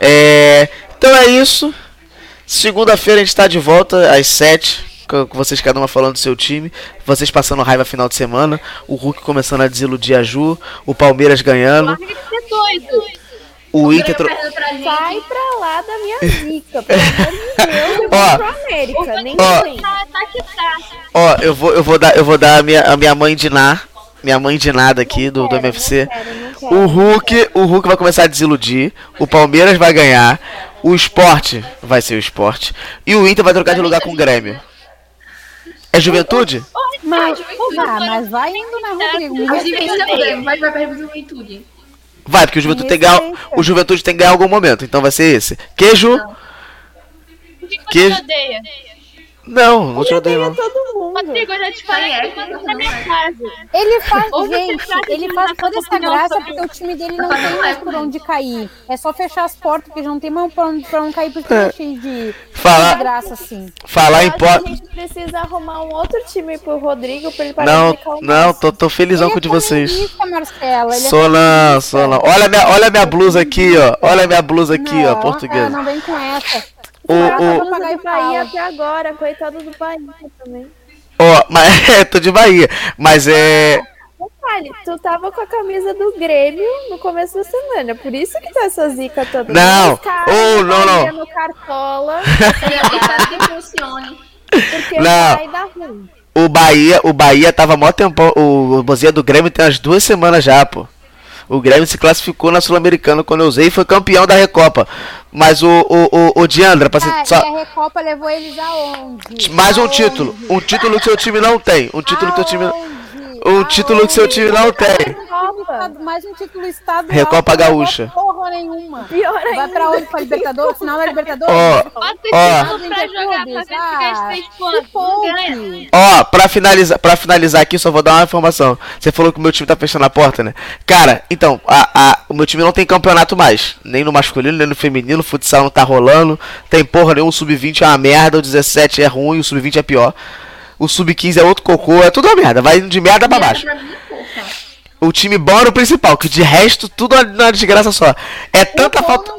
É, então é isso. Segunda-feira a gente está de volta às 7. Com vocês cada uma falando do seu time. Vocês passando raiva final de semana. O Hulk começando a desiludir a Ju. O Palmeiras ganhando. O Inter. tro- pra. Sai pra lá da minha zica, pelo amor de Deus. Eu vou pro América, nem ó. Tá, tá que tá. Ó, eu vou, eu vou dar, eu vou dar a minha, a minha mãe de Ná. Minha mãe de nada aqui do, do Quero, MFC. não quero, não quero. O Hulk, o Hulk vai começar a desiludir. O Palmeiras vai ganhar. O esporte vai ser o esporte. E o Inter vai trocar de lugar com o Grêmio. É juventude? Mas, ah, mas vai indo na Rodrigo. vai vai perder juventude. Vai, porque o Juventude tem que ganhar. O Juventude tem que ganhar em algum momento. Então vai ser esse. Queijo? Por que, que Que- você odeia? Não, não te odeio não. todo mundo. Rodrigo, eu já te falei É, que na minha casa. Ele faz, gente, ele faz toda essa graça porque o time dele não tem mais eco, por onde cair. É só fechar as portas, porque já não tem mais pra onde, pra onde cair, porque é cheio de, de graça assim. falar em que a gente precisa arrumar um outro time pro Rodrigo pra ele parar Não, de ficar o não, tô, tô felizão Ele com o é de vocês. Marcela. Ele é sou não. Olha a minha, olha minha blusa aqui, ó. Olha a minha blusa aqui, ó, portuguesa. Não vem com essa. O, o, Pagar do Bahia até agora, coitado do Bahia também. ó, mas é, tô de Bahia. Mas é. Detalhe, tu tava com a camisa do Grêmio no começo da semana, por isso que tá essa zica toda. Não, Os caras oh, não, não. no Cartola, Eu espero que funcione. porque Não. vai dar ruim. O Bahia, o Bahia tava mó tempão. O, o Bozia do Grêmio tem umas duas semanas já, pô. O Grêmio se classificou na Sul-Americana quando eu usei e foi campeão da Recopa. Mas o, o, o, o Diandra, pra ser Ah, só. e a Recopa levou eles aonde? Mais um Aonde? título. Um título que seu time não tem. Um título que seu time. Aonde? Um título que seu time não tem. Copa. Mais um título estadual. Recopa Gaúcha. Porra nenhuma. Pior Vai ainda. pra onde? Pra Libertadores? Final da Libertadores? Ó, Ó. pra jogar, pra Ah, três pontos. Ó, pra finalizar, pra finalizar aqui, só vou dar uma informação. Você falou que o meu time tá fechando a porta, né? Cara, então, a, a- o meu time não tem campeonato mais. Nem no masculino, nem no feminino. O futsal não tá rolando. Tem porra nenhum. O sub-20 é uma merda. O 17 é ruim. O sub-20 é pior. O sub-15 é outro cocô. É tudo uma merda. Vai de merda pra baixo. O time bom era o principal, que de resto tudo na desgraça só. É tanta falta.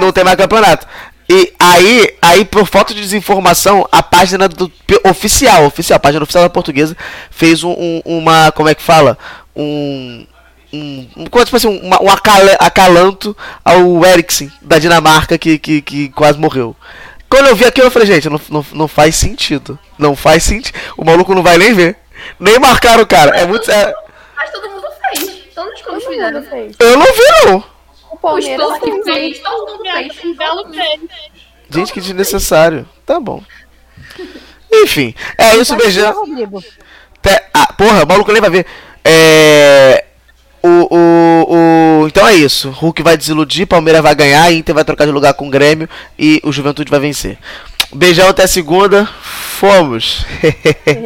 Não tem mais campeonato. E aí, aí, por falta de desinformação, a página do oficial, oficial, a página oficial da portuguesa, fez um, um- uma. Como é que fala? Um. Um, um, se fosse um, um acala- acalanto ao Eriksen, da Dinamarca, que, que, que quase morreu. Quando eu vi aquilo, eu falei, gente, não, não, não faz sentido. Não faz sentido. O maluco não vai nem ver. Nem marcaram o cara. É muito. é- Mas todo mundo fez. Todos os clubes Todo fizeram. mundo fez. eu não vi, não. O O Palmeiras Sport fez. fez, todo mundo fez. Gente, que desnecessário. Tá bom. Enfim, é isso, beijão. Ah, porra, o maluco nem vai ver. É. O, o, o... Então é isso. Hulk vai desiludir, Palmeiras vai ganhar, Inter vai trocar de lugar com o Grêmio e o Juventude vai vencer. Beijão até segunda. Fomos.